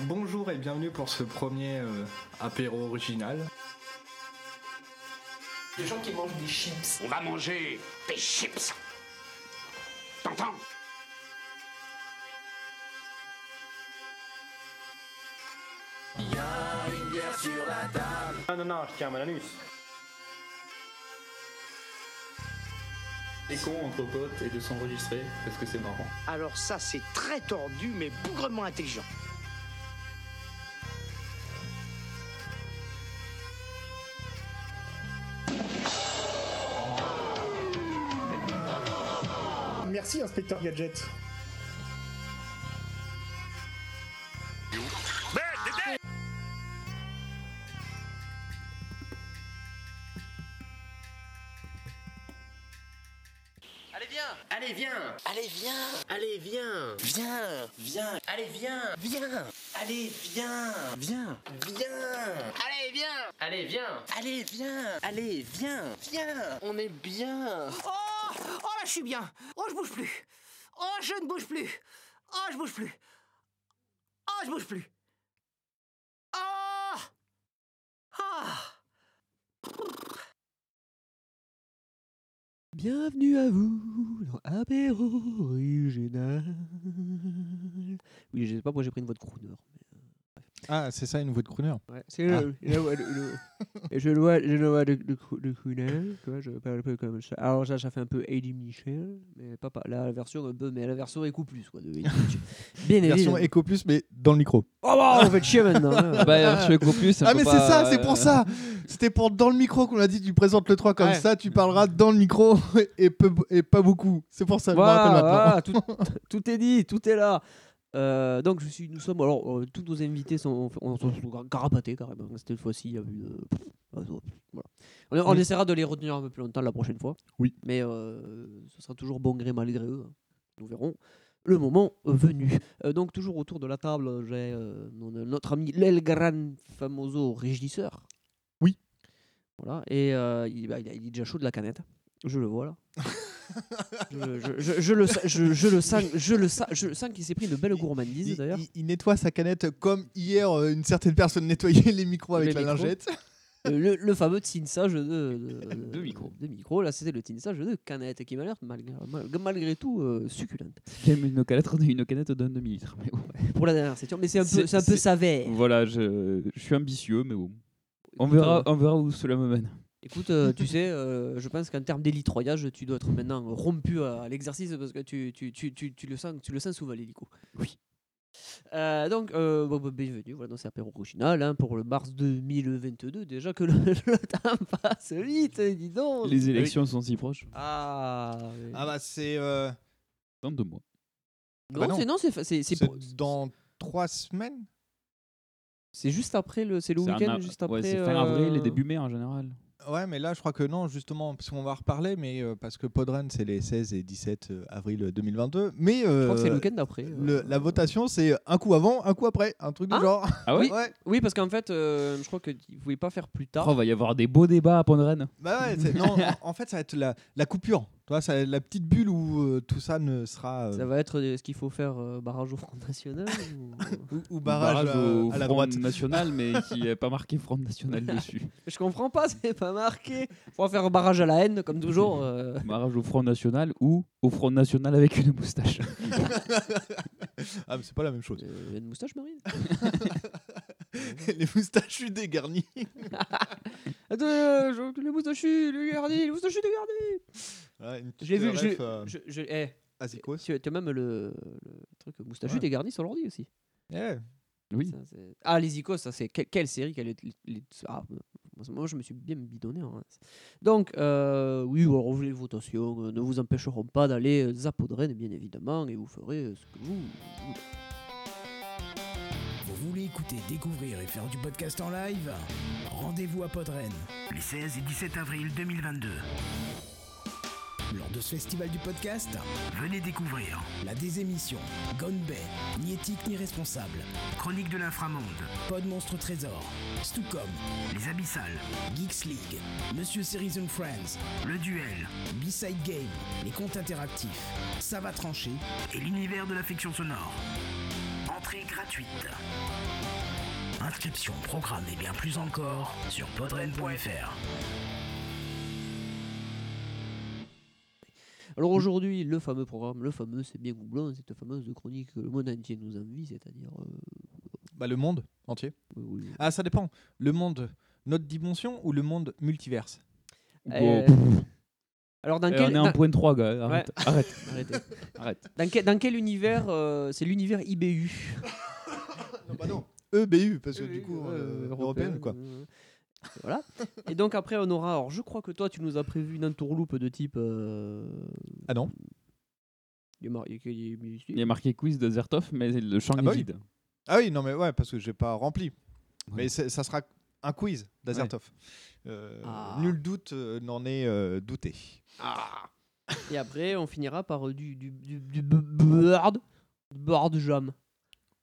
Bonjour et bienvenue pour ce premier euh, apéro original. Des gens qui mangent des chips. On va manger des chips. T'entends? Non, non, non, je tiens mon anus. C'est con entre potes et de s'enregistrer parce que c'est marrant. Alors ça, c'est très tordu, mais bougrement intelligent. Inspecteur Gadget. Allez, viens Allez, viens Allez, viens Allez, viens Viens Viens Allez, viens Viens Allez, viens Viens Viens Allez, viens Allez, viens Allez, viens Allez, viens Viens On est bien Oh Oh je suis bien. Oh, je bouge plus. Oh, je ne bouge plus. Oh, je bouge plus. Oh, je bouge plus. Oh. Ah. Bienvenue à vous dans Apéro Original. Oui, je sais pas pourquoi j'ai pris une voix de crooner. Ah, c'est ça une voix de crooner Ouais, c'est voix de- le- Et je le vois, je le vois de, de, de crooner, tu vois, je parle un peu comme ça. Alors ça, ça fait un peu Eddie Michel, mais pas, pas la version un peu, mais la version Echo Plus, quoi, de. Bien Version. Echo Plus, mais dans le micro. Oh, bah, on fait chier maintenant. hein. Bah, Plus, Ah, mais c'est ça, c'est pour ça C'était pour dans le micro qu'on a dit tu présentes le 3 comme Ouais. ça, tu parleras dans le micro et, peu, et pas beaucoup. C'est pour ça, je me Voilà, rappelle maintenant. voilà, tout, tout est dit, tout est là. Euh, donc je suis, nous sommes alors euh, tous nos invités sont, on, sont carapatés carrément. Cette fois-ci, il y a eu. euh, euh, voilà. On, on essaiera de les retenir un peu plus longtemps la prochaine fois. Oui. Mais ce sera toujours bon gré malgré eux. Nous verrons le moment venu. Donc toujours autour de la table, j'ai notre ami l'El Gran Famoso régisseur. Oui. Voilà. Et il, bah, il est déjà chaud de la canette. Je le vois là. je, le, je, le sens, je le sens, je sens qu'il s'est pris une belle gourmandise Il, d'ailleurs. il- il nettoie sa canette comme hier euh, une certaine personne nettoyait les micros avec Les la micros. lingette. Euh, le, le fameux tinçage de, de, De micro. de micro. Là, c'était le tinçage de canette qui m'a l'air malgré, mal- malgré tout euh, succulente. J'aime une canette, une canette d'un demi-litre. Pour la dernière session, mais c'est un peu, C'est- un peu savait. Voilà, je, je suis ambitieux, mais bon. On Écoute, verra, on verra où cela me mène. Écoute, euh, tu sais, euh, je pense qu'en termes d'élitroyage, tu dois être maintenant rompu à, à l'exercice parce que tu, tu, tu, tu, tu le sens, tu le sens souvent l'hélico. Oui. Euh, donc, euh, bon, bah, bienvenue voilà, dans cet apéro original hein, pour le mars 2022. Déjà que le, le temps passe vite, dis donc. Les élections sont si proches. Ah, oui. Ah bah c'est euh, Dans deux mois. non, bah non. c'est dans trois semaines? c'est juste après le, c'est le week-end av- juste ouais, après. c'est fin avril et début mai en général. Ouais, mais là je crois que non, justement, parce qu'on va en reparler, mais euh, parce que Podrun c'est les 16 et 17 avril 2022. Mais Je crois que c'est le euh, week-end d'après. euh. le- la votation c'est un coup avant, un coup après, un truc du Ah genre. Ah oui ouais. Oui, parce qu'en fait, euh, je crois que vous pouvez pas faire plus tard. Oh, va y avoir des beaux débats à Pondren. Bah ouais, non, en, en fait, ça va être la, la coupure. Tu vois, ça la petite bulle où euh, tout ça ne sera. euh, Ça va être euh, ce qu'il faut faire euh, barrage au Front National ou- ou, ou barrage, au à la Front droite. national, mais qui n'est pas marqué Front national dessus. Je comprends pas, c'est pas marqué. Faut faire barrage à la haine, comme toujours. euh. Barrage au Front national ou au Front national avec une moustache. ah, mais c'est pas la même chose. Euh, il y a une moustache, Marine les moustachus dégarnis. Attends, euh, je- les moustachus, les gardis, les moustachus, les gardis Ouais, une petite J'ai vu, ref, j'ai- euh, je, je, eh, Azikos. tu tu as même le, le truc moustachu Ouais. dégarni sur l'ordi aussi. Ouais. Oui. Ça, c'est- ah, les Icos, ça c'est quelle, quelle série quelle est- les- ah, moi je me suis bien bidonné. hein. Donc, euh, oui, alors, les votations euh, ne vous empêcheront pas d'aller euh, bien évidemment, et vous ferez euh, ce que vous. Vous voulez écouter, découvrir et faire du podcast en live Rendez-vous à Podren. Les 16 et 17 avril 2022. lors de ce festival du podcast. Venez découvrir. La désémission, Gone Bay, ni éthique ni responsable, Chronique de l'inframonde, Pod Monstre Trésor, Stucom, Les Abyssales, Geeks League, Monsieur Series and Friends, Le Duel. B-Side Game, les comptes interactifs, Ça va trancher, et l'univers de la fiction sonore. Entrée gratuite. Inscription, programme et bien plus encore sur podren.fr. Alors aujourd'hui, le fameux programme, le fameux C'est bien Goublon, cette fameuse chronique que le monde entier nous envie, c'est-à-dire. euh, Bah, le monde entier. oui, oui. Ah, ça dépend. Le monde, notre dimension ou le monde multiverse? Euh, Alors dans Eh, quel. on est en dans- point 3, gars. Ouais. Arrête. Arrête. Arrête. Dans quel, dans quel univers euh, C'est l'univers IBU. Non, bah non. EBU, parce que du coup, euh, européenne, quoi. euh, Voilà. Et donc après, on aura. Alors, je crois que toi, tu nous as prévu une entourloupe de type. euh, Ah non Il y a mar- il marqué quiz de Zertov, mais le champ Ah est bah oui. vide. Ah oui, non, mais ouais, parce que j'ai pas rempli. Ouais. Mais c'est- ça sera un quiz d'Azertov. Euh, Ah. Nul doute euh, n'en est euh, douté. Et après, on finira par euh, du, du, du, du bird. Bird jam.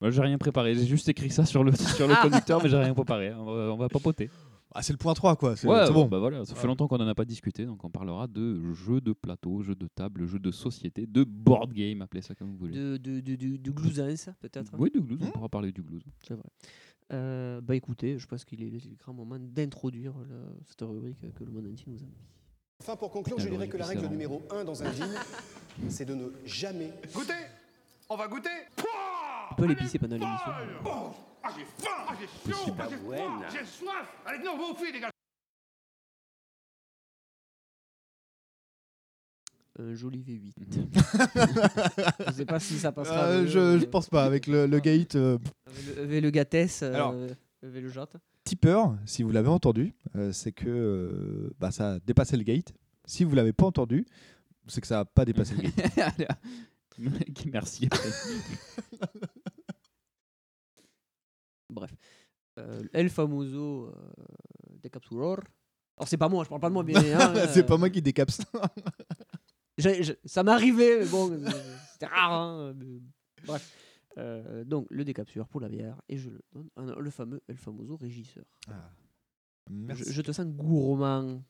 Moi, j'ai rien préparé. J'ai juste écrit ça sur le, sur le Ah. conducteur, mais j'ai rien préparé. hein. On va, on va papoter. Ah, c'est le point 3, quoi. C'est Ouais, c'est bon. Bah voilà, ça fait Ouais. longtemps qu'on n'en a pas discuté, donc on parlera de jeux de plateau, jeux de table, jeux de société, de board game, appelez ça comme vous voulez. De, de, de, de, de glousins, peut-être. Oui, de blues, on Hmm. pourra parler du blues. C'est vrai. Euh, bah écoutez, je pense qu'il est le grand moment d'introduire le- cette rubrique que le monde entier nous a mis. Enfin, pour conclure, je dirais que la règle numéro 1 dans un gin, c'est de ne jamais Goûtez On va goûter! On peut l'épicer pendant l'émission. Ah, j'ai faim Ah, j'ai chaud Ah, j'ai soif. Allez, non, vous filles, les gars Un joli V8. je sais pas si ça passera. Euh, je, je mais- pense pas. Avec le, le gate. euh, Avec le, Gates, euh, Alors. avec le Jot. tipeur, si vous l'avez entendu, euh, c'est que euh, bah, ça a dépassé le gate. Si vous l'avez pas entendu, c'est que ça n'a pas dépassé le gate. Merci. Bref. Euh, El Famoso euh, Decapsulor. Alors c'est pas moi, je parle pas de moi bien. hein, c'est euh, pas moi qui décapse. Ça m'arrivait, mais bon, euh, c'était rare. hein, mais bref. Euh, donc le décapsuleur pour la bière et je le donne à le fameux El Famoso régisseur. Merci. Je, je te sens gourmand.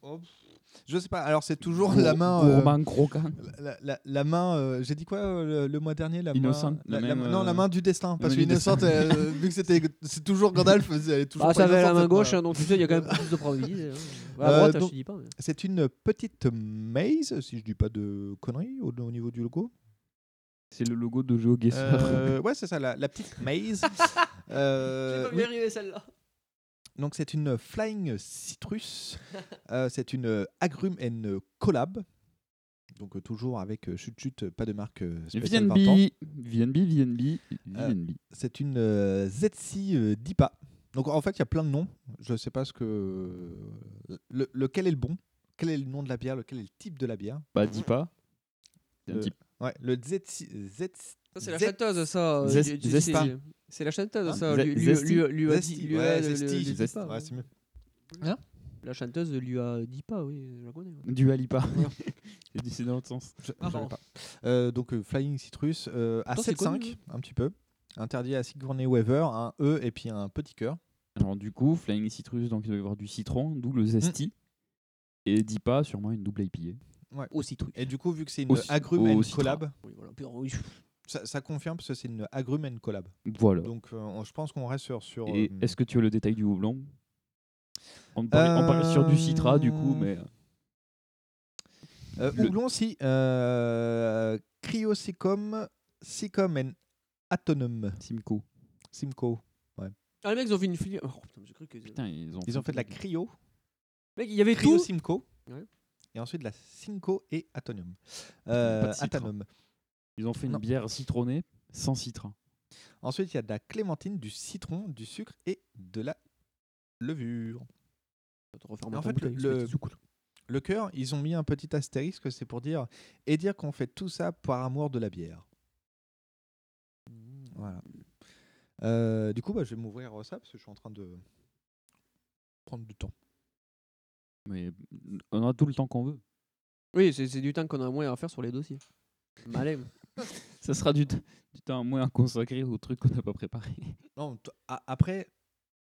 Je sais pas. Alors c'est toujours Gour- la main. euh, gourmand, croquant. La, la- la main. euh, J'ai dit quoi euh, le, le mois dernier la Innocent, main, la Non, la euh, main du destin. Parce destin. euh, vu que c'était, c'est toujours Gandalf, elle est toujours. Ah, ça avait la innocente, main gauche, hein, donc tu sais, il y a quand même plus de probabilité. hein. À Euh, droite, je donc, te dis pas. mais- C'est une petite maze, si je dis pas de conneries, au, au niveau du logo. C'est le logo de. Euh, ouais, c'est ça, la, la petite maze. Euh, J'ai pas oui. vu arriver celle-là. Donc c'est une Flying Citrus. Euh, c'est une Agrume and Collab. Donc euh, toujours avec euh, chut chut, pas de marque euh, spéciale 20 ans. VNB, VNB, VNB, Euh, VNB. C'est une euh, ZC euh, DIPA. Donc en fait, il y a plein de noms. Je ne sais pas ce que le- lequel est le bon? Quel est le nom de la bière? Lequel est le type de la bière? Bah, un Le- type. Ouais, le ZC. Z... Ça, c'est la chanteuse, ça. euh, c'est- la chanteuse, Hein ça. Lui- a dit- ouais, dit pas, c'est mieux. La chanteuse lui a dit pas, oui, je la connais. ouais. Du Alipa. J'ai dit c'est dans l'autre sens. Je- Ah, pas. Euh, donc euh, Flying Citrus euh, à Pourtant, c'est 7,5 connu, un petit peu. Interdit à Sigourney Weaver, un E et puis un petit cœur. Alors du coup, Flying Citrus, donc il doit y avoir du citron, d'où le zesty. Et Dipa, sûrement une double IPA. Ouais. Au citron. Et du coup, vu que c'est une agrume and citron. collab, Oui, voilà. Ça, ça confirme parce que c'est une agrume and collab. Voilà. Donc euh, on- je pense qu'on reste sur. sur Et euh, est-ce que tu as le détail du houblon? On parle, on parle sur du citra du coup, mais Euh, Le- Houblon, si. Euh, Cryosicum, Sicum and Atonum. Simcoe. Simcoe. Ah, les mecs, ils ont fait une filière. Oh, putain, j'ai cru que. Putain, ils ont, Ils ont fait de la cryo. Mec, il y avait Cryo tout. Simcoe. Ouais. Et ensuite de la Simcoe et Atonium. Euh. Atanum. Ils ont fait une Non. bière citronnée sans citron. Ensuite, il y a de la clémentine, du citron, du sucre et de la levure. en fait, le, le, cœur, ils ont mis un petit astérisque, c'est pour dire et dire qu'on fait tout ça par amour de la bière. Voilà. Euh, du coup, bah, je vais m'ouvrir ça parce que je suis en train de prendre du temps. Mais on a tout le temps qu'on veut. Oui, c'est du temps qu'on a moins à faire sur les dossiers. Malin. Ça sera du, temps moins consacré aux trucs qu'on n'a pas préparés. Non, après,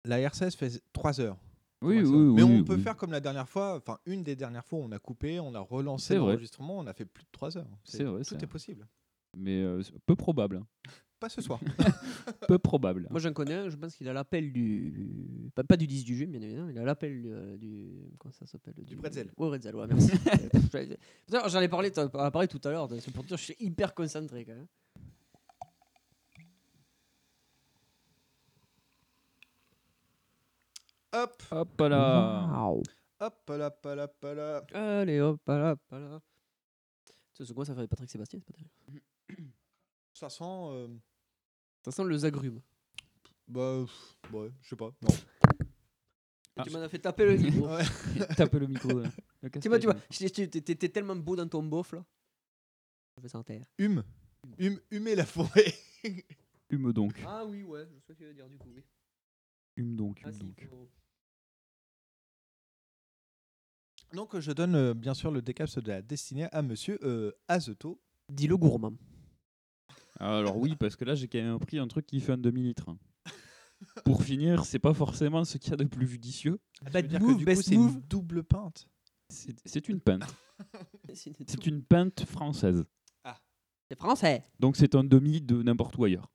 la R16 fait 3 heures. Oui, ça oui, Mais oui, on peut oui. faire comme la dernière fois, enfin une des dernières fois, on a coupé, on a relancé l'enregistrement, on a fait plus de 3 heures. C'est vrai, Tout est possible. Mais euh, peu probable. hein. Pas ce soir. Peu probable. Moi j'en connais un, je pense qu'il a l'appel du. Pas, pas du 10 du jeu, bien évidemment, il a l'appel euh, du. Comment ça s'appelle Du bretzel. Ouais, bretzel, ouais, merci. Putain, J'en ai parlé, t'en as parlé tout à l'heure, c'est pour dire, je suis hyper concentré quand même. Hop, Hop là. Waouh. hop là, hop là, hop là. Allez hop, là, hop là. C'est quoi ça fait Patrick Sébastien c'est pas terrible. Ça sent. euh, Ça sent le agrume. bah, pff, ouais, je sais pas. Non. Ah. Tu m'en as fait taper le micro. Ouais. Tape le micro. euh, le tu vois, tu vois, je- je- t'es tellement beau dans ton bof là. Je terre. Hume. Hume, humer la forêt. Hume donc. Ah oui, ouais, je sais ce que tu veux dire du coup, oui. Hume donc. Ah Hume donc. Donc, je donne euh, bien sûr le décaps de la destinée à monsieur euh, Azeto. Dis-le gourmand. Alors oui, parce que là j'ai quand même pris un truc qui fait un demi-litre. Pour finir, c'est pas forcément ce qu'il y a de plus judicieux. Bad move, que du coup, best c'est move. une double pinte. C'est c'est une pinte. C'est une pinte française. C'est français. Donc c'est un demi de n'importe où ailleurs.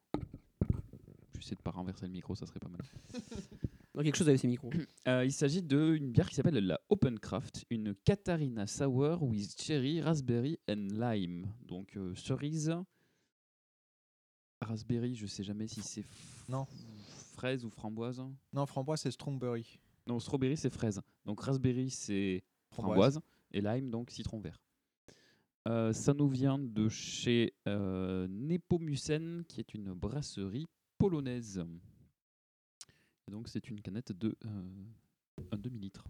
J'essaie de pas renverser le micro, ça serait pas mal. Donc quelque chose avec ces micros. Euh, il s'agit d'une bière qui s'appelle la Open Craft, une Katharina Sour with cherry, raspberry and lime. Donc euh, cerise, raspberry, je sais jamais si c'est Non. fraise ou framboise. Non, framboise, c'est Strongberry. Non, strawberry c'est fraise. Donc raspberry c'est Framboise. framboise et lime donc citron vert. Euh, ça nous vient de chez euh, Nepomucen qui est une brasserie polonaise. Et donc c'est une canette de euh, un demi-litre.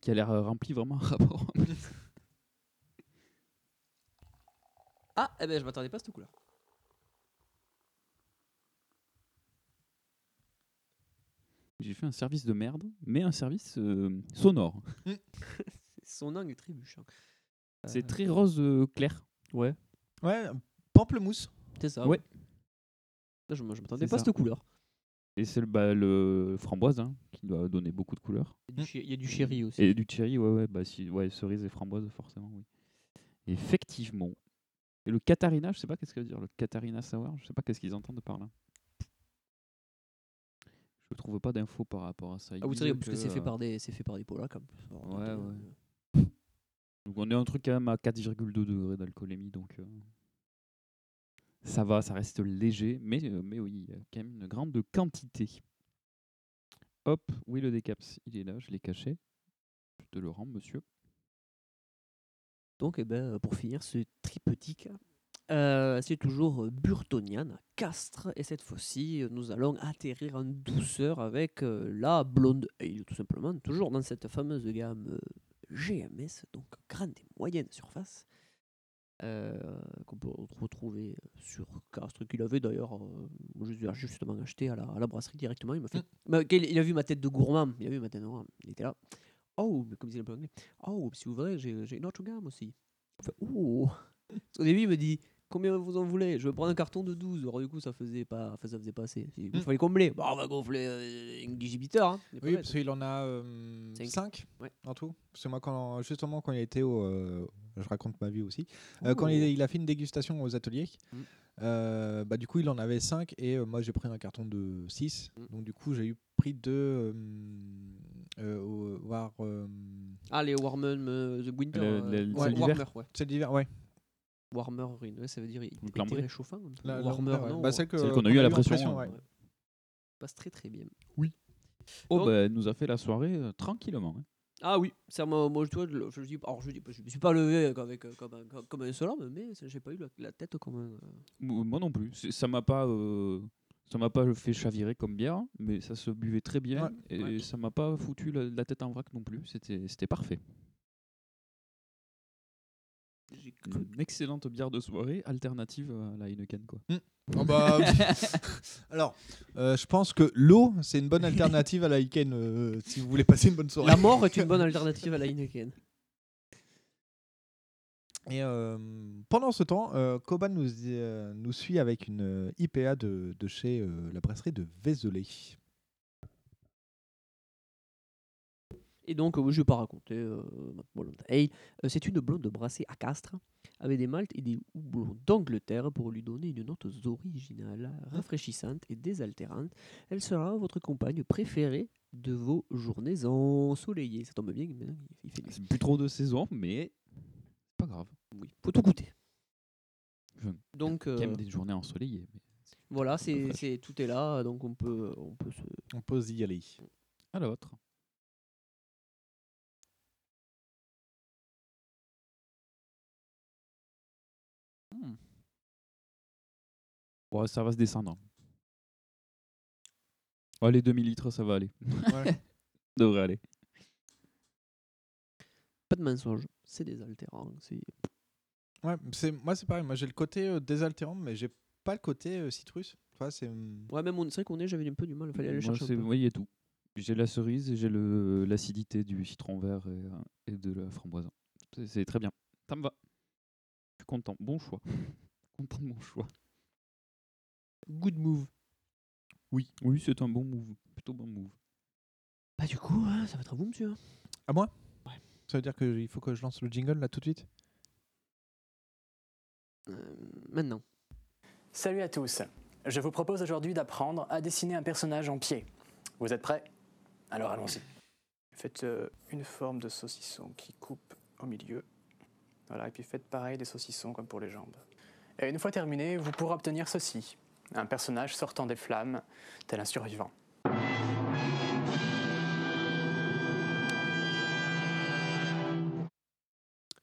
Qui a l'air euh, rempli vraiment à rapport. Ah, eh ben je m'attendais pas à cette couleur. J'ai fait un service de merde, mais un service euh, sonore. Son angle est trébuchant. C'est très rose euh, clair. Ouais, Ouais, pamplemousse. c'est ça. Ouais. Là, je, m'attendais C'est pas à ça. cette couleur. Et c'est le, bah, le framboise hein, qui doit donner beaucoup de couleurs. Il y a du, chéri aussi. Et du cherry, ouais, ouais, bah, si, ouais, cerise et framboise, forcément, oui. Effectivement. Et le Katharina, je sais pas qu'est-ce que veut dire, le Katharina Sour, je sais pas qu'est-ce qu'ils entendent par là. Je trouve pas d'infos par rapport à ça. Ah disent vrai, parce que c'est fait euh, par des, c'est fait par des Ouais, ouais. Donc on est un truc quand même à 4,2 degrés d'alcoolémie, donc euh, ça va, ça reste léger, mais, euh, mais oui, quand même une grande quantité. Hop, oui le décaps, il est là, je l'ai caché. Je te le rends, monsieur. Donc, eh ben, pour finir ce triptyque, euh, c'est toujours euh, Burtonian Castres. Et cette fois-ci, nous allons atterrir en douceur avec euh, la Blonde Ale, tout simplement. Toujours dans cette fameuse gamme GMS, donc grande et moyenne surface. Euh, qu'on peut retrouver sur Castres, qu'il avait d'ailleurs euh, justement acheté à la, à la brasserie directement. Il m'a fait. Quel- il a vu ma tête de gourmand. Il a vu ma tête de gourmand. Il était là. Oh, mais comme disait un peu anglais. Oh, si vous voulez, j'ai une autre gamme aussi. Il fait, oh. Parce qu'au début, il me dit Combien vous en voulez Je vais prendre un carton de 12. Alors, du coup, ça faisait pas, enfin, ça faisait pas assez. Il Mm. fallait combler. Bah, on va gonfler euh, une digibiteur. Hein. C'est Oui, parce qu'il en a Cinq. 5 Ouais. en tout. Parce que moi, quand, justement, quand il était au. euh, je raconte ma vie aussi. Euh, quand il, il a fait une dégustation aux ateliers, Mm. euh, bah, du coup, il en avait 5 et euh, moi, j'ai pris un carton de 6. Mm. Donc, du coup, j'ai eu pris deux euh, euh, War. euh, Ah, les Warmen, euh, The Winter. Le- euh, le- ouais, celle d'hiver Warmer, ouais. c'est d'hiver, ouais. Warmer Ruin, ouais, ça veut dire il Donc, était réchauffant. ça. La- Warmer, ouais. non. Bah, celle que- Celle qu'on a eu à la pression, ouais. passe très très bien. Oh, Donc- bah, elle nous a fait la soirée euh, tranquillement. hein. Ah oui, c'est moi, moi je, tu vois, je, le- je dis, alors je dis, pas- je me suis pas levé avec, euh, comme, un, comme- comme un seul homme, mais c'est- j'ai pas eu la, la tête comme un. euh, Mo- Moi non plus. C'est- Ça m'a pas, euh, ça m'a pas fait chavirer comme bière, mais ça se buvait très bien Ouais. et Ouais. ça m'a pas foutu la, la tête en vrac non plus. C'était, c'était parfait. J'ai Une excellente bière de soirée, alternative à la Heineken quoi. Oh, bah, Alors, euh, je pense que l'eau, c'est une bonne alternative à la Iken euh, si vous voulez passer une bonne soirée. La mort est une bonne alternative à la Heineken. Et euh, pendant ce temps, euh, Koban nous, euh, nous suit avec une euh, IPA de, de chez euh, la brasserie de Vézelay. Et donc, euh, je vais pas raconter. euh. Hey, euh, c'est une blonde brassée à Castres avec des maltes et des houblons d'Angleterre pour lui donner une note originale, rafraîchissante et désaltérante. Elle sera votre compagne préférée de vos journées ensoleillées. Ça tombe bien, il fait. C'est plus trop de saison, mais pas grave. Oui, faut tout goûter. Je- Donc, même euh, des journées ensoleillées. mais- Voilà, c'est- tout est là, donc on peut, on peut se. On peut y aller. À l'autre. Ouais, ça va se descendre. Ouais, les demi-litres, ça va aller. Ouais. Devrait aller. Pas de mensonge, c'est désaltérant. Ouais, c'est moi c'est pareil. Moi j'ai le côté euh, désaltérant, mais j'ai pas le côté euh, citrus. C'est. hum, Ouais, même on, c'est vrai qu'on est, j'avais un peu du mal, il fallait aller Moi, chercher c'est- un peu. il y a tout. J'ai la cerise et j'ai le- l'acidité du citron vert et, euh, et de la framboise. C'est- C'est très bien. Ça me va. Je suis content. Bon choix. content de mon choix. Good move. Oui. Oui, c'est un bon move. Plutôt bon move. Bah, du coup, hein, ça va être à vous, monsieur. À moi? Ça veut dire qu'il faut que je lance le jingle là tout de suite? Euh, maintenant. Salut à tous. Je vous propose aujourd'hui d'apprendre à dessiner un personnage en pied. Vous êtes prêts? Alors allons-y. Faites euh, une forme de saucisson qui coupe au milieu. Voilà, et puis faites pareil des saucissons comme pour les jambes. Et une fois terminé, vous pourrez obtenir ceci. Un personnage sortant des flammes, tel un survivant.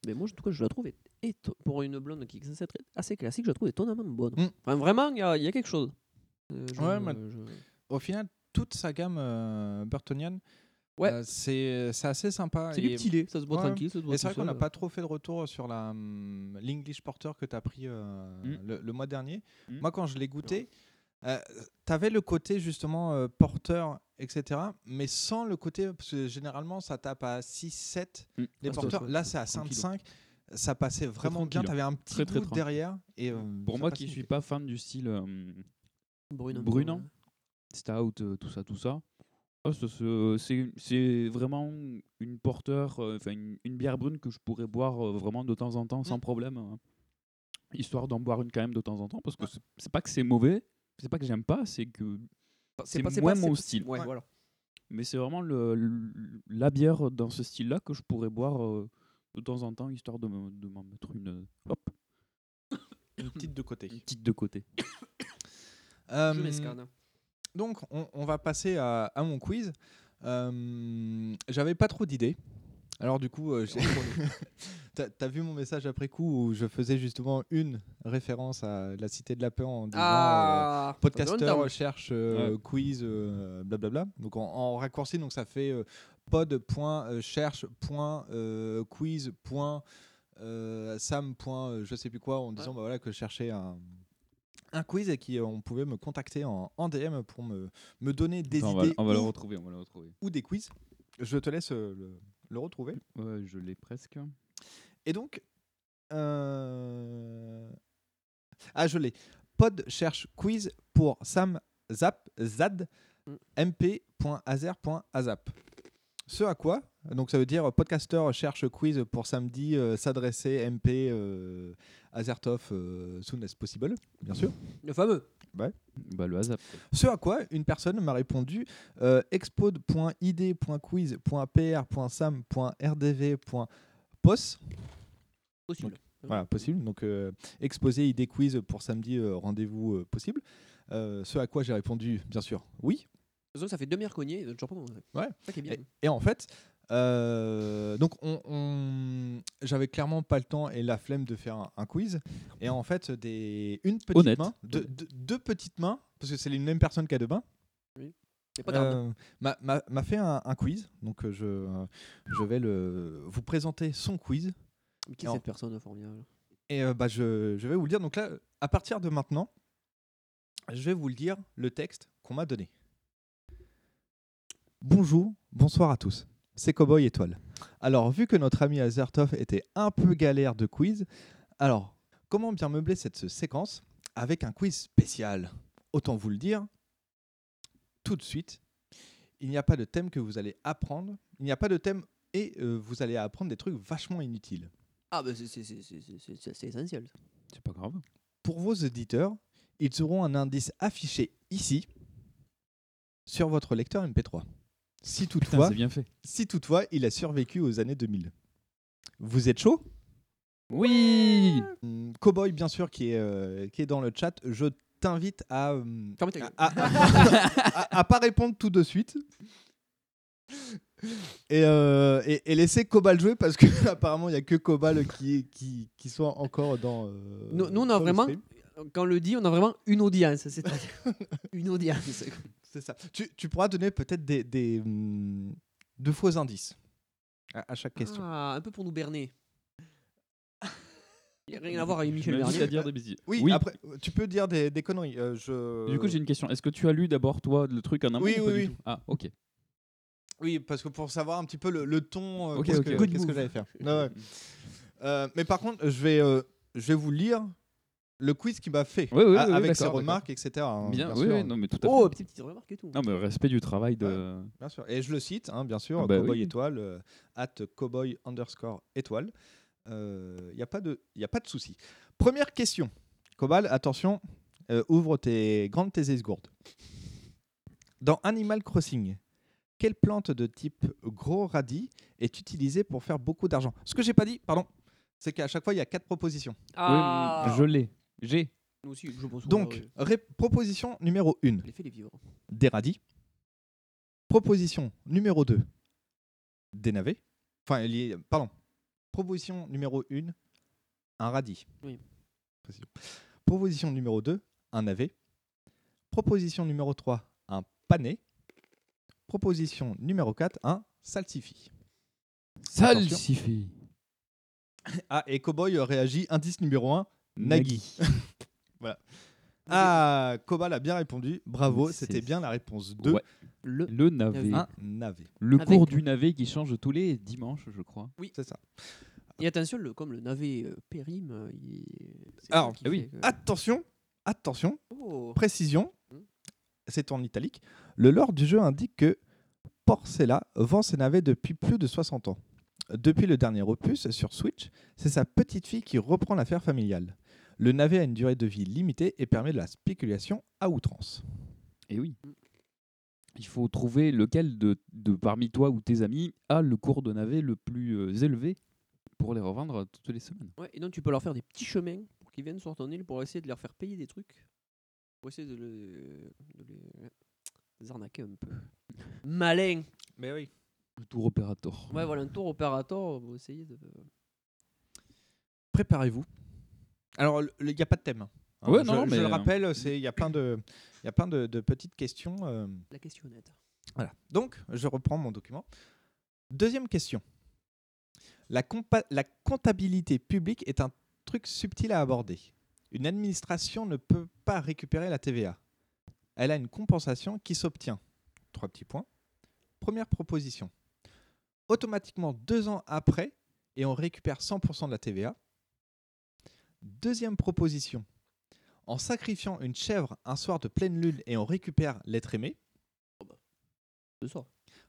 Mais moi, en tout cas, je la trouve pour une blonde qui est censée être assez classique, je la trouve étonnamment bonne. Mm. Enfin, vraiment, il y, a- il y a quelque chose. Euh, je- Ouais, mais je- au final, toute sa gamme euh, burtonienne, Ouais. euh, c'est c'est assez sympa. C'est du et- petit lait, ça se boit tranquille, ça se boit Et c'est vrai tout qu'on n'a seul. pas trop fait de retour sur la hum, l'English Porter que tu as pris euh, Mm. le, le mois dernier. Mm. Moi, quand je l'ai goûté, tu avais le côté justement euh, porteur, etc. Mais sans le côté, parce que généralement, ça tape à 6, 7 Mm. les Ah, c'est porteurs. Là, c'est à tranquille. 5, 5. Ça passait vraiment bien. Tu avais un petit Très, très goût tranquille. derrière. Et, euh, Pour moi qui suis nickel. pas fan du style euh, brunant, ouais. stout, euh, tout ça, tout ça. Oh, ça se- c'est c'est vraiment une porteur, euh, enfin une, une bière brune que je pourrais boire euh, vraiment de temps en temps Mm. sans problème, hein. histoire d'en boire une quand même de temps en temps, parce que c'est- c'est pas que c'est mauvais, c'est pas que j'aime pas, c'est que c'est pas- c'est moins pas- mon c'est- style. ouais, voilà. Mais c'est vraiment le, le- la bière dans ce style-là que je pourrais boire euh, de temps en temps, histoire de me- de m'en mettre une, hop, Une petite de côté. une petite de côté. Euh, Je m'escane. Donc, on, on va passer à, à mon quiz. Euh, J'avais pas trop d'idées. Alors du coup, euh, j'ai- t'as as vu mon message après coup où je faisais justement une référence à la Cité de la Peur en disant Ah, euh, ça fait podcaster longtemps. cherche euh, Ouais. quiz, euh, blablabla. Donc en, en raccourci, donc ça fait euh, pod.cherche.quiz.sam. euh, je sais plus quoi en disant bah, voilà que je cherchais un un quiz et qui euh, on pouvait me contacter en, en DM pour me, me donner des Attends, on va- idées on va le ou, retrouver, on va le retrouver. ou des quiz. Je te laisse euh, le, le retrouver. Ouais, je l'ai presque. Et donc, euh, ah, je l'ai. Pod cherche quiz pour Sam Zap Zad mp.azer.azap. Ce à quoi Donc ça veut dire podcaster cherche quiz pour samedi euh, s'adresser mp euh, Azertov euh, soon as possible, bien sûr. Le fameux. Ouais. Bah, le hasard. Ce à quoi une personne m'a répondu euh, expod.id.quiz.pr.sam.rdv.pos. Possible. Donc, voilà, possible. Donc, euh, exposé idée quiz pour samedi, euh, rendez-vous euh, possible. Euh, ce à quoi j'ai répondu, bien sûr, oui. De toute façon, ça fait deux commencé. Ouais. Ça qui est bien. Et, et en fait, euh, donc on, on- j'avais clairement pas le temps et la flemme de faire un, un quiz. Et en fait, des, une petite Honnête. main, deux, deux- deux petites mains, parce que c'est une même personne qui a deux mains. Oui. Euh, m'a- fait un, un quiz, donc euh, je, je vais le, vous présenter son quiz. Mais qui est cette personne formidable Et euh, bah, je, je vais vous le dire. Donc là, à partir de maintenant, je vais vous le dire, le texte qu'on m'a donné. Bonjour, bonsoir à tous. C'est Cowboy Étoile. Alors, vu que notre ami Azertov était un peu galère de quiz, alors, comment bien meubler cette séquence avec un quiz spécial? Autant vous le dire, tout de suite, il n'y a pas de thème que vous allez apprendre. Il n'y a pas de thème et euh, vous allez apprendre des trucs vachement inutiles. Ah, bah c'est- c'est c'est- c'est- c'est- c'est- c'est essentiel. C'est pas grave. Pour vos auditeurs, ils auront un indice affiché ici sur votre lecteur MP3. Si toutefois, c'est bien fait. si toutefois il a survécu aux années 2000. Vous êtes chaud? Oui Hum, Cowboy, bien sûr, qui est, euh, qui est dans le chat, je t'invite à, hum, Ferme ta gueule. à, à- à- à pas répondre tout de suite. Et, euh, et, et laisser Cobal jouer parce que apparemment il y a que Cobal qui, qui, qui soit encore dans. euh, Nous, nous, on a dans le vraiment, stream. quand on le dit, on a vraiment une audience. C'est-à-dire une audience. C'est ça. Tu, tu pourras donner peut-être des, des, hum, de faux indices à, à chaque question. Ah, un peu pour nous berner. Il n'y a rien à voir avec Michel Bernier. à dire des bêtises. Oui, après, tu peux dire des, des conneries. euh, je... Du coup, j'ai une question. Est-ce que tu as lu d'abord, toi, le truc en amont Oui, ou pas oui, du oui. tout? Ah, ok. Oui, parce que pour savoir un petit peu le, le ton, euh, Ok, qu'est-ce ok, que, qu'est-ce que j'allais faire. Ouais. Euh, mais par contre, je vais, euh, je vais vous lire le quiz qu'il m'a fait Oui, oui, a- oui, avec ses remarques, etc. hein, Bien, sûr. oui, non, mais tout à Oh, fait. petite petite remarque et tout. Non, mais respect du travail de. Bien sûr. Et je le cite, hein, bien sûr, Ah bah Cowboy oui. étoile, euh, at cowboy underscore étoile. Il n'y a pas de, y a pas de souci. Première question. Cobal, attention, euh, ouvre tes grandes tes esgourdes. Dans Animal Crossing, quelle plante de type gros radis est utilisée pour faire beaucoup d'argent? Ce que j'ai pas dit, pardon, c'est qu'à chaque fois, il y a quatre propositions. Ah. Oui, je l'ai. J'ai. Nous aussi, je pense. Donc, ré- proposition numéro 1, les fait les vivre. des radis. Proposition numéro 2, des navets. Enfin, lié- pardon. Proposition numéro 1, un radis. Oui. Précision. Proposition numéro 2, un navet. Proposition numéro 3, un pané. Proposition numéro 4, un salsifis. Attention. Salsifis. Ah, et Cowboy euh, réagit, indice numéro 1, Nagui. Voilà. Ah, Cobal a bien répondu. Bravo, c'était bien la réponse 2. Ouais. Le, Le navet. Un navet. Le Avec- cours du navet qui change tous les dimanches, je crois. Oui. C'est ça. Et attention, le, comme le navet euh, périme, euh, il... Alors, ah oui. que- Attention, attention, Oh. précision, Hmm. c'est en italique. Le lore du jeu indique que Porcella vend ses navets depuis plus de 60 ans. Depuis le dernier opus sur Switch, c'est sa petite fille qui reprend l'affaire familiale. Le navet a une durée de vie limitée et permet de la spéculation à outrance. Et oui. Il faut trouver lequel de, de parmi toi ou tes amis a le cours de navet le plus euh, élevé pour les revendre toutes les semaines. Ouais, et donc tu peux leur faire des petits chemins pour qu'ils viennent sur ton île pour essayer de leur faire payer des trucs. Pour essayer de, le- de les, les arnaquer un peu. Malin Mais oui. Le tour opérateur. Ouais, voilà, un tour opérateur, vous essayez de. Préparez-vous. Alors, il n'y a pas de thème. hein. Ouais, je, non, je mais, le rappelle, c'est- il y a plein de, il y a plein de, de petites questions. euh, La questionnette. Voilà. Donc, je reprends mon document. Deuxième question. La comptabilité publique est un truc subtil à aborder. Une administration ne peut pas récupérer la TVA. Elle a une compensation qui s'obtient. Trois petits points. Première proposition. Automatiquement deux ans après, et on récupère 100% de la TVA. Deuxième proposition. En sacrifiant une chèvre un soir de pleine lune et on récupère l'être aimé.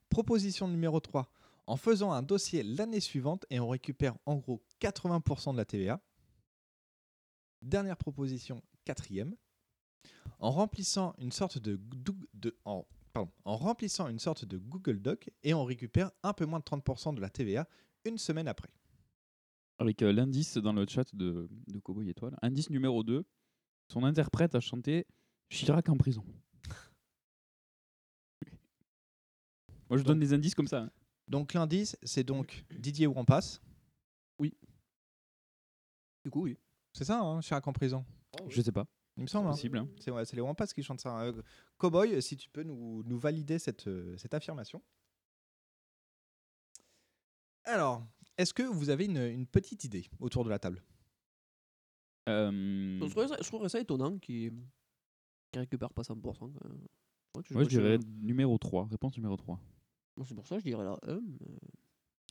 Proposition numéro 3. En faisant un dossier l'année suivante et on récupère en gros 80% de la TVA. Dernière proposition, quatrième. En remplissant une sorte de, gou- de- en, pardon, en remplissant une sorte de Google Doc et on récupère un peu moins de 30% de la TVA une semaine après. Avec euh, l'indice dans le chat de, de Cowboy Étoile. Indice numéro 2. Son interprète a chanté Chirac en prison. Moi, je donne des indices comme ça. hein. Donc l'indice, c'est donc Didier Ourampas. Oui. Du coup, oui. C'est ça, hein, Chirac en prison? Je sais pas. Il me semble. hein. Possible. hein. C'est ouais, c'est les Wampas qui chantent ça. Euh, Cowboy, si tu peux nous, nous valider cette, euh, cette affirmation. Alors, est-ce que vous avez une, une petite idée autour de la table? Euh, Je trouverais ça, je trouverais ça étonnant qu'ils qu'ils récupèrent pas 100%. quand même. Ouais, que Moi, je dirais numéro 3. Réponse numéro 3. Moi, C'est pour ça que je dirais là 1.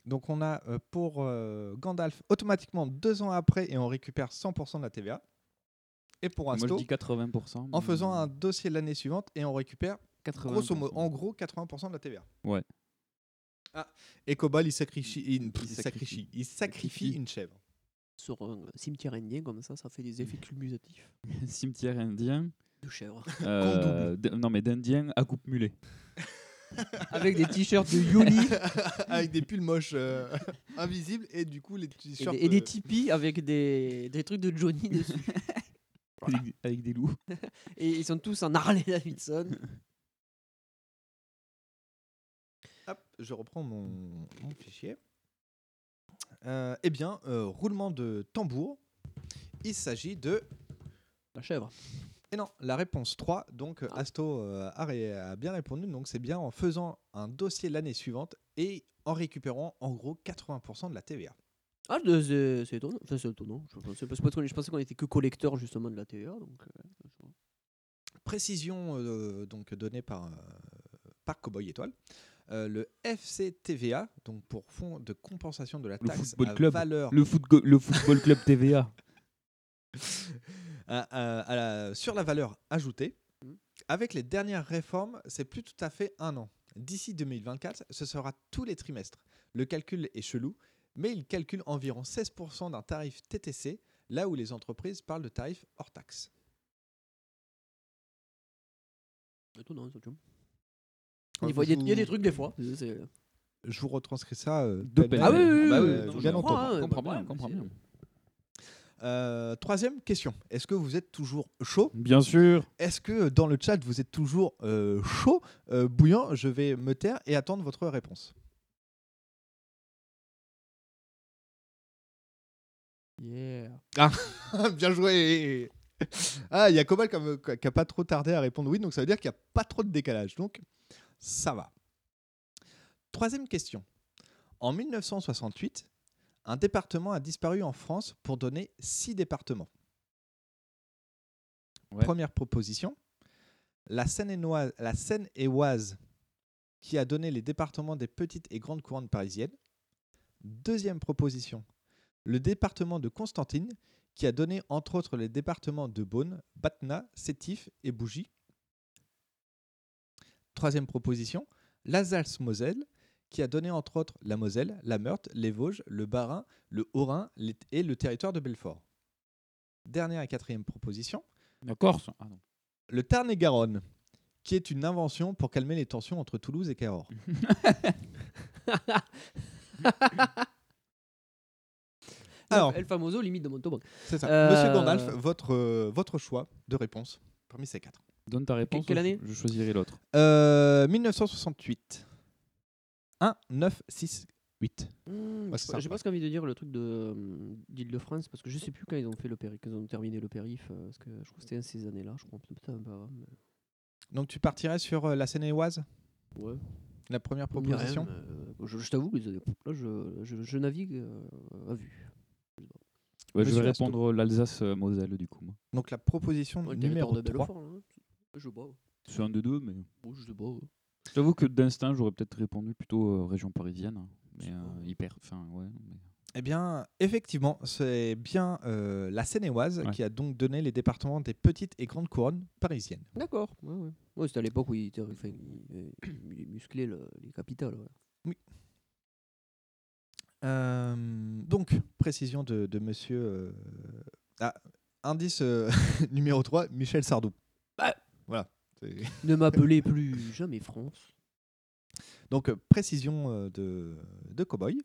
Donc on a euh, pour euh, Gandalf automatiquement deux ans après et on récupère 100% de la TVA. Et pour Moi, je Asto, dis 80%. en mais- faisant un dossier l'année suivante et on récupère Grosso modo, en gros, 80% de la TVA. Ouais. Ah, et Cobol, il sacrifie, il, il sacrifie. sacrifie, il sacrifie une chèvre. Sur un cimetière indien, comme ça, ça fait des effets cumulatifs. Cimetière indien. De chèvre. Euh, non, mais d'indien à coupe mulet. Avec des t-shirts de Yoli. avec des pulls moches euh, invisibles et du coup les Et t-shirts. des, et des euh, tipis avec des, des trucs de Johnny dessus. Avec, avec des loups. Et ils sont tous en Harley Davidson. Hop, je reprends mon, mon fichier. Euh, eh bien, euh, roulement de tambour. Il s'agit de. La chèvre. Et non, la réponse 3. Donc, euh, Asto euh, a, ré- a bien répondu. Donc, c'est bien en faisant un dossier l'année suivante et en récupérant en gros 80% de la TVA. Ah, c'est c'est étonnant. Enfin, c'est étonnant. Je pensais, parce que je pensais qu'on était que collecteur justement de la TVA. Donc, Précision donc donnée par, par Cowboy Étoile. Euh, le FCTVA, donc pour Fonds de compensation de la Le taxe football à club. valeur Le, footgo- le football club TVA. à- à- à la- sur la valeur ajoutée. Avec les dernières réformes, c'est plus tout à fait un an. D'ici 2024, ce sera tous les trimestres. Le calcul est chelou, mais il calcule environ 16% d'un tarif TTC, là où les entreprises parlent de tarifs hors taxe. étonnant, ça, Il y, a- vous- il y a des trucs des fois. C'est- Je vous retranscris ça euh, De peine. Ah oui, oui, oui, Bah oui, non, je bien comprends, entendu. hein, comprends bien, comprends bien. Euh, troisième question. Est-ce que vous êtes toujours chaud? Bien sûr. Est-ce que dans le chat vous êtes toujours euh, chaud, euh, bouillant Je vais me taire et attendre votre réponse. Yeah. Ah, bien joué Ah, il y a Cobal qui a- qui a pas trop tardé à répondre oui, donc ça veut dire qu'il n'y a pas trop de décalage. Donc, ça va. Troisième question. En 1968, un département a disparu en France pour donner six départements. Première proposition. La Seine-et-Oise, la Seine-et-Oise qui a donné les départements des petites et grandes couronnes parisiennes. Deuxième proposition. Le département de Constantine qui a donné entre autres les départements de Beaune, Batna, Sétif et Bougie. Troisième proposition. L'Alsace-Moselle qui a donné entre autres la Moselle, la Meurthe, les Vosges, le Bas-Rhin, le Haut-Rhin et le territoire de Belfort. Dernière et quatrième proposition. La Corse. Ah non. Le Tarn-et-Garonne, qui est une invention pour calmer les tensions entre Toulouse et Cahors. Alors, El famoso limite de Montauban. c'est ça. Euh, Monsieur Gandalf, votre, euh, votre choix de réponse parmi ces quatre. Donne ta réponse. quelle je- année Je choisirai l'autre. Euh, 1968. 1, 9, 6, 8. Hmm, Ouais, j'ai presque envie de dire le truc de euh, d'Île-de-France parce que je sais plus quand ils ont fait le périph, quand ils ont terminé le périph. euh, parce que je crois que c'était ces années-là, je crois un mais- Donc tu partirais sur euh, la Seine-et-Oise? Ouais. La première proposition? euh, je je t'avoue là, je, je, je navigue euh, à vue. Ouais, je vais répondre l'Alsace-Moselle du coup. moi. Donc la proposition Ouais, numéro 3. de Belfort, hein. Je sais pas. C'est un des deux, mais. Bon, je sais pas. ouais. J'avoue que d'instinct, j'aurais peut-être répondu plutôt euh, région parisienne. hein. Mais euh, hyper. Enfin, ouais. mais- Eh bien, effectivement, c'est bien euh, la Seine-et-Oise Ouais. qui a donc donné les départements des petites et grandes couronnes parisiennes. D'accord. Ouais, ouais. Ouais, c'était à l'époque où il, était- enfin, il- il musclait le- les capitales. ouais. Euh, donc, précision de, de monsieur. euh, ah, indice euh, numéro 3, Michel Sardou. Voilà. Ne m'appelez plus jamais France. Donc, euh, précision euh, de, de Cowboy.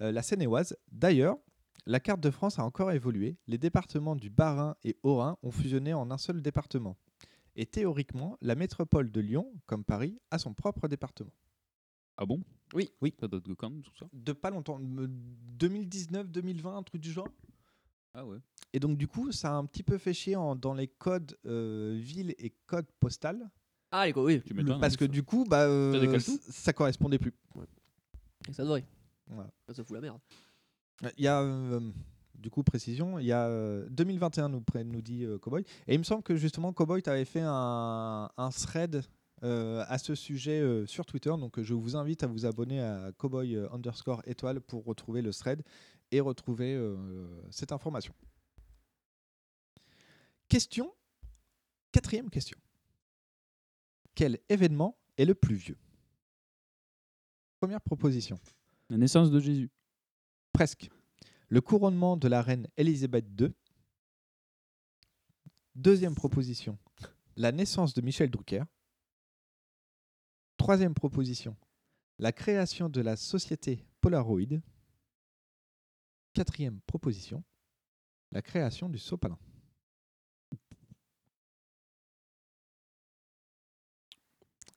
Euh, la Seine-et-Oise, d'ailleurs, la carte de France a encore évolué. Les départements du Bas-Rhin et Haut-Rhin ont fusionné en un seul département. Et théoriquement, la métropole de Lyon, comme Paris, a son propre département. Ah bon? Oui. Oui. Ça date de quand tout ça? De pas longtemps. me- 2019, 2020, un truc du genre? Ah ouais. Et donc, du coup, ça a un petit peu fait chier en- dans les codes euh, ville et code postal. Ah, les co- oui. Tu m'étonnes. Parce que du coup, bah, euh, Ça décale tout ça correspondait plus. Et ça devrait. Voilà. Ça fout la merde. Il y a, euh, du coup, précision, il y a euh, 2021, nous, pré- nous dit euh, Cowboy. Et il me semble que justement, Cowboy, tu avais fait un, un thread euh, à ce sujet euh, sur Twitter. Donc, euh, je vous invite à vous abonner à Cowboy euh, underscore étoile pour retrouver le thread et retrouver euh, cette information. Question, quatrième question. quel événement est le plus vieux? Première proposition. La naissance de Jésus. Presque. Le couronnement de la reine Élisabeth II. Deuxième proposition. La naissance de Michel Drucker. Troisième proposition. La création de la société Polaroid. Quatrième proposition. La création du sopalin.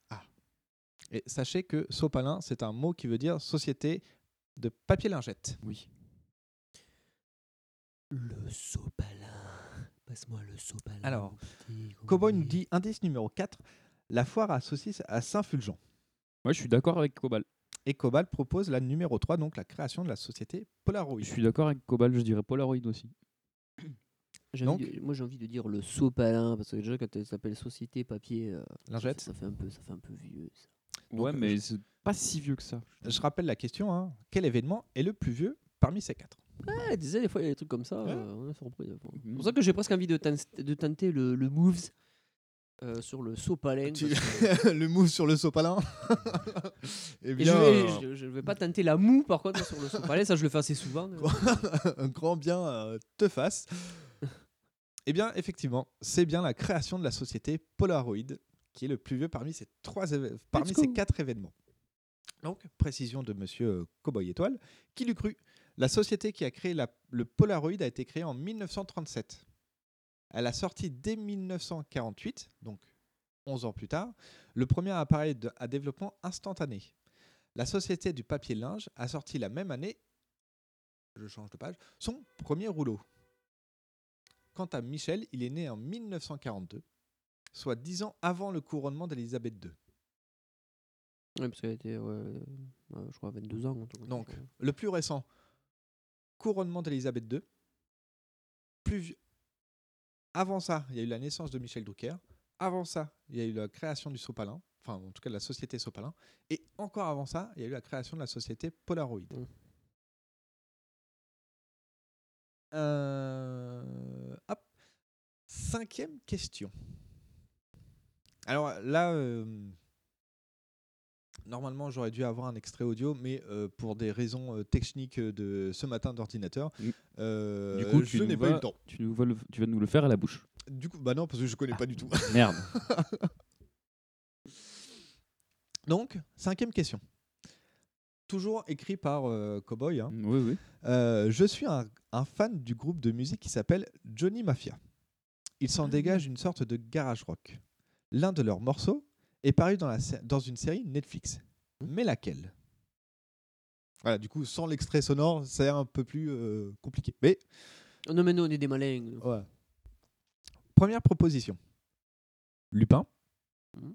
Ah. Et sachez que sopalin, c'est un mot qui veut dire société de papier lingette. Oui. Le sopalin. Passe-moi le sopalin. Alors, Cowboy nous dit indice numéro 4, la foire à saucisses à Saint-Fulgent. Moi, je suis d'accord avec Cobal. Et Cobal propose la numéro 3, donc la création de la société Polaroid. Je suis d'accord avec Cobal, je dirais Polaroid aussi. Donc- de- moi j'ai envie de dire le sopalin parce que déjà quand elle s'appelle société papier euh, ça Lingette. fait- ça fait un peu ça fait un peu vieux ça. ouais, Donc, mais je- c'est pas si vieux que ça. Je rappelle la question, hein. quel événement est le plus vieux parmi ces quatre? Ouais, sais, des fois il y a des trucs comme ça Ouais. euh, on est surpris fois. C'est Mhm. pour ça que j'ai presque envie de tenter le, le moves euh, sur le sopalin Tu- Le move sur le sopalin Eh Et bien, je, vais, je, je vais pas tenter la moue par contre sur le sopalin ça je le fais assez souvent un grand bien euh, te fasse. Eh bien, effectivement, c'est bien la création de la société Polaroid qui est le plus vieux parmi ces, trois parmi ces quatre événements. Donc, précision de monsieur euh, Cowboy Étoile, qui l'eût cru? La société qui a créé la- le Polaroid a été créée en 1937. Elle a sorti dès 1948, donc 11 ans plus tard, le premier appareil de- à développement instantané. La société du papier linge a sorti la même année, je change de page, son premier rouleau. Quant à Michel, il est né en 1942, soit 10 ans avant le couronnement d'Elisabeth II. Ouais, parce qu'elle était euh, ouais, je crois 22 ans Donc, le plus récent, couronnement d'Elisabeth II. Plus vieux- Avant ça, il y a eu la naissance de Michel Drucker. Avant ça, il y a eu la création du Sopalin, enfin en tout cas de la société Sopalin. Et encore avant ça, il y a eu la création de la société Polaroid. Mm. Euh, hop. Cinquième question. Alors là, euh, normalement j'aurais dû avoir un extrait audio, mais euh, pour des raisons euh, techniques de ce matin d'ordinateur, euh, du coup, tu, je n'ai pas eu le temps. Tu, nous vas le- tu vas nous le faire à la bouche. Du coup, bah non, parce que je connais pas du tout. Merde. Donc, cinquième question. Toujours écrit par euh, Cowboy. hein. Oui, oui. Euh, je suis un, un fan du groupe de musique qui s'appelle Johnny Mafia. Il s'en dégage une sorte de garage rock. L'un de leurs morceaux est paru dans, la, dans une série Netflix. Mais laquelle? Voilà, du coup, sans l'extrait sonore, c'est un peu plus euh, compliqué. Mais Oh non mais nous on est des malins. Ouais. Première proposition. Lupin. Mhm.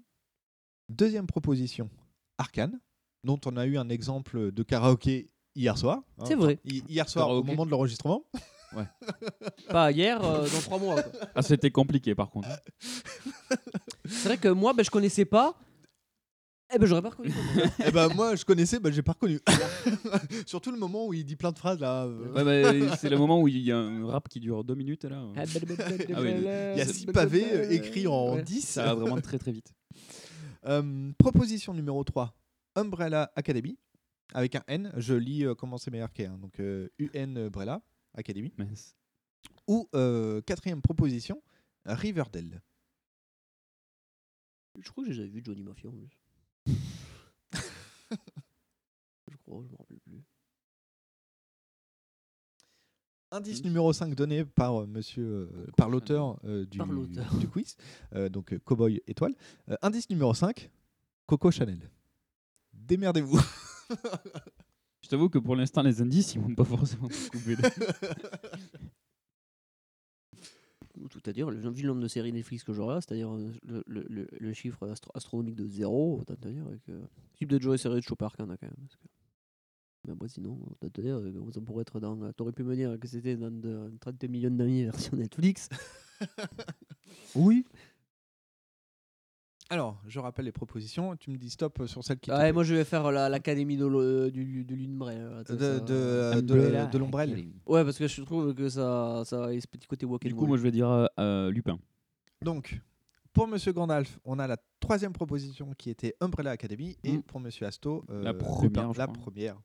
Deuxième proposition. Arcane, dont on a eu un exemple de karaoké hier soir. hein. C'est vrai. Hi- Hier soir, au moment de l'enregistrement. Pas hier euh, dans trois mois. quoi. Ah, c'était compliqué par contre. C'est vrai que moi ben, je connaissais pas. Eh ben j'aurais pas reconnu. Eh ben moi, je connaissais, bah, j'ai pas reconnu. Surtout le moment où il dit plein de phrases là. euh. Ouais, bah, c'est le moment où il y a un rap qui dure deux minutes là. Oui, Il y a six pavés euh, écrits en Ouais. 10. Ça va vraiment très très vite. Euh, proposition numéro 3, Umbrella Academy, avec un N. Je lis euh, comment c'est marqué, hein, donc euh, UN Umbrella Academy. Ou euh, quatrième proposition, Riverdale. Je crois que j'ai déjà vu Johnny Mafia en plus. je crois, je me rappelle plus. Indice numéro 5 donné par euh, monsieur, euh, par l'auteur euh, du, Par l'auteur. du quiz, euh, donc Cowboy Étoile. Euh, indice numéro 5, Coco Chanel. Démerdez-vous. Je t'avoue que pour l'instant, les indices, ils m'ont pas forcément beaucoup aidé. Tout à dire, vu le nombre de séries Netflix que j'aurai, c'est-à-dire euh, le, le, le, le chiffre astro- astronomique de zéro, autant te dire que le type de Joe série de choper Arcana quand même. Parce que... Mais après, sinon, autant te dire que ça pourrait être dans. T'aurais pu me dire que c'était dans de, 30 millions d'amis version Netflix. oui. Alors, je rappelle les propositions. Tu me dis stop sur celle qui. plaît. moi je vais faire la- l'académie de, l'o- du, de l'Unbrel. là, tu sais, De- ça- de- euh, de- de l'ombrelle. Ouais, parce que je trouve que ça, ça a ce petit côté walk Du coup, moi, je vais dire euh, euh, Lupin. Donc, pour Monsieur Gandalf, on a la troisième proposition qui était Umbrella Academy. Et Mm. pour Monsieur Asto, euh, La première, la première.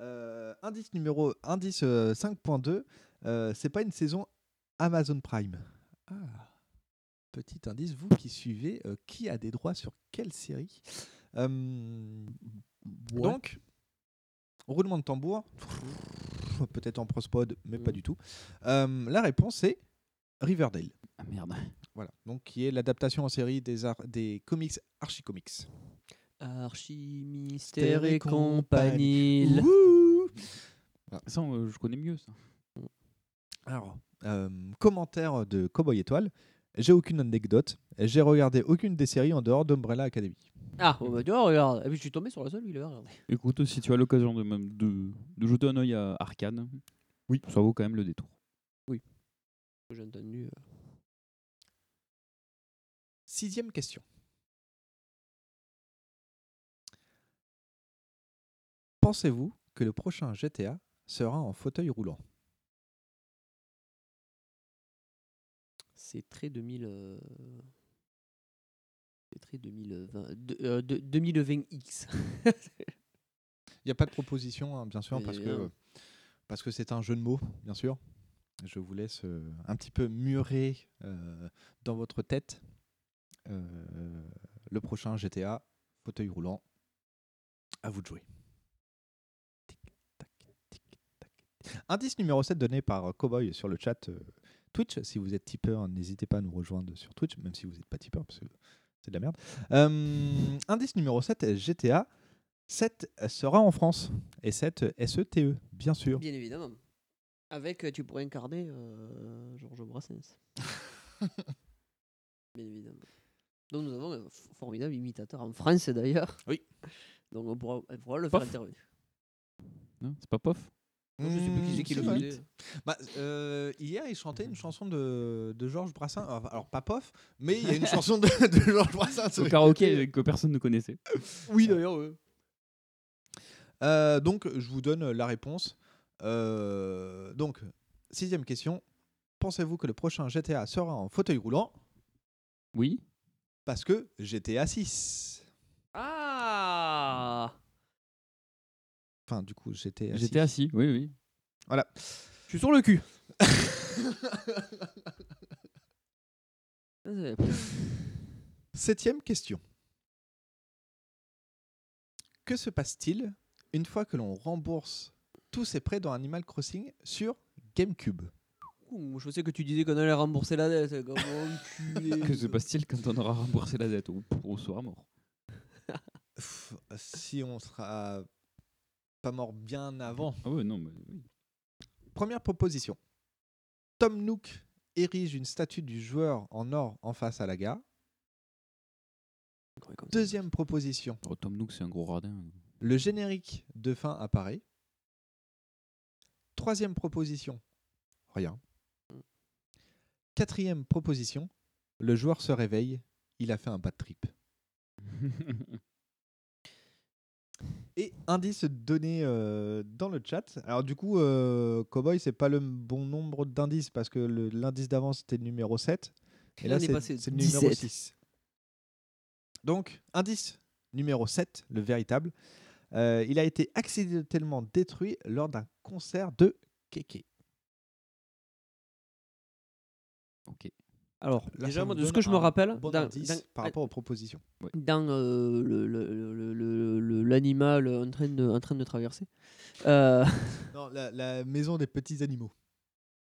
Euh, indice numéro indice euh, 5.2, euh, c'est pas une saison Amazon Prime. Ah. Petit indice, vous qui suivez, euh, qui a des droits sur quelle série? Euh, Donc, roulement de tambour, peut-être en prospod, mais pas du tout. Euh, la réponse est Riverdale. Ah merde. Voilà, donc qui est l'adaptation en série des, des comics Archie Comics. Archie, Mystère et compagnie. Wouh Ça, je connais mieux ça. Alors, euh, commentaire de Cowboy Étoile. J'ai aucune anecdote. J'ai regardé aucune des séries en dehors d'Umbrella Academy. Ah, bon, bah, tu vois, regarde. Et puis je suis tombé sur la seule, il a regardé. Écoute, si tu as l'occasion de, même de, de jeter un œil à Arcane, oui. ça vaut quand même le détour. J'ai entendu. euh, Sixième question. Pensez-vous que le prochain GTA sera en fauteuil roulant? C'est très 2000. euh, C'est très 2020. de- euh, de- 2020X. Il n'y a pas de proposition, hein, bien sûr, Mais parce que parce que c'est un jeu de mots, bien sûr. Je vous laisse euh, un petit peu murer euh, dans votre tête euh, le prochain GTA, fauteuil roulant. À vous de jouer. Indice numéro 7 donné par Cowboy sur le chat Twitch. Si vous êtes tipeur, n'hésitez pas à nous rejoindre sur Twitch, même si vous n'êtes pas tipeur, parce que c'est de la merde. Euh, indice numéro 7, GTA 7 sera en France. Et 7 SETE, bien sûr. Bien évidemment. Avec, euh, tu pourrais incarner euh, Georges Brassens. Bien évidemment. Donc nous avons un formidable imitateur en France d'ailleurs. Oui. Donc on pourra, on pourra le faire intervenir. Non, c'est pas Pof? Non, je sais plus qui c'est qui Mmh, le faisait. vrai. Bah, euh, hier, il chantait une chanson de, de Georges Brassens. Alors, alors, pas Pof, mais il y a une chanson de, de Georges Brassens. Au karaoké que personne ne connaissait. Oui d'ailleurs, ouais. Euh, donc, je vous donne la réponse. Euh, donc, sixième question. Pensez-vous que le prochain GTA sera en fauteuil roulant? Oui. Parce que GTA 6. Enfin, du coup, GTA 6. J'étais assis, oui, oui. Voilà. Je suis sur le cul. Septième question. Que se passe-t-il une fois que l'on rembourse tous ses prêts dans Animal Crossing sur GameCube? Ouh, je sais que tu disais qu'on allait rembourser la dette. Enculé. Que se passe-t-il quand on aura remboursé la dette? Ou on sera mort Si on sera pas mort bien avant. Ah ouais, non, mais oui. Première proposition. Tom Nook érige une statue du joueur en or en face à la gare. Deuxième proposition. Oh, Tom Nook, c'est un gros radin. Le générique de fin apparaît. Troisième proposition. Rien. Quatrième proposition. Le joueur se réveille. Il a fait un bad trip. Et indice donné euh, dans le chat. Alors du coup, euh, Cowboy, c'est pas le bon nombre d'indices parce que le- l'indice d'avant c'était le numéro 7. Et là, On est c'est passé c'est le numéro 17. 6. Donc, indice numéro 7, le véritable. Euh, il a été accidentellement détruit lors d'un concert de Keke. Ok. Alors, Là, déjà, moi, de ce que je me rappelle, bon dans- indice dans- par rapport aux propositions. dans euh, le- le- le- le- le- l'animal en train de, en train de traverser. Euh, Non, la, la maison des petits animaux.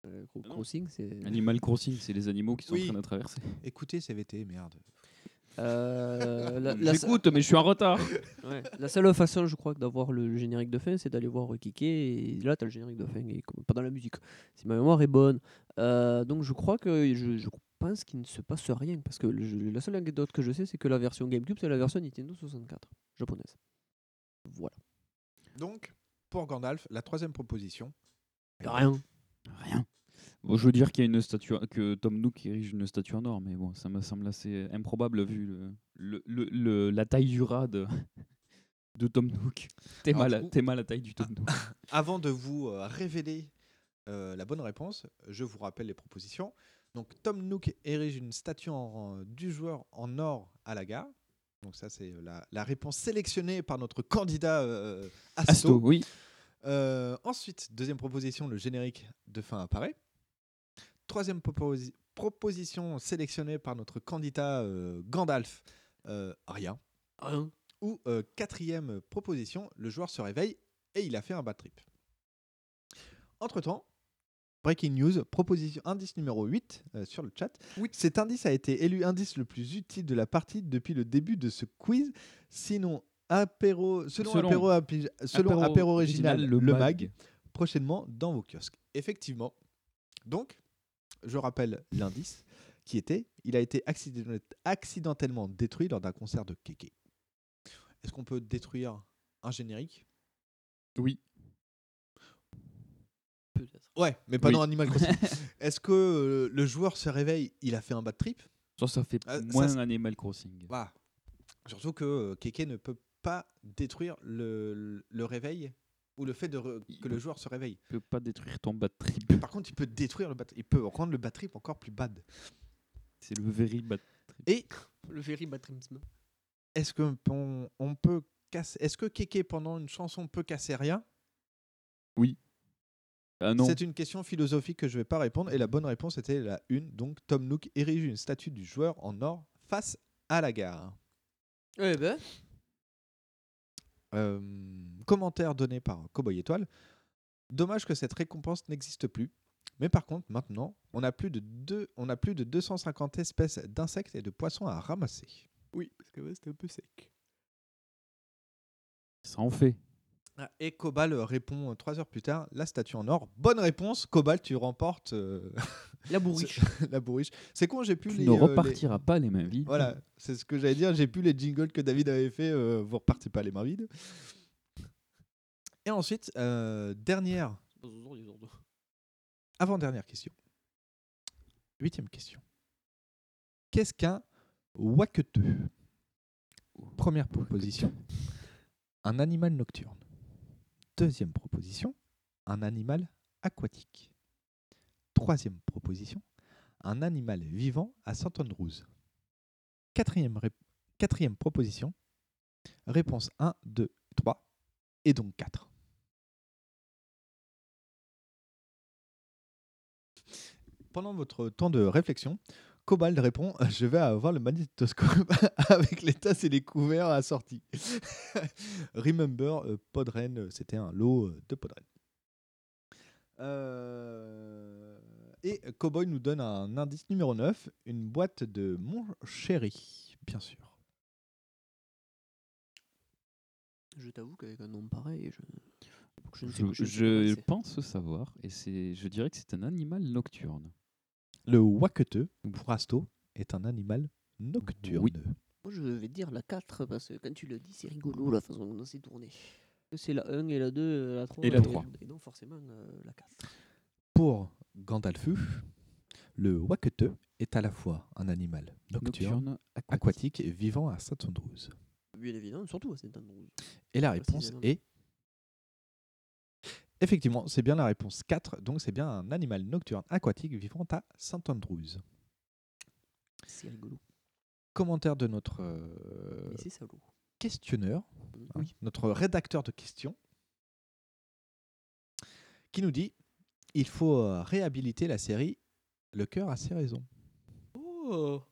euh, Cro- Crossing, c'est. Animal Crossing, c'est les animaux qui sont Oui. en train de traverser. Écoutez CVT, merde. Euh, la, la- J'écoute, mais je suis en retard. Ouais. La seule façon, je crois, d'avoir le, le générique de fin, c'est d'aller voir Kiki. Et là, tu as le générique de fin, et comme- pas dans la musique. Si ma mémoire est bonne. Euh, donc, je crois que je, je pense qu'il ne se passe rien. Parce que le- la seule anecdote que je sais, c'est que la version GameCube, c'est la version Nintendo 64 japonaise. Voilà. Donc, pour Gandalf, la troisième proposition. Rien. Rien. Bon, je veux dire qu'il y a une statue, que Tom Nook érige une statue en or, mais bon, ça me semble assez improbable vu le, le, le- le- la taille du rat de, de Tom Nook. T'es mal, t'es mal à la taille du Tom Nook. Avant de vous euh, révéler euh, la bonne réponse. Je vous rappelle les propositions. Donc, Tom Nook érige une statue en- du joueur en or à la gare. Donc, ça, c'est la, la réponse sélectionnée par notre candidat euh, Asto. Asto, oui. Euh, ensuite, deuxième proposition, le générique de fin apparaît. Troisième proposi- proposition sélectionnée par notre candidat euh, Gandalf, euh, rien. Rien. Ou euh, quatrième proposition, le joueur se réveille et il a fait un bad trip. Entre-temps, breaking news, proposition indice numéro 8 euh, sur le chat. Cet indice a été élu indice le plus utile de la partie depuis le début de ce quiz. Sinon, apéro, selon, Selon apéro, Api- selon Apéro Apéro original, Original, le, le mag, mag. prochainement dans vos kiosques. Effectivement. Donc, je rappelle l'indice qui était il a été accident- accidentellement détruit lors d'un concert de Kéké. Est-ce qu'on peut détruire un générique? Oui. Peut-être. Ouais, mais pas Oui. dans Animal Crossing. Est-ce que euh, le joueur se réveille, il a fait un bad trip? Ça, ça fait Ah, ça, moins c'est- Animal Crossing. Bah, surtout que euh, Kéké ne peut pas détruire le, le réveil ou le fait de re- que le joueur se réveille. Il peut pas détruire ton bad trip. Par contre, il peut détruire le bad il peut rendre le bad trip encore plus bad. C'est le very bad trip. Et Le very batrisme. est-ce que on, on peut casser Est-ce que Kéké pendant une chanson peut casser rien? Oui. Ah. C'est une question philosophique que je vais pas répondre et la bonne réponse était la une. Donc Tom Nook érige une statue du joueur en or face à la gare. Eh ben. Euh, commentaire donné par Cowboy Étoile. Dommage que cette récompense n'existe plus. Mais par contre, maintenant, on a plus de, deux, on a plus de 250 espèces d'insectes et de poissons à ramasser. Oui, parce que ouais, c'était un peu sec. Ça en fait. Ah, Et Cobal répond euh, trois heures plus tard, la statue en or. Bonne réponse, Cobal, tu remportes euh, La bourriche. la bourriche. C'est con, j'ai plus Tu les. ne euh, les- repartiras pas les mains vides. Voilà, c'est ce que j'allais dire. J'ai plus les jingles que David avait fait. euh, vous repartez pas les mains vides. Et ensuite, euh, dernière, avant-dernière question. Huitième question. Qu'est-ce qu'un waqueteux Première proposition, un animal nocturne. Deuxième proposition, un animal aquatique. Troisième proposition, un animal vivant à St. Andrews. Quatrième, quatrième proposition, réponse 1, 2, 3 et donc 4. Pendant votre temps de réflexion, Cobalt répond Je vais avoir le magnétoscope avec les tasses et les couverts assortis. Remember, euh, Podren, euh, c'était un lot euh, de Podren. Euh, Et Cowboy nous donne un indice numéro 9, une boîte de Mon Chéri, bien sûr. Je t'avoue qu'avec un nom pareil, je, je Je, je pense savoir, et c'est, je dirais que c'est un animal nocturne. Le waqueteux, pour Asto, est un animal nocturne. Oui. Moi, je vais dire la 4 parce que quand tu le dis, c'est rigolo la façon dont c'est tourné. C'est la 1 et la 2, la 3 Et la 3. Et non, forcément euh, la 4. Pour Gandalfu, le waqueteux est à la fois un animal nocturne, Nocturne, aquatique et vivant à Saint-Andrews. Bien évidemment, surtout à Saint-Andrews. Et la réponse est. Effectivement, c'est bien la réponse 4, donc c'est bien un animal nocturne aquatique vivant à Saint-Andrews. C'est rigolo. Commentaire de notre euh, Mais c'est salaud. questionneur, Mm, hein, notre rédacteur de questions, qui nous dit il faut euh, réhabiliter la série Le cœur a ses raisons. Oh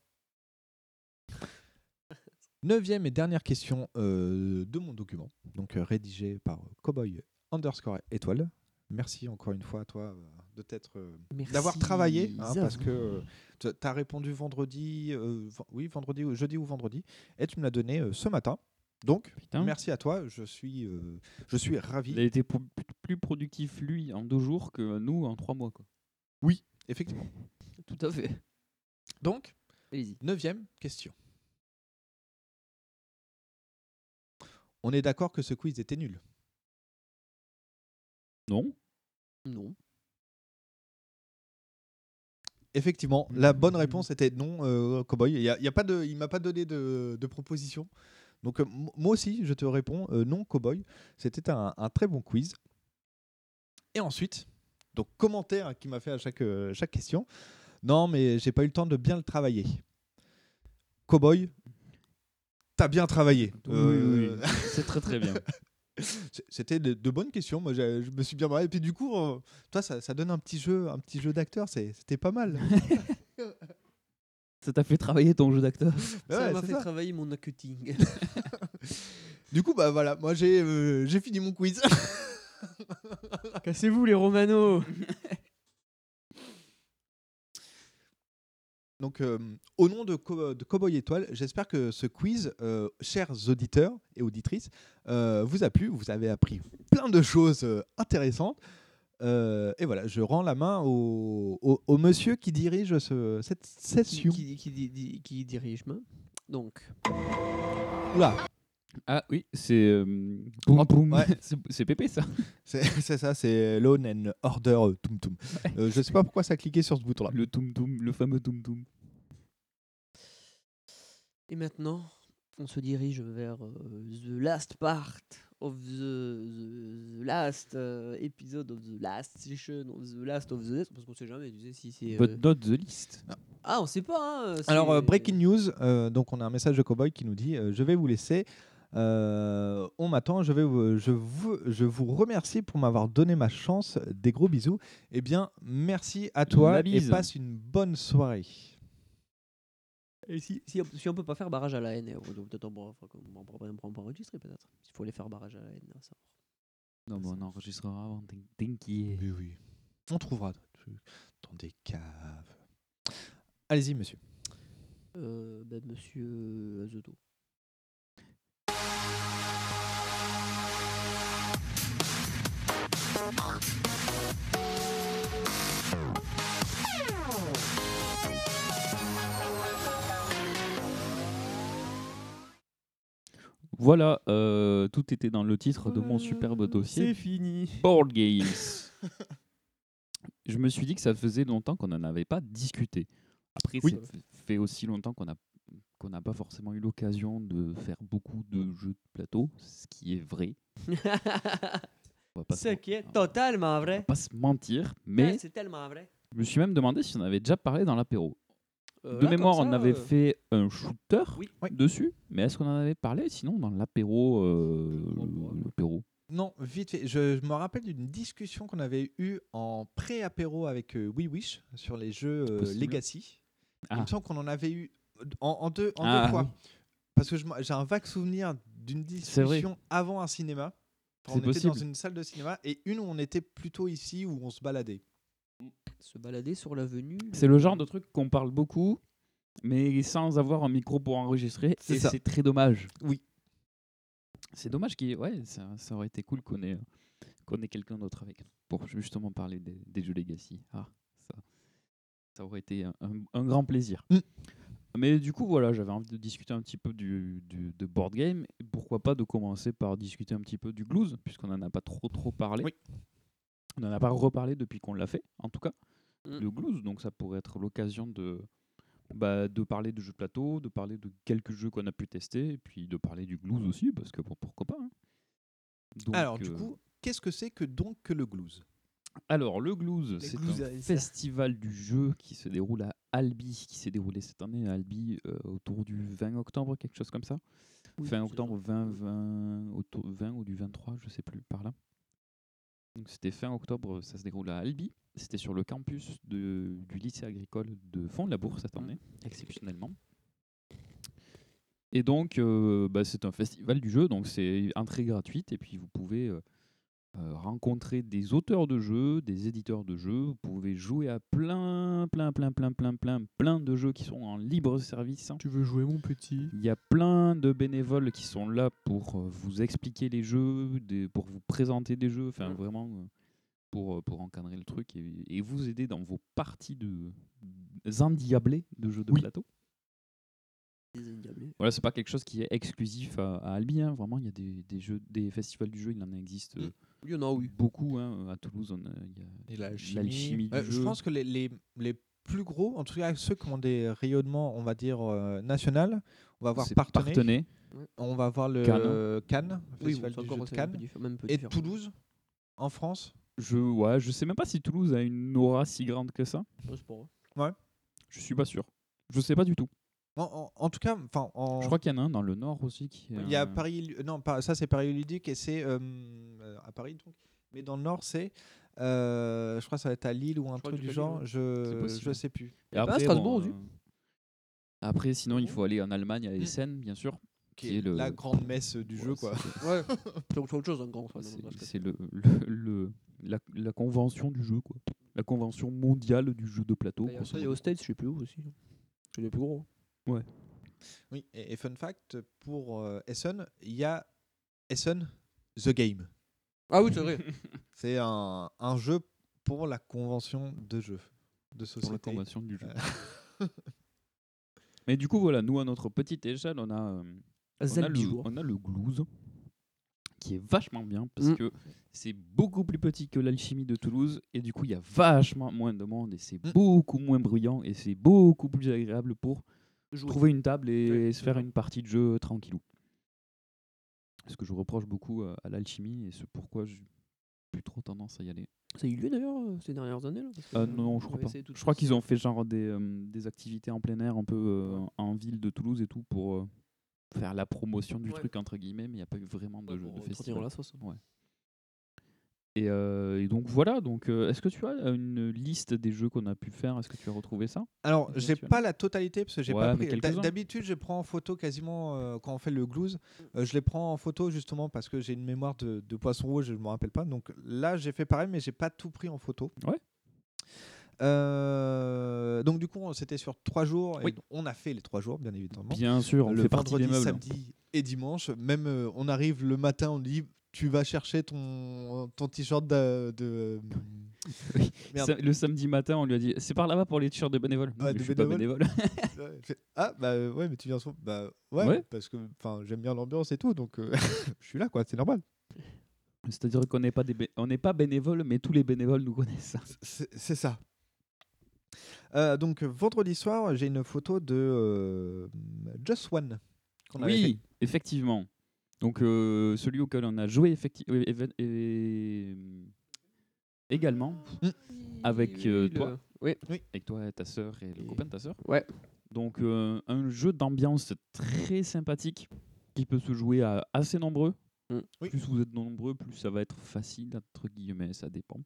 Neuvième et dernière question euh, de mon document, donc euh, rédigé par Cowboy underscore étoile. Merci encore une fois à toi euh, de t'être euh, d'avoir travaillé hein, parce que tu as répondu vendredi, euh, ven- oui vendredi, ou jeudi ou vendredi, et tu me l'as donné euh, ce matin. Donc merci à toi, je suis, euh, je suis ravi. Il a été plus productif, lui, en deux jours que nous en trois mois. Quoi. Oui, effectivement. Tout à fait. Donc, neuvième question. On est d'accord que ce quiz était nul. Non Non. Effectivement, la bonne réponse était non, euh, Cowboy. Il y a, il y a pas de, il m'a pas donné de, de proposition. Donc euh, moi aussi, je te réponds euh, non, Cowboy. C'était un, un très bon quiz. Et ensuite, donc commentaire qui m'a fait à chaque, euh, chaque question. Non, mais j'ai pas eu le temps de bien le travailler. Cowboy, t'as bien travaillé. Oui, Euh, oui, c'est très très bien. C'était de, de bonnes questions. Moi, je me suis bien marré. Et puis du coup, euh, toi, ça, ça donne un petit jeu, un petit jeu d'acteur. C'était pas mal. Ça t'a fait travailler ton jeu d'acteur Bah ça ouais, m'a fait ça. travailler mon acting. Du coup, bah voilà, moi j'ai euh, j'ai fini mon quiz. Cassez-vous les Romano Donc, euh, au nom de, Co- de Cowboy Étoile, j'espère que ce quiz, euh, chers auditeurs et auditrices, euh, vous a plu. Vous avez appris plein de choses intéressantes. Et voilà, je rends la main au, au- au monsieur qui dirige ce- cette session. qui, qui, di- di- qui dirige main. Donc, Oula, Ah oui, c'est. euh, boum, boum. ouais. C'est- Pépé ça. c'est ça, c'est Law and Order euh, Tum Tum. Euh, je sais pas pourquoi ça a cliqué sur ce bouton-là. Le Toum Toum, le fameux Toum Toum. et maintenant, on se dirige vers euh, the last part of the, the, the last euh, episode of the last session of the last of the parce qu'on sait jamais, tu sais si c'est. euh, But not the list. Ah, on sait pas. hein, Alors, euh, breaking news, euh, donc on a un message de Cowboy qui nous dit euh, Je vais vous laisser. Euh, on m'attend, je, vais vous- je, vous, je vous remercie pour m'avoir donné ma chance. Des gros bisous. Eh bien, merci à toi et passe une bonne soirée. Et si, si, on- si on peut pas faire barrage à la haine, peut-être on pourra enregistrer peut-être. Il faut aller faire barrage à la haine. savoir. Non, mais on enregistrera avant. t'in- T'inquiète. Oui, oui. On trouvera dans des caves. Allez-y, monsieur. Euh, ben, monsieur Azoto. Voilà, euh, tout était dans le titre de mon superbe dossier. C'est fini. Board Games. Je me suis dit que ça faisait longtemps qu'on n'en avait pas discuté. Après, Oui. ça fait aussi longtemps qu'on a qu'on n'a pas forcément eu l'occasion de faire beaucoup de jeux de plateau, ce qui est vrai. On va Ce qui est totalement vrai. pas se mentir, Ouais, mais c'est tellement vrai. je me suis même demandé si on avait déjà parlé dans l'apéro. Euh, de là, mémoire, on avait euh, fait un shooter Oui. dessus, mais est-ce qu'on en avait parlé sinon dans l'apéro euh, l'apéro Non, vite fait. Je, je me rappelle d'une discussion qu'on avait eue en pré-apéro avec euh, We Wish sur les jeux euh. Legacy. Il Ah. me semble qu'on en avait eu en, en deux, en Ah, deux fois. oui. Parce que j'ai un vague souvenir d'une discussion avant un cinéma. On C'est était dans possible. une salle de cinéma et une où on était plutôt ici où on se baladait. Se balader sur l'avenue. C'est le genre de truc qu'on parle beaucoup, mais sans avoir un micro pour enregistrer. C'est Et ça. c'est très dommage. Oui. C'est dommage qu'il ouais, ça, ça aurait été cool qu'on ait, qu'on ait quelqu'un d'autre avec nous pour justement parler des, des jeux Legacy. Ah, ça, ça aurait été un, un- un grand plaisir. Mm. Mais du coup, voilà, j'avais envie de discuter un petit peu du, du- de board game. Et pourquoi pas de commencer par discuter un petit peu du Glues, puisqu'on n'en a pas trop trop parlé. Oui. On n'en a pas reparlé depuis qu'on l'a fait, en tout cas, Mm. le Glues. Donc ça pourrait être l'occasion de, bah, de parler de jeux de plateau, de parler de quelques jeux qu'on a pu tester, et puis de parler du Glues aussi, parce que bon, pourquoi pas. hein. Donc, Alors, du euh, coup, qu'est-ce que c'est que donc que le Glues alors, le Glues, c'est un festival du jeu qui se déroule à Albi, qui s'est déroulé cette année à Albi euh, autour du 20 octobre, quelque chose comme ça. Oui, fin octobre 20, 20, autour, 20 ou du 23, je sais plus, par là. Donc c'était fin octobre, ça se déroule à Albi. C'était sur le campus de, du lycée agricole de Fond-de-la-Bourg cette année, exceptionnellement. Et donc, euh, bah, c'est un festival du jeu, donc c'est entrée gratuite, et puis vous pouvez euh, rencontrer des auteurs de jeux, des éditeurs de jeux. Vous pouvez jouer à plein, plein, plein, plein, plein, plein, plein de jeux qui sont en libre service. Tu veux jouer, mon petit? Il y a plein de bénévoles qui sont là pour euh, vous expliquer les jeux, pour vous présenter des jeux, enfin vraiment euh, pour, euh, pour encadrer le truc et, et vous aider dans vos parties de endiablées de jeux de Oui. plateau. Voilà, c'est pas quelque chose qui est exclusif à, à Albi. hein. Vraiment, il y a des, des jeux, des festivals du jeu, il en existe euh, Il y en a, oui. beaucoup. hein. À Toulouse, on a- il y a Et l'alchimie. l'alchimie du Euh, je jeu. pense que les, les, les plus gros, en tout cas ceux qui ont des rayonnements, on va dire, euh, national, on va avoir C'est Partenay. Partenay. On va avoir le Cannes. Cannes, Cannes, Oui, Festival c'est du encore jeu de un Cannes. peu diffé- même un peu Et différent. Toulouse, en France? Je, ouais, je sais même pas si Toulouse a une aura si grande que ça. Ouais, c'est pas vrai. Ouais. Je suis pas sûr. Je sais pas du tout. En, en- en tout cas, enfin, en- Je crois qu'il y en a un dans le nord aussi qui. est Il y a un- Paris, non, ça c'est Paris ludique et c'est euh, euh, à Paris donc. Mais dans le Nord, c'est, euh, je crois, que ça va être à Lille ou un truc du Lille, genre. Je, je sais plus. Et Bah, après, Strasbourg bon, aussi. euh, Après, sinon, il faut aller en Allemagne à Essen, bien sûr. Qui est la grande messe du jeu, quoi. c'est- Ouais, c'est autre chose en grand. ça, C'est- le, le, le- la, la convention du jeu, quoi. La convention mondiale du jeu de plateau. Il y a aux States, je sais plus où aussi. C'est les plus gros. Ouais. Oui, et, et fun fact, pour euh, Essen, il y a Essen The Game. Ah oui, c'est vrai. c'est un, un jeu pour la convention de jeu, de société. Pour la convention du jeu. Mais du coup, voilà, nous, à notre petite échelle, on a, euh, on a, le, on a le Glouze, qui est vachement bien, parce Mm. que c'est beaucoup plus petit que l'alchimie de Toulouse, et du coup, il y a vachement moins de monde, et c'est beaucoup moins bruyant, et c'est beaucoup plus agréable pour Jouer. trouver une table et se faire une partie de jeu tranquillou. Ce que je reproche beaucoup euh, à l'alchimie, et c'est pourquoi j'ai plus trop tendance à y aller. Ça a eu lieu d'ailleurs euh, ces dernières années là euh, non, on je crois pas. Je crois qu'ils ont fait genre des, euh, des activités en plein air un peu euh, en ville de Toulouse et tout pour euh, faire la promotion du Ouais. truc entre guillemets, mais il n'y a pas eu vraiment de, Ouais, jeu- de festival. la sauce. Ouais. Et, euh, et donc voilà, donc euh, est-ce que tu as une liste des jeux qu'on a pu faire? Est-ce que tu as retrouvé ça? Alors, j'ai pas la totalité parce que j'ai Ouais, pas pris. D'habitude, je prends en photo quasiment euh, quand on fait le glouze. je les prends en photo justement parce que j'ai une mémoire de, de poisson rouge, je me rappelle pas. Donc là, j'ai fait pareil, mais j'ai pas tout pris en photo. Ouais. Donc du coup, c'était sur trois jours. Et Oui. on a fait les trois jours, bien évidemment. Bien sûr, on le fait partie des vendredi, meubles. samedi et dimanche. Même on arrive le matin, on dit tu vas chercher ton, ton t-shirt de. de- Oui. Merde. Sa- Le samedi matin, on lui a dit c'est par là-bas pour les t-shirts de bénévoles. Ouais, de je suis pas bénévole. Ah bah euh, ouais mais tu viens souvent bah ouais, Ouais. parce que j'aime bien l'ambiance et tout donc euh, je suis là quoi c'est normal C'est-à-dire qu'on n'est pas, des bé- on pas bénévole, mais tous les bénévoles nous connaissent. c'est ça Euh, donc vendredi soir j'ai une photo de euh, Just One Oui, effectivement. Donc euh, celui auquel on a joué effectivement également avec euh, toi, Oui. avec toi, ta sœur et le copain de ta sœur. Ouais. Donc euh, un jeu d'ambiance très sympathique qui peut se jouer à assez nombreux. Mm. Oui. Plus vous êtes nombreux, plus ça va être facile entre guillemets, ça dépend.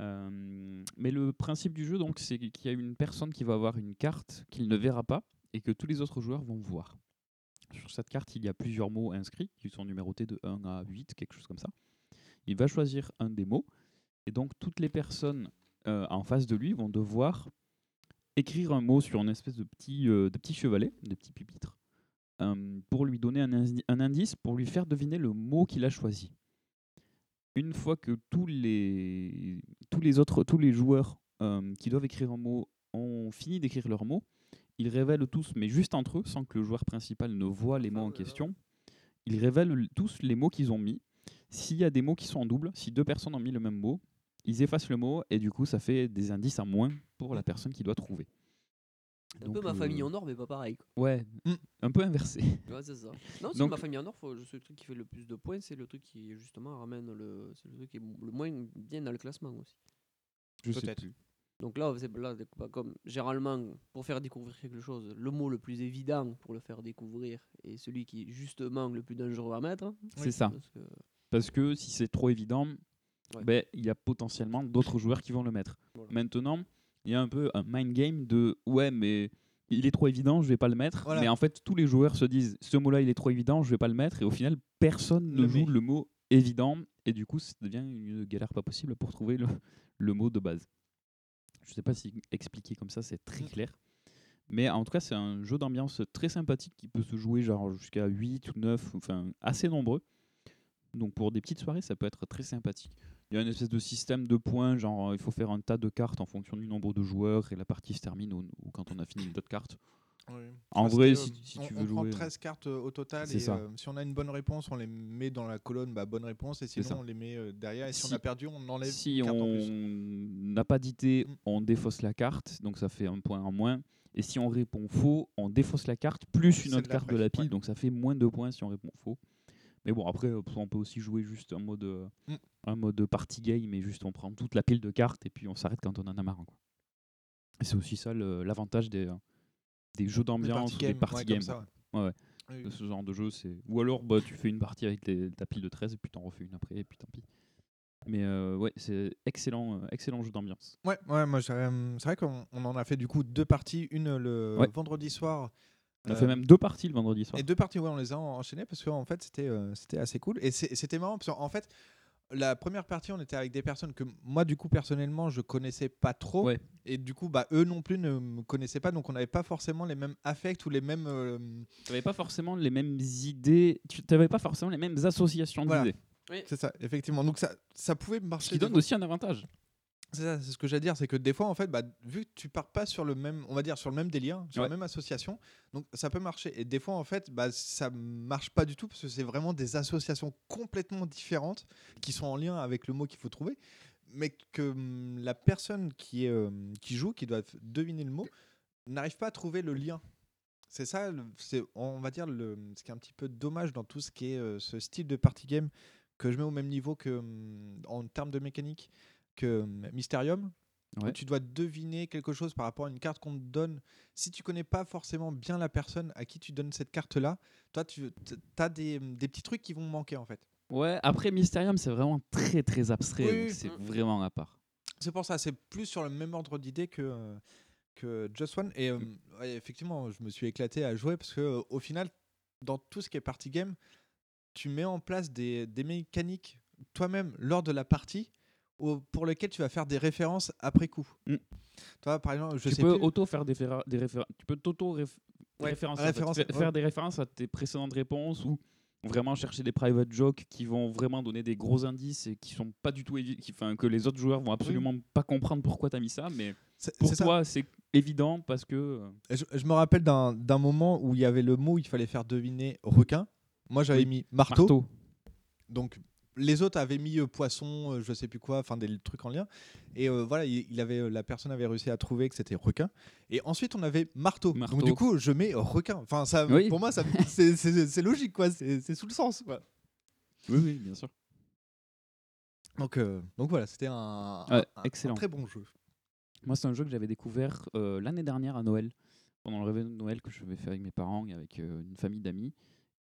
Euh, mais le principe du jeu, donc, c'est qu'il y a une personne qui va avoir une carte qu'il ne verra pas et que tous les autres joueurs vont voir. Sur cette carte, il y a plusieurs mots inscrits qui sont numérotés de 1 à 8, quelque chose comme ça. Il va choisir un des mots et donc toutes les personnes euh, en face de lui vont devoir écrire un mot sur une espèce de petit, euh, de petit chevalet, de petit pupitre, euh, pour lui donner un, indi- un indice, pour lui faire deviner le mot qu'il a choisi. Une fois que tous les, tous les autres, tous les joueurs euh, qui doivent écrire un mot ont fini d'écrire leur mot, ils révèlent tous, mais juste entre eux, sans que le joueur principal ne voit les mots en question, ils révèlent tous les mots qu'ils ont mis. S'il y a des mots qui sont en double, si deux personnes ont mis le même mot, ils effacent le mot et du coup ça fait des indices en moins pour la personne qui doit trouver. Un peu Donc, ma euh, famille en or, mais pas pareil. quoi. Ouais, un peu inversé. Ouais, c'est ça. Non, c'est Donc- ma famille en or, faut, c'est le truc qui fait le plus de points, c'est le truc qui justement ramène le. C'est le truc qui est le moins bien dans le classement aussi. Je sais Peut-être. plus. Donc là, c'est là, comme généralement pour faire découvrir quelque chose, le mot le plus évident pour le faire découvrir et celui qui est justement le plus dangereux à mettre. C'est ça. Parce que Parce que si c'est trop évident, Ouais. ben, il y a potentiellement d'autres joueurs qui vont le mettre. Maintenant, il y a un peu un mind game de ouais, mais il est trop évident, je vais pas le mettre. Voilà. Mais en fait, tous les joueurs se disent ce mot-là, il est trop évident, je vais pas le mettre. Et au final, personne ne Le joue met. le mot évident. Et du coup, ça devient une galère pas possible pour trouver le, le mot de base. Je sais pas si expliquer comme ça, c'est très Mm. clair. Mais en tout cas, c'est un jeu d'ambiance très sympathique qui peut se jouer genre jusqu'à 8 ou 9, enfin assez nombreux. Donc pour des petites soirées, ça peut être très sympathique. Il y a une espèce de système de points, genre euh, il faut faire un tas de cartes en fonction du nombre de joueurs et la partie se termine ou quand on a fini d'autres cartes. En Enfin, vrai, si, euh, si on, tu on veux prend jouer. 13 cartes euh, au total et ça. euh, si on a une bonne réponse, on les met dans la colonne bah, bonne réponse et sinon on les met euh, derrière et si, Si- on a perdu, on enlève si une carte en on n'a pas d'idée, on défausse la carte, donc ça fait un point en moins. Et si on répond fausse, on défausse la carte plus une autre carte de la pile, ouais. donc ça fait moins de points si on répond faux. Mais bon, après, on peut aussi jouer juste un mode, euh, Mm. un mode party game et juste on prend toute la pile de cartes et puis on s'arrête quand on en a marre. quoi. Et c'est aussi ça l'avantage des, des jeux d'ambiance des game, party ouais, games. ça, quoi. Ouais. Oui, oui. ce genre de jeu, c'est. Ou alors bah, tu fais une partie avec les- ta pile de 13 et puis t'en refais une après et puis tant pis. Mais euh, ouais, c'est excellent, euh, excellent jeu d'ambiance. Ouais, ouais, moi, euh, c'est vrai qu'on on en a fait du coup deux parties, une le Ouais. vendredi soir. On a fait même deux parties le vendredi soir. Et deux parties, ouais, on les a en- enchaînées parce qu'en fait, c'était c'était assez cool. Et c'était marrant parce qu'en fait, la première partie, on était avec des personnes que moi, du coup, personnellement, je connaissais pas trop. Ouais. Et du coup, bah, eux non plus ne me connaissaient pas. Donc, on n'avait pas forcément les mêmes affects ou les mêmes. euh, Tu n'avais pas forcément les mêmes idées, tu n'avais pas forcément les mêmes associations Voilà. d'idées. C'est ça, effectivement. Donc, ça, ça pouvait marcher. Ce qui donne aussi un avantage. C'est ça, c'est ce que j'allais dire, c'est que des fois, en fait, bah, vu que tu pars pas sur le même, on va dire sur le même délire, sur Ouais. la même association, donc ça peut marcher. Et des fois, en fait, bah, ça marche pas du tout parce que c'est vraiment des associations complètement différentes qui sont en lien avec le mot qu'il faut trouver, mais que hum, la personne qui est euh, qui joue, qui doit deviner le mot, n'arrive pas à trouver le lien. C'est ça, c'est on va dire le, ce qui est un petit peu dommage dans tout ce qui est euh, ce style de party game que je mets au même niveau que hum, en termes de mécanique que hum, Mysterium. où tu dois deviner quelque chose par rapport à une carte qu'on te donne. Si tu connais pas forcément bien la personne à qui tu donnes cette carte-là, toi, tu as des, des petits trucs qui vont manquer en fait. Ouais, après Mysterium, c'est vraiment très très abstrait. Oui, donc oui. C'est vraiment à part. C'est pour ça, c'est plus sur le même ordre d'idée que, euh, que Just One. Et euh, ouais, effectivement, je me suis éclaté à jouer parce que euh, au final, dans tout ce qui est party game, tu mets en place des, des mécaniques toi-même lors de la partie au- pour lesquelles tu vas faire des références après coup. Mm. Toi, par exemple, je tu sais peux plus- auto faire des, références. Tu peux t'auto réf- Ouais, référencer, référence- en fait. Fa- ouais. faire des références à tes précédentes réponses ou vraiment chercher des private jokes qui vont vraiment donner des gros indices et qui sont pas du tout qui, enfin, que les autres joueurs vont absolument pas comprendre pourquoi tu as mis ça, mais C'est- pour c'est ça. toi c'est évident parce que euh, Je, je me rappelle d'un d'un moment où il y avait le mot où il fallait faire deviner requin. Moi, j'avais Oui, mis marteau. marteau. Donc, les autres avaient mis euh, poisson, euh, je sais plus quoi, enfin des trucs en lien. Et euh, voilà, il, il avait, euh, la personne avait réussi à trouver que c'était requin. Et ensuite, on avait marteau. Marteau. Donc, du coup, je mets requin. Enfin, ça, Oui. pour moi, ça- c'est- c'est c'est logique, quoi. C'est c'est sous le sens, quoi. oui oui bien sûr. Donc, donc voilà, c'était un, Ouais, un- un excellent. très bon jeu. Moi, c'est un jeu que j'avais découvert l'année dernière à Noël, pendant le réveillon de Noël que je vais faire avec mes parents et avec une famille d'amis.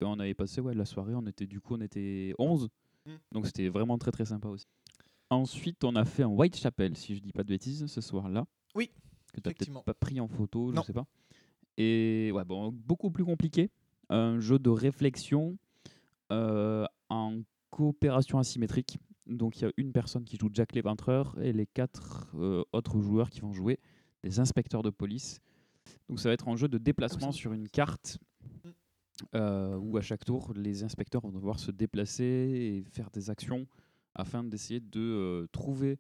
Et on avait passé ouais, la soirée, on était du coup on était 11, Mm. donc c'était vraiment très très sympa aussi. Ensuite, on a fait un Whitechapel, si je dis pas de bêtises, ce soir-là. Oui, Que tu effectivement. peut-être pas pris en photo, je Non. sais pas. Et ouais, bon, beaucoup plus compliqué. Un jeu de réflexion euh, en coopération asymétrique. Donc il y a une personne qui joue Jack l'Éventreur et les quatre euh, autres joueurs qui vont jouer des inspecteurs de police. Donc ça va être un jeu de déplacement sur une carte euh, où à chaque tour les inspecteurs vont devoir se déplacer et faire des actions afin d'essayer de euh, trouver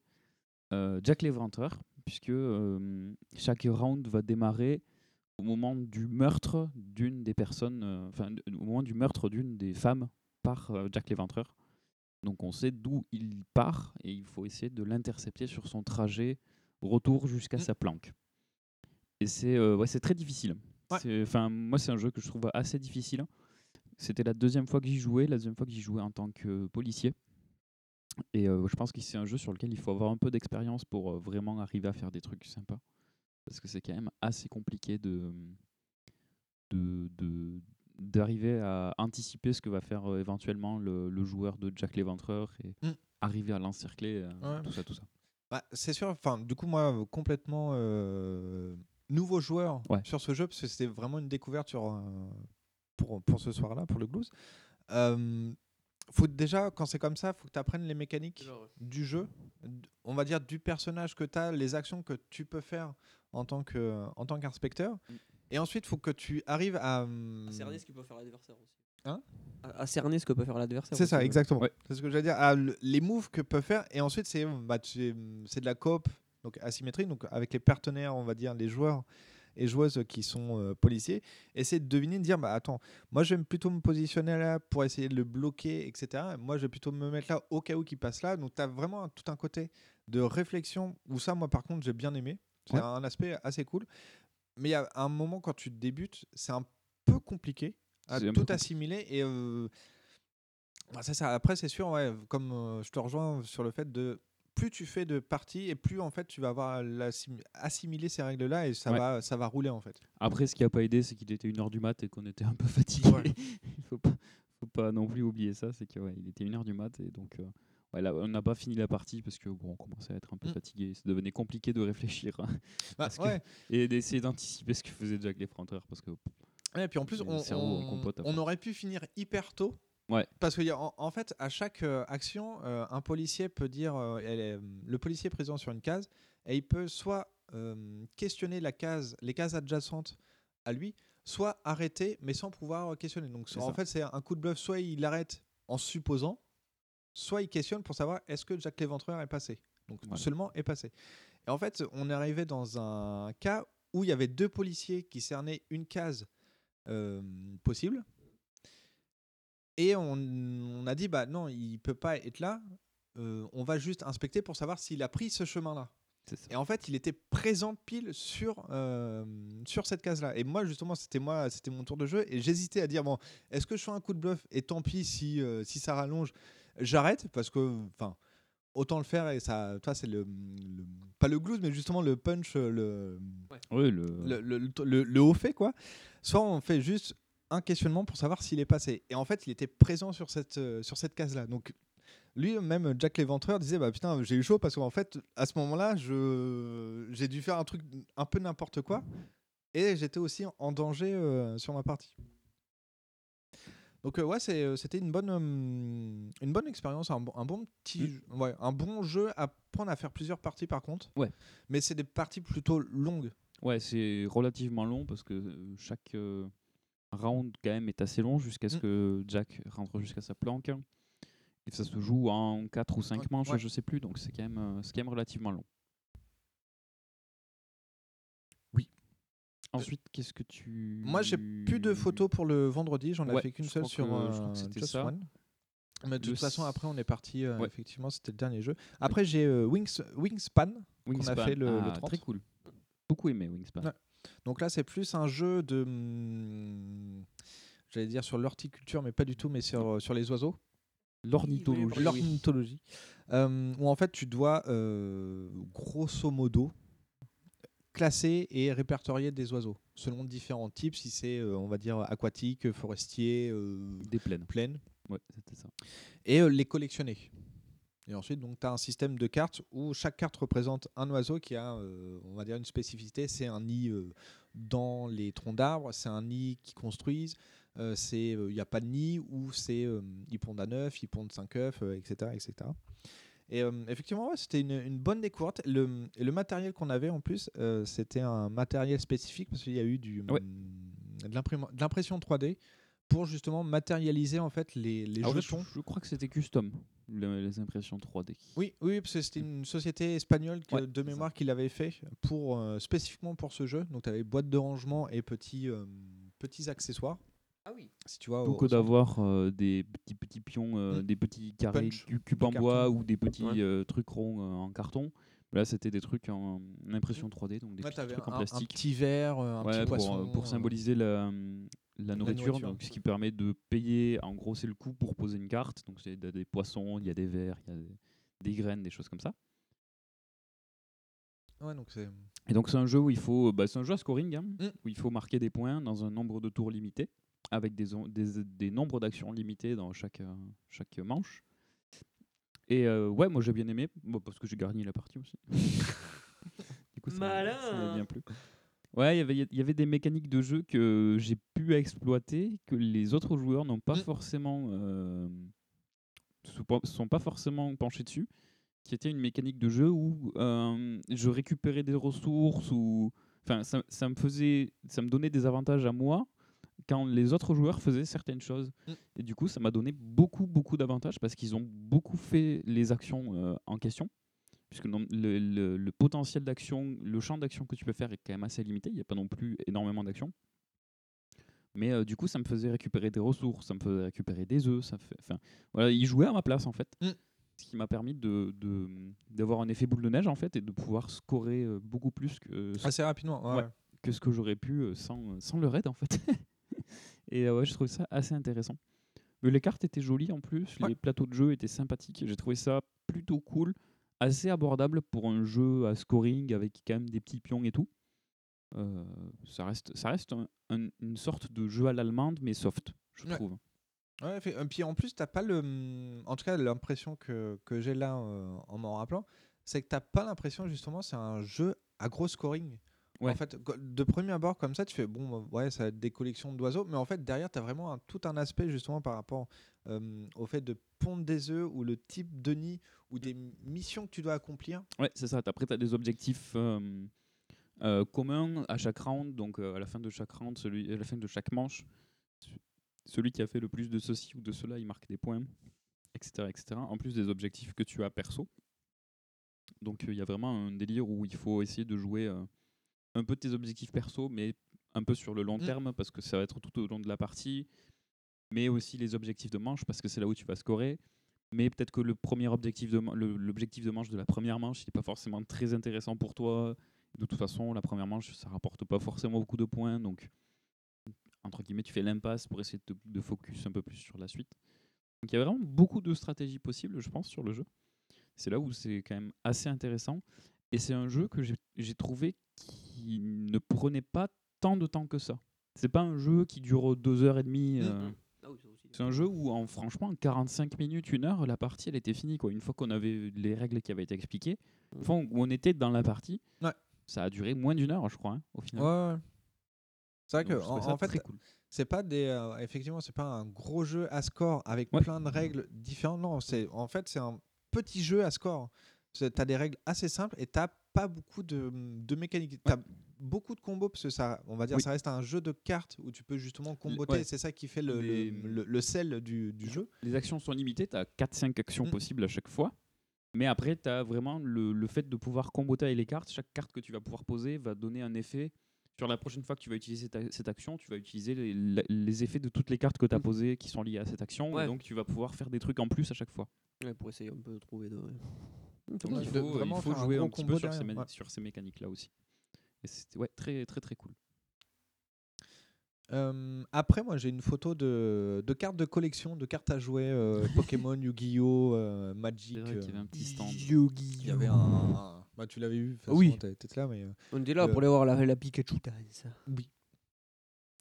euh, Jack l'Éventreur puisque euh, chaque round va démarrer au moment du meurtre d'une des personnes, enfin au moment du meurtre d'une des femmes par Jack l'Éventreur. Donc on sait d'où il part et il faut essayer de l'intercepter sur son trajet retour jusqu'à sa planque. Et c'est euh, ouais, c'est très difficile. Enfin, moi, c'est un jeu que je trouve assez difficile. C'était la deuxième fois que j'y jouais, la deuxième fois que j'y jouais en tant que policier. Et euh, je pense que c'est un jeu sur lequel il faut avoir un peu d'expérience pour euh, vraiment arriver à faire des trucs sympas. Parce que c'est quand même assez compliqué de de- de- d'arriver à anticiper ce que va faire euh, éventuellement le, le joueur de Jack l'Éventreur et Mm. arriver à l'encercler, euh, Ouais. tout ça, tout ça. Bah, c'est sûr, enfin, du coup, moi, euh, complètement euh, nouveau joueur Ouais. sur ce jeu, parce que c'était vraiment une découverte sur, euh, pour, pour ce soir-là, pour le blues. Euh, faut déjà, quand c'est comme ça, faut que tu apprennes les mécaniques du jeu, on va dire du personnage que tu as, les actions que tu peux faire en tant que en tant qu'inspecteur. Et ensuite, faut que tu arrives à. hum, À cerner ce que peut faire l'adversaire aussi. Hein? À, à cerner ce que peut faire l'adversaire. C'est aussi, ça, ouais. exactement. C'est ce que j'allais dire. Le- les moves que peuvent faire. Et ensuite, c'est bah, de la coop, donc asymétrie, donc avec les partenaires, on va dire, les joueurs et joueuses qui sont euh, policiers. Essayer de deviner, de dire bah, attends, moi je vais plutôt me positionner là pour essayer de le bloquer, etc. Moi je vais plutôt me mettre là au cas où qu'il passe là. Donc tu as vraiment tout un côté de réflexion où ça, moi par contre, j'ai bien aimé. C'est Ouais. un aspect assez cool. Mais il y a un moment quand tu débutes, c'est un peu compliqué à tout assimiler et. euh, Ah, c'est ça. Après, c'est sûr, ouais, comme euh, je te rejoins sur le fait de plus tu fais de parties et plus en fait tu vas avoir assimilé ces règles-là et ça Ouais. va ça va rouler en fait. Après, ce qui a pas aidé, c'est qu'il était 1h du mat et qu'on était un peu fatigué. Il faut pas, faut pas non plus oublier ça, c'est qu'il était 1h du mat et donc euh, là, on n'a pas fini la partie parce que bon, on commençait à être un peu Mm. fatigué. Ça devenait compliqué de réfléchir hein, Bah, que- et d'essayer d'anticiper ce que faisait Jack l'effronteur parce que et puis en plus, cerveau on aurait pu finir hyper tôt. Ouais. Parce qu'en en fait, à chaque euh, action, euh, un policier peut dire, euh, le policier est présent sur une case, et il peut soit questionner la case, les cases adjacentes à lui, soit arrêter, mais sans pouvoir questionner. Donc en ça. fait, c'est un coup de bluff, soit il arrête en supposant, soit il questionne pour savoir est-ce que Jack l'Éventreur est passé. Donc Voilà. seulement est passé. Et en fait, on est arrivé dans un cas où il y avait deux policiers qui cernaient une case euh, possible. Et on, on a dit, bah non, il peut pas être là. euh, on va juste inspecter pour savoir s'il a pris ce chemin-là. Et en fait, il était présent pile sur, euh, sur cette case-là. Et moi, justement, c'était moi, c'était mon tour de jeu. Et j'hésitais à dire, bon, est-ce que je fais un coup de bluff Et tant pis si, euh, si ça rallonge, j'arrête. Parce que, enfin, autant le faire. Et ça, toi, c'est le, le- Pas le glouze, mais justement le punch, le, Ouais, le- le, le, le- le- le haut fait, quoi. Soit on fait juste un questionnement pour savoir s'il est passé. Et en fait, il était présent sur cette, euh, sur cette case-là. Donc, lui, même Jack l'Éventreur disait Bah putain, j'ai eu chaud parce qu'en fait, à ce moment-là, je- j'ai dû faire un truc un peu n'importe quoi. Et j'étais aussi en danger euh, sur ma partie. Donc, euh, ouais, c'était une bonne, euh, une bonne expérience, un, bon- un bon petit, jeu- ouais, un bon jeu à prendre à faire plusieurs parties par contre. Ouais. Mais c'est des parties plutôt longues. Ouais, c'est relativement long parce que chaque euh, round quand même est assez long jusqu'à ce Mm. que Jack rentre jusqu'à sa planque. Et ça se joue en 4 ou 5 manches, ouais. je sais plus, donc c'est quand, même, euh, quand même relativement long. Oui. Ensuite, qu'est-ce que tu. Moi, j'ai plus de photos pour le vendredi. J'en ai Ouais, fait qu'une seule sur je euh, crois que c'était Just ça. One. Mais de Le toute façon, après, on est parti. euh, Ouais. Effectivement, c'était le dernier jeu. Après, j'ai euh, Wings, Wingspan, qu'on a Wingspan. fait le, le Ah, 30. Très cool. Beaucoup aimé Wingspan. Donc là, c'est plus un jeu de. hum, J'allais dire sur l'horticulture, mais pas du tout, mais sur, sur les oiseaux. L'ornithologie. L'ornithologie. Euh, où en fait, tu dois, euh, grosso modo, classer et répertorier des oiseaux selon différents types, si c'est, euh, on va dire, aquatique, forestier, euh, Des plaines. plaines. Ouais, c'était ça. Et euh, les collectionner. Et ensuite, donc, tu as un système de cartes où chaque carte représente un oiseau qui a, euh, on va dire, une spécificité. C'est un nid euh, dans les troncs d'arbres, c'est un nid qu'ils construisent, euh, c'est il n'y a pas de nid, ou c'est ils pondent à 9, ils pondent 5 œufs, etc., etc. Et effectivement, ouais, c'était une, une bonne découverte. Le, matériel qu'on avait en plus, c'était un matériel spécifique parce qu'il y a eu du, Ouais. hum, de l'impression 3D pour justement matérialiser en fait les, les Alors, jetons. je crois que c'était custom, le- les impressions 3D. Oui, oui, parce que c'était une société espagnole que- Ouais, de mémoire qui l'avait fait pour, euh, spécifiquement pour ce jeu. Donc, tu avais boîte de rangement et petits, euh, petits accessoires. Ah oui. Si tu vois, au centre. d'avoir euh, des petits petits pions, euh, Mm. des petits carrés cubes de en bois ou des petits Ouais. euh, trucs ronds euh, en carton. Là, c'était des trucs en impression 3D, donc des Ouais, petits trucs un- en un plastique. petit verre, un Ouais, petit pour, poisson, pour euh, symboliser la, la nourriture, nourriture. donc ce qui permet de payer. En gros, c'est le coût pour poser une carte. Donc, c'est des des poissons, il y a des vers, il y a des, des graines, des choses comme ça. Ouais, donc c'est. Et donc c'est un jeu où il faut, bah, c'est un jeu à scoring, hein, Mm. où il faut marquer des points dans un nombre de tours limité, avec des, des, des nombres d'actions limités dans chaque, euh, chaque manche. Et euh, ouais, moi j'ai bien aimé, bon, parce que j'ai gagné la partie aussi. du coup, ça m'a- ça m'a Malin. bien plu. Ouais, il y avait- il y avait des mécaniques de jeu que j'ai pu exploiter, que les autres joueurs n'ont pas forcément, euh, sont pas forcément penchés dessus qui était une mécanique de jeu où euh, je récupérais des ressources ou enfin ça, ça me faisait ça me donnait des avantages à moi quand les autres joueurs faisaient certaines choses. Mm. et du coup ça m'a donné beaucoup beaucoup d'avantages parce qu'ils ont beaucoup fait les actions euh, en question puisque le, le- le potentiel d'action le champ d'action que tu peux faire est quand même assez limité il n'y a pas non plus énormément d'actions mais euh, du coup ça me faisait récupérer des ressources ça me faisait récupérer des œufs ça fait enfin voilà ils jouaient à ma place en fait. Mm. ce qui m'a permis de d'avoir un effet boule de neige en fait et de pouvoir scorer euh, beaucoup plus que ce- Assez rapidement, ouais, ouais. que ce que j'aurais pu euh, sans, sans le raid en fait. Et ouais je trouve ça assez intéressant. Mais les cartes étaient jolies en plus, les plateaux de jeu étaient sympathiques. J'ai trouvé ça plutôt cool, assez abordable pour un jeu à scoring avec quand même des petits pions et tout. Euh, ça reste, ça reste un- un- une sorte de jeu à l'allemande, mais soft, je Ouais. trouve. Ouais, et puis en plus, t'as pas le. hum, En tout cas, l'impression que, que j'ai là euh, en m'en rappelant, c'est que t'as pas l'impression, justement, c'est un jeu à gros scoring. Ouais. En fait, de premier abord, comme ça, tu fais bon, euh, ouais, ça va être des collections d'oiseaux, mais en fait, derrière, tu as vraiment un- tout un aspect, justement, par rapport euh, au fait de pondre des œufs ou le type de nid ou des missions que tu dois accomplir. Ouais, c'est ça. Après, tu as des objectifs euh, euh, communs à chaque round. Donc, euh, à la fin de chaque round, celui, à la fin de chaque manche, ce- celui qui a fait le plus de ceci ou de cela, il marque des points, etc. etc. En plus des objectifs que tu as perso. Donc, euh, il y a vraiment un délire où il faut essayer de jouer un peu tes objectifs perso, mais un peu sur le long Mm. terme, parce que ça va être tout au long de la partie. Mais aussi les objectifs de manche, parce que c'est là où tu vas scorer. Mais peut-être que le premier objectif de l'objectif de manche de la première manche, il n'est pas forcément très intéressant pour toi. De toute façon, la première manche, ça rapporte pas forcément beaucoup de points. Donc, entre guillemets, tu fais l'impasse pour essayer de, de focus un peu plus sur la suite. Donc, il y a vraiment beaucoup de stratégies possibles, je pense, sur le jeu. C'est là où c'est quand même assez intéressant. Et c'est un jeu que j'ai trouvé qui ne prenait pas tant de temps que ça. C'est pas un jeu qui dure deux heures et demie. Mm. euh, c'est un jeu où, en, franchement, en 45 minutes, une heure, la partie, elle était finie. Quoi. Une fois qu'on avait les règles qui avaient été expliquées, une fois où on était dans la partie, Ouais. ça a duré moins d'une heure, je crois, hein, au final. Ouais, ouais. C'est vrai Donc, que en, fait, très cool. c'est pas des, euh, effectivement, c'est pas un gros jeu à score avec Ouais. plein de règles différentes. Non, c'est en fait c'est un petit jeu à score. Tu as des règles assez simples et t'as pas beaucoup de, de mécaniques. Tu as beaucoup de combos parce que ça, on va dire, Oui. ça reste un jeu de cartes où tu peux justement comboter. ouais. C'est ça qui fait le, le- Les- le- le sel du, du jeu. Les actions sont limitées, tu as 4-5 actions Mm. possibles à chaque fois. Mais après, tu as vraiment le, le fait de pouvoir comboter avec les cartes. Chaque carte que tu vas pouvoir poser va donner un effet. Sur la prochaine fois que tu vas utiliser ta- cette action, tu vas utiliser les, effets de toutes les cartes que tu as posées qui sont liées à cette action. Ouais. Et donc, tu vas pouvoir faire des trucs en plus à chaque fois. Ouais, pour essayer un peu de trouver de. Donc, il de faut, vraiment il faut un jouer gros un petit combo peu sur ces, ouais. sur ces mécaniques-là aussi. Et c'était ouais, très, très, très cool. Euh, après, moi, j'ai une photo de, de cartes de collection, de cartes à jouer euh, Pokémon, Yu-Gi-Oh, euh, Magic. C'est vrai qu'il y avait euh, un petit stand. Il y avait un. un- bah, tu l'avais vu, façon, Oui. t'étais là, mais. euh, On était là pour aller voir la, la Pikachu dance. Oui.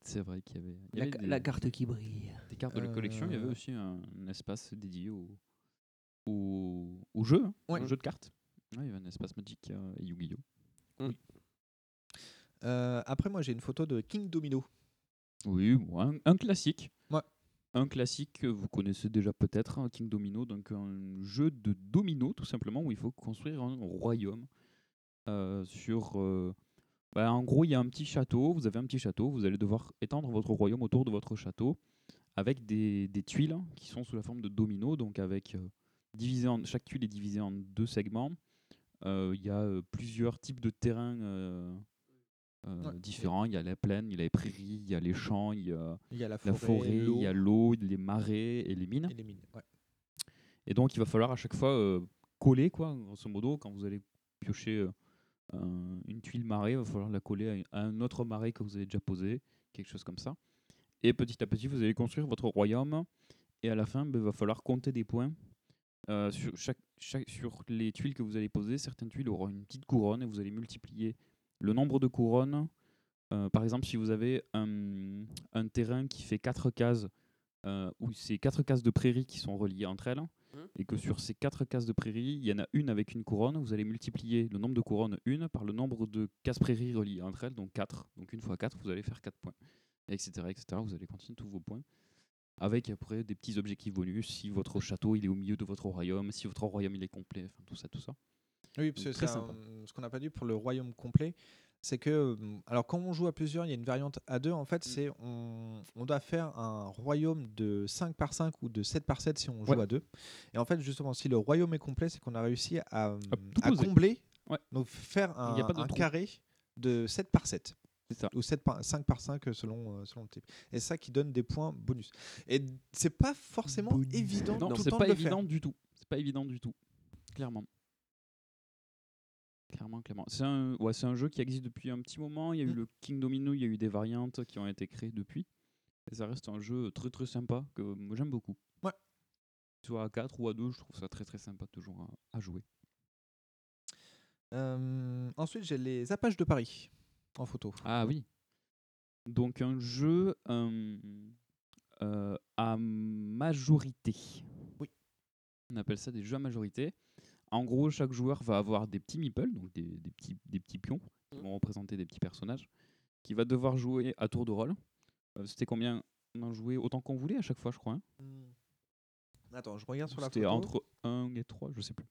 C'est vrai qu'il y avait, il y La, avait des, la carte qui brille. des cartes de la collection. Il y avait Euh, aussi un, un espace dédié au, au, au jeu, hein, Ouais. jeu de cartes. Ouais, il y avait un espace Magic euh, et Yu-Gi-Oh! Euh, après, moi, j'ai une photo de King Domino. Oui, bon, un, un classique. Ouais. Un classique que vous connaissez déjà peut-être, hein, King Domino, donc un jeu de domino tout simplement où il faut construire un royaume euh, sur. euh, bah, en gros, il y a un petit château. Vous avez un petit château. Vous allez devoir étendre votre royaume autour de votre château avec des, des tuiles qui sont sous la forme de domino, donc avec euh, divisé en, chaque tuile est divisée en deux segments. Euh, Il y a euh, plusieurs types de terrains euh, Ouais. différents. Il y a la plaine, il y a les prairies, il y a les champs, il y a Il y a la forêt, il y a l'eau, les marais et les mines. Et les mines. Ouais. Et donc, il va falloir à chaque fois euh, coller, quoi, grosso modo, quand vous allez piocher euh, un- une tuile marée, il va falloir la coller à, à un autre marais que vous avez déjà posé, quelque chose comme ça. Et petit à petit, vous allez construire votre royaume. Et à la fin, ben, il va falloir compter des points. Euh, sur, chaque, chaque- sur les tuiles que vous allez poser, certaines tuiles auront une petite couronne et vous allez multiplier le nombre de couronnes. Euh, par exemple, si vous avez un, un terrain qui fait 4 cases, euh, où c'est 4 cases de prairies qui sont reliées entre elles, et que sur ces 4 cases de prairies, il y en a une avec une couronne, vous allez multiplier le nombre de couronnes 1 par le nombre de cases prairies reliées entre elles, donc 4. Donc une fois 4, vous allez faire 4 points, etc. etc. Vous allez continuer tous vos points. Avec après des petits objectifs bonus, si votre château il est au milieu de votre royaume, si votre royaume il est complet, enfin tout ça, tout ça. Oui, parce que c'est ce qu'on n'a pas dit pour le royaume complet, c'est que, euh, alors quand on joue à plusieurs, il y a une variante à deux, en Mm. fait, c'est on, on doit faire un royaume de 5 par 5 ou de 7 par 7 si on joue Ouais. à deux. Et en fait, justement, si le royaume est complet, c'est qu'on a réussi à, tout à combler, Ouais. donc faire Il un, y a pas de un carré de 7 par 7. Ça. Ou 7 par, 5 par 5 selon, euh, selon le type. Et ça qui donne des points bonus. Et c'est pas forcément évident Non, tout le c'est temps pas de le faire. évident du tout. C'est pas évident du tout. Clairement. Clairement, clairement. C'est un, ouais, c'est un jeu qui existe depuis un petit moment. Il y a eu Mm. le King Domino, il y a eu des variantes qui ont été créées depuis. Et ça reste un jeu très très sympa que moi j'aime beaucoup. Ouais. Soit à 4 ou à 2, je trouve ça très très sympa toujours à, à jouer. Euh, ensuite, j'ai les Apaches de Paris en photo. Ah oui. Donc un jeu euh, euh, à majorité. Oui. On appelle ça des jeux à majorité. En gros, chaque joueur va avoir des petits meeples, donc des, des petits, des petits pions qui vont représenter des petits personnages, qui va devoir jouer à tour de rôle. Euh, C'était combien On en jouait autant qu'on voulait à chaque fois, je crois. hein Attends, je regarde sur la C'était photo. entre 1 et 3, je sais plus.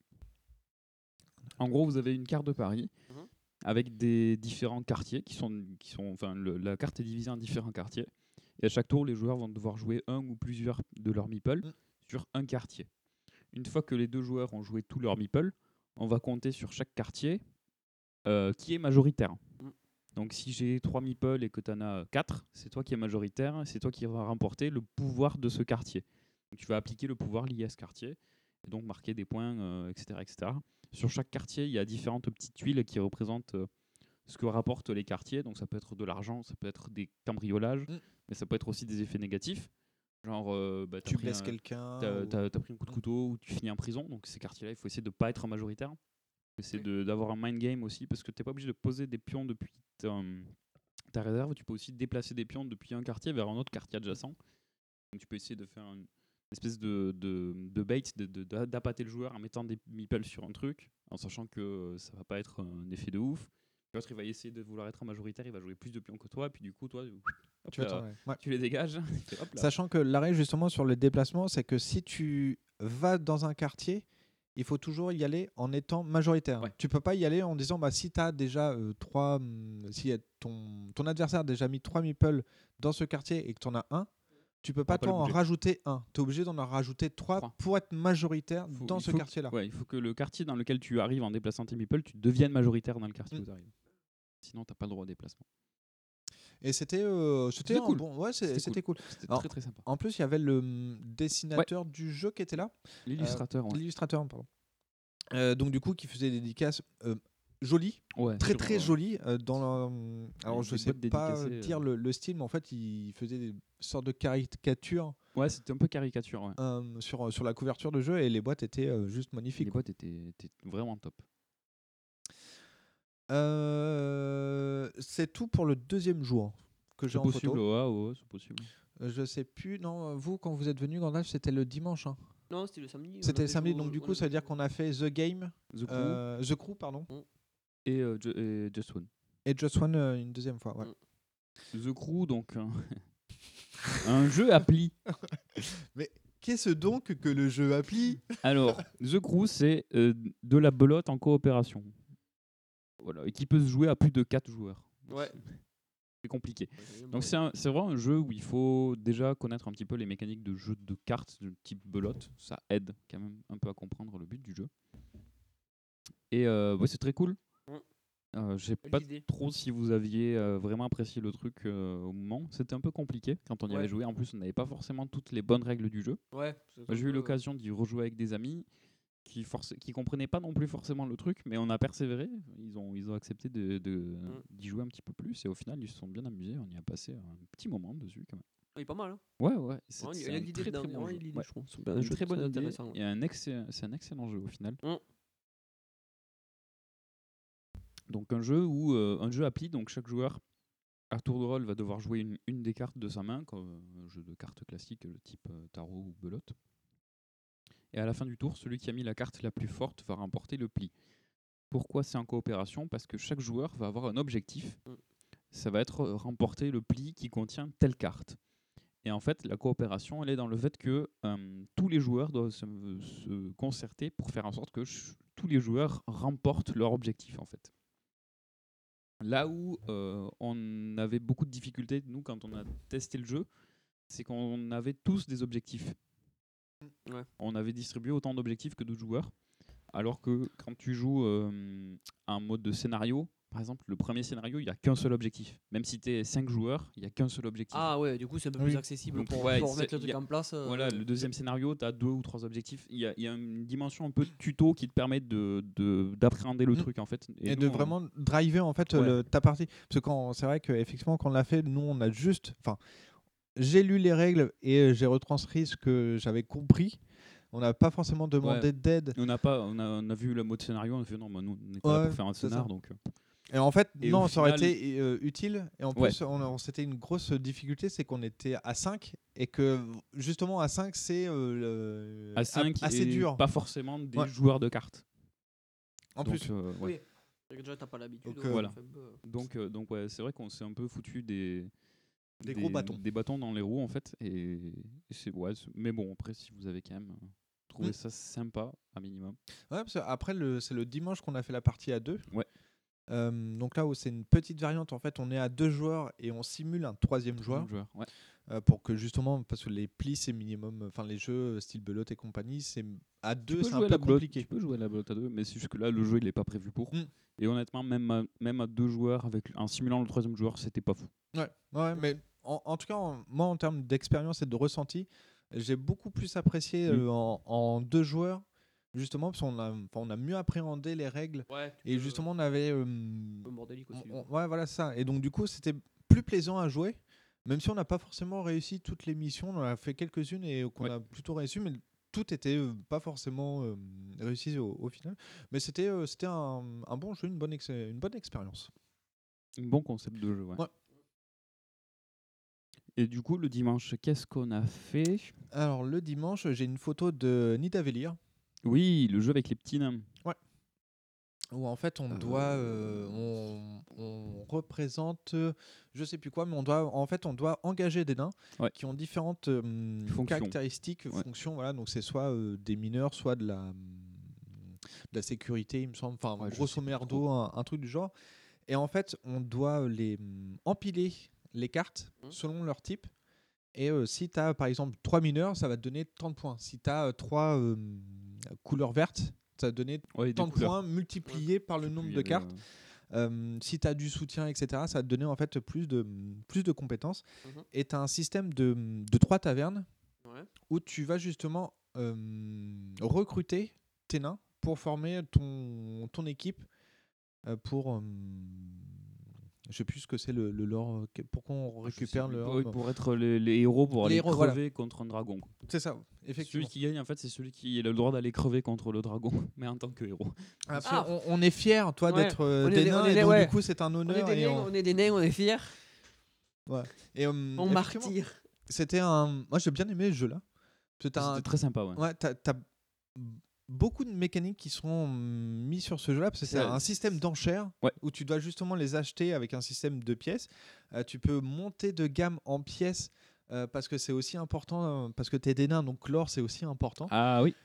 En gros, vous avez une carte de Paris Mhm. Avec des différents quartiers qui sont, qui sont enfin, le- la carte est divisée en différents quartiers. Et à chaque tour, les joueurs vont devoir jouer un ou plusieurs de leurs meeples Mm. sur un quartier. Une fois que les deux joueurs ont joué tous leurs meeples, on va compter sur chaque quartier euh, qui est majoritaire. Mm. Donc si j'ai 3 meeples et que tu en as 4, c'est toi qui es majoritaire, c'est toi qui vas remporter le pouvoir de ce quartier. Donc, tu vas appliquer le pouvoir lié à ce quartier et donc marquer des points, euh, etc., etc. Sur chaque quartier, il y a différentes petites tuiles qui représentent euh, ce que rapportent les quartiers. Donc ça peut être de l'argent, ça peut être des cambriolages, Mm. mais ça peut être aussi des effets négatifs. Genre, euh, bah, Tu blesses un- quelqu'un T'as ou- pris un coup de couteau ou tu finis en prison. Donc ces quartiers-là, il faut essayer de pas être majoritaire. Essayer d'avoir un mind game aussi, parce que t'es pas obligé de poser des pions depuis ta, ta réserve. Tu peux aussi déplacer des pions depuis un quartier vers un autre quartier adjacent. Donc tu peux essayer de faire une espèce de, de, de bait, d'appâter le joueur en mettant des meeples sur un truc, en sachant que euh, ça va pas être un effet de ouf. L'autre, il va essayer de vouloir être majoritaire, il va jouer plus de pions que toi, et puis du coup, toi, hop Tu ouais. Ouais. les dégages. hop. Sachant que l'arrêt justement sur le déplacement, c'est que si tu vas dans un quartier, il faut toujours y aller en étant majoritaire. Tu peux pas y aller en disant bah si as déjà euh, trois hum, si ton ton adversaire a déjà mis trois meeples dans ce quartier et que tu en as un, tu peux pas pas toi le en bouger. rajouter un. Tu es obligé d'en en rajouter trois pour être majoritaire Faut- dans ce quartier-là. Ouais, il faut que le quartier dans lequel tu arrives en déplaçant tes meeples, tu deviennes majoritaire dans le quartier Mm. où tu arrives. Sinon, t'as pas le droit au déplacement. Et c'était euh, c'était cool. bon ouais C'était cool. cool. C'était très, très sympa. En plus, il y avait le hum, dessinateur du jeu qui était là. L'illustrateur, Euh, ouais. L'illustrateur, pardon. Euh, donc du coup, qui faisait des dédicaces euh, Ouais, très très vois, jolies. euh, dans la- alors Des- je sais pas dédicacées, dire euh. le, le style, mais en fait, il faisait des sortes de caricatures. Ouais, c'était un peu caricature. Ouais. euh, sur, sur la couverture de jeu et les boîtes étaient euh, juste magnifiques. Les boîtes étaient, étaient vraiment top. Euh, c'est tout pour le deuxième jour que j'ai C'est en possible, photo. ouais, ouais, c'est possible. Euh, Je sais plus, non, vous quand vous êtes venu, Gandalf, c'était le dimanche. hein. Non, c'était le samedi. C'était le samedi, donc du coup, ça veut dire qu'on a fait The Game, The Crew. euh, The Crew, pardon, Et, euh, et Just One. et Just One euh, une deuxième fois. ouais. The Crew, donc un, un jeu appli. Mais qu'est-ce donc que le jeu appli? Alors, The Crew, c'est euh, de la belote en coopération. Voilà, et qui peut se jouer à plus de 4 joueurs. Ouais. C'est compliqué. Donc c'est un- c'est vraiment un jeu où il faut déjà connaître un petit peu les mécaniques de jeu de cartes de type belote. Ça aide quand même un peu à comprendre le but du jeu. Et euh, ouais, c'est très cool. Euh, Je sais pas trop si vous aviez euh, vraiment apprécié le truc euh, au moment. C'était un peu compliqué quand on y Ouais. avait joué. En plus, on n'avait pas forcément toutes les bonnes règles du jeu. Ouais, J'ai eu peu- l'occasion d'y rejouer avec des amis qui qui comprenaient pas non plus forcément le truc, mais on a persévéré. Ils ont, ils ont accepté de, de- Mm. d'y jouer un petit peu plus et au final, ils se sont bien amusés. On y a passé un petit moment dessus quand même. Il est pas mal. Hein. Ouais, ouais. c'est- Ouais, un très, très bon jeu. l'idée, Ouais. je trouve. C'est un très intéressant, c'est un excellent jeu au final. Mm. Donc un jeu où euh, un jeu appli, donc chaque joueur à tour de rôle va devoir jouer une, des cartes de sa main, comme un jeu de cartes classique, le type euh, tarot ou belote. Et à la fin du tour, celui qui a mis la carte la plus forte va remporter le pli. Pourquoi c'est en coopération? Parce que chaque joueur va avoir un objectif. Ça va être euh, remporter le pli qui contient telle carte. Et en fait, la coopération, elle est dans le fait que euh, tous les joueurs doivent se, se concerter pour faire en sorte que tous les joueurs remportent leur objectif, en fait. Là où euh, on avait beaucoup de difficultés, nous, quand on a testé le jeu, c'est qu'on avait tous des objectifs. Ouais. On avait distribué autant d'objectifs que d'autres joueurs. Alors que quand tu joues euh, un mode de scénario, par exemple, le premier scénario, il n'y a qu'un seul objectif. Même si tu es 5 joueurs, il n'y a qu'un seul objectif. Ah ouais, du coup, c'est un peu plus accessible Donc, pour, ouais, pour remettre le truc a- en place. euh, Voilà, le deuxième scénario, tu as deux ou trois objectifs. Il y a, il y a une dimension un peu tuto qui te permet de- de- d'appréhender le Mm. truc en fait. Et, nous, de on- vraiment driver en fait Ouais. le- ta partie. Parce que quand c'est vrai qu'effectivement quand on l'a fait, nous on a juste, enfin, j'ai lu les règles et euh, j'ai retranscrit ce que j'avais compris. On n'a pas forcément demandé Ouais. d'aide. On n'a pas, on a, on a vu le mode scénario, on a fait non, bah, nous, on n'est pas là pour faire un scénar, donc. Et en fait, Et non, ça aurait final- été euh, utile. Et en Ouais. plus, on, a- c'était une grosse difficulté, c'est qu'on était à 5 et que justement à 5, c'est euh, le- à 5 assez dur. Pas forcément des Ouais. joueurs de cartes. En Donc, plus. euh, ouais. Oui. Déjà, t'as pas l'habitude. Donc, ouais, euh, voilà. un Donc, euh, donc ouais, c'est vrai qu'on s'est un peu foutu des, Des gros bâtons. des bâtons dans les roues en fait. Et, et c'est ouais, mais bon après si vous avez quand même trouvé Mm. ça sympa à minimum. Ouais, parce que après, le- c'est le dimanche qu'on a fait la partie à deux. Ouais. Euh, donc là où c'est une petite variante, en fait, on est à deux joueurs et on simule un troisième joueur. joueur, ouais. Euh, pour que justement, parce que les plis, c'est minimum, enfin les jeux euh, style belote et compagnie, c'est à deux, c'est un peu belote, compliqué. Tu peux jouer à la belote à deux, mais c'est juste que là le jeu il est pas prévu pour. Mm. Et honnêtement même à, même à deux joueurs avec en simulant le troisième joueur c'était pas fou. Ouais, ouais, mais en, en tout cas, en- moi, en termes d'expérience et de ressenti, j'ai beaucoup plus apprécié Mm. euh, en, en deux joueurs, justement, parce qu'on a, enfin, on a mieux appréhendé les règles. Ouais, Et peux- justement, on avait. euh, un peu bordélique aussi. on- on- ouais, voilà ça. Et donc, du coup, c'était plus plaisant à jouer, même si on n'a pas forcément réussi toutes les missions. On en a fait quelques-unes et qu'on Ouais. a plutôt réussi, mais tout était euh, pas forcément euh, réussi au, au final. Mais c'était euh, c'était un, un bon jeu, une bonne, ex- une bonne expérience. Un bon concept de jeu. Ouais. Ouais. Et du coup le dimanche qu'est-ce qu'on a fait? Alors, le dimanche, j'ai une photo de Nidavellir. Oui le jeu avec les petits nains. où en fait on doit euh, on, on représente euh, je sais plus quoi mais on doit en fait on doit engager des nains Ouais. qui ont différentes euh, Fonctions. caractéristiques Ouais. fonctions voilà donc c'est soit euh, des mineurs soit de la de la sécurité il me semble enfin Ouais, je grosso merdo un, un truc du genre et en fait on doit les hum, empiler les cartes Mmh. selon leur type et euh, si tu as par exemple 3 mineurs ça va te donner 30 points si tu as 3 couleurs vertes ça Ouais, des 30 couleurs. points multipliés par le nombre de cartes. Euh, si tu as du soutien, etc., ça va te donner en fait plus de, plus de compétences. Mhm. Et tu as un système de, de trois tavernes Ouais. où tu vas justement euh, recruter tes nains pour former ton, ton équipe euh, pour. Je sais plus ce que c'est le, le lore. Pourquoi on récupère le. pour, lore pour être les, les héros pour Les aller héros, crever voilà. contre un dragon. C'est ça, effectivement. Celui qui gagne en fait c'est celui qui a le droit d'aller crever contre le dragon mais en tant que héros. Ah. qu'on- on, est fiers, toi, Ouais. d'être euh, des nains, est et des- donc ouais. du coup, c'est un On est honneur. des et nains, on- on est des nains, on est fiers. Ouais. Et, euh, On martyr. C'était un. Moi, j'ai bien aimé ce jeu-là. C'était un- C'était très sympa ouais. Ouais, t'as beaucoup de mécaniques qui seront mm, mis sur ce jeu-là parce que c'est un système d'enchères Ouais. où tu dois justement les acheter avec un système de pièces. Euh, tu peux monter de gamme en pièces euh, parce que c'est aussi important euh, parce que t'es des nains donc l'or c'est aussi important. Ah oui.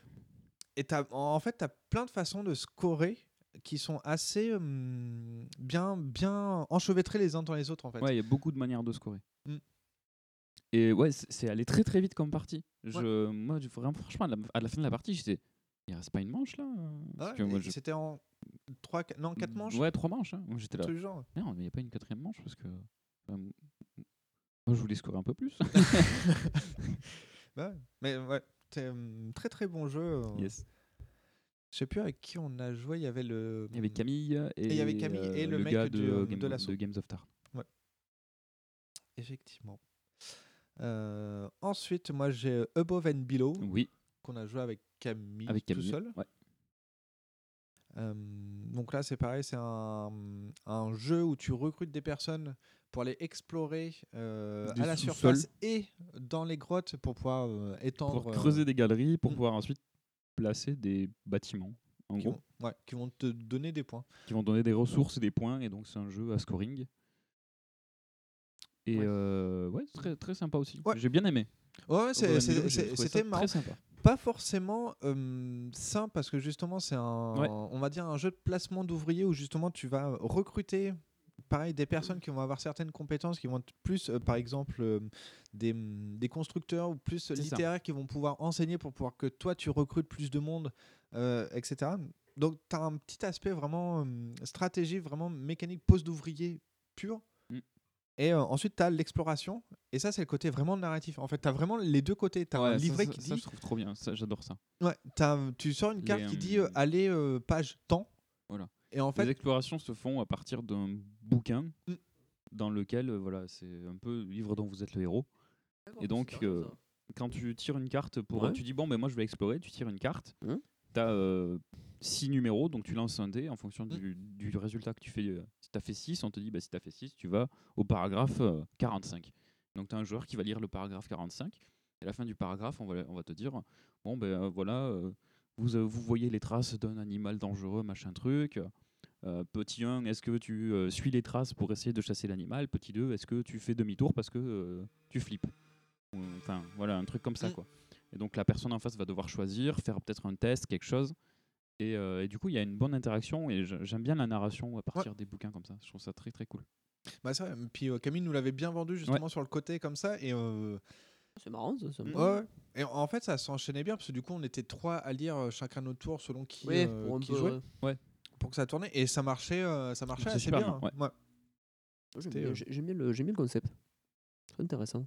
Et t'as- en fait, tu as plein de façons de scorer qui sont assez hum, bien, bien enchevêtrées les uns dans les autres en fait. Ouais, il y a beaucoup de manières de scorer. Mm. Et ouais, c'est allé très très vite comme partie. Je, Moi, je- vraiment, franchement, à la, à la fin de la partie, j'étais. Il reste pas une manche là Ouais, je- C'était en 3, non, 4 manches Ouais, trois manches. hein. J'étais là. Genre. Non, mais il n'y a pas une quatrième manche parce que. bah, moi, je voulais scorer un peu plus. Bah ouais. Mais ouais, c'est un très très bon jeu. euh. Yes. Je sais plus avec qui on a joué, il y avait le. Il y avait Camille et, il y avait Camille et euh, le, mec gars du, de, euh, Game, de Games of Tar. Ouais. Effectivement. Euh, ensuite, moi j'ai Above and Below. Oui. Qu'on a joué avec Camille, Avec Camille, tout seul. ouais. Euh, donc là, c'est pareil, c'est un, un jeu où tu recrutes des personnes pour aller explorer euh, à la surface et dans les grottes pour pouvoir euh, étendre. Pour creuser des galeries, pour mm. pouvoir ensuite placer des bâtiments, en qui gros, vont, ouais, qui vont te donner des points. qui vont donner des ressources et des points. Et donc, c'est un jeu à scoring. Et Ouais. ouais, très, très sympa aussi. Ouais. J'ai bien aimé. Ouais, c'était marrant. Très sympa. Pas forcément euh, simple parce que justement c'est un, Ouais. on va dire un jeu de placement d'ouvriers où justement tu vas recruter, pareil des personnes qui vont avoir certaines compétences, qui vont être plus, euh, par exemple euh, des, des constructeurs ou plus ça. littéraires qui vont pouvoir enseigner pour pouvoir que toi tu recrutes plus de monde, euh, etc. Donc tu as un petit aspect vraiment stratégie, vraiment mécanique poste d'ouvrier pur. Mm. Et euh, ensuite, tu as l'exploration. Et ça, c'est le côté vraiment narratif. En fait, tu as vraiment les deux côtés. Tu as Ouais, un ça, livret ça- qui ça, dit je trouve trop bien. Ça, J'adore ça. Ouais, t'as- tu sors une Les, carte qui dit euh, allez euh, page temps. Voilà. Et en fait, les explorations se font à partir d'un bouquin Mm. dans lequel, euh, voilà, c'est un peu le livre dont vous êtes le héros. Et donc, euh, quand tu tires une carte pour. Ouais. Tu dis, bon, ben moi je vais explorer, tu tires une carte. Mhm. Tu as 6 numéros, donc tu lances un dé en fonction du, du résultat que tu fais. euh, Si tu as fait 6, on te dit, bah, si tu as fait 6, tu vas au paragraphe euh, 45. Donc tu as un joueur qui va lire le paragraphe 45. Et à la fin du paragraphe, on va, on va te dire, bon, ben euh, voilà, euh, vous, euh, vous voyez les traces d'un animal dangereux, machin truc. Euh, petit 1, est-ce que tu euh, suis les traces pour essayer de chasser l'animal? Petit 2, est-ce que tu fais demi-tour parce que euh, tu flippes? Enfin, voilà, un truc comme ça, quoi. Et donc la personne en face va devoir choisir, faire peut-être un test, quelque chose. Et, euh, et du coup, il y a une bonne interaction et j'aime bien la narration à partir des bouquins comme ça. Je trouve ça très très cool. Bah, c'est vrai. Puis euh, Camille nous l'avait bien vendu justement sur le côté comme ça. Et euh, C'est marrant, ça. ça me- Ouais. Et en fait, ça s'enchaînait bien parce que du coup, on était trois à lire chacun notre tour selon qui, Oui, euh, pour un qui peu, jouait. ouais. Pour que ça tournait. Et ça marchait, euh, ça marchait C'est assez super bien. bien, hein. Ouais. J'aime bien, euh, bien bien le concept. C'est intéressant.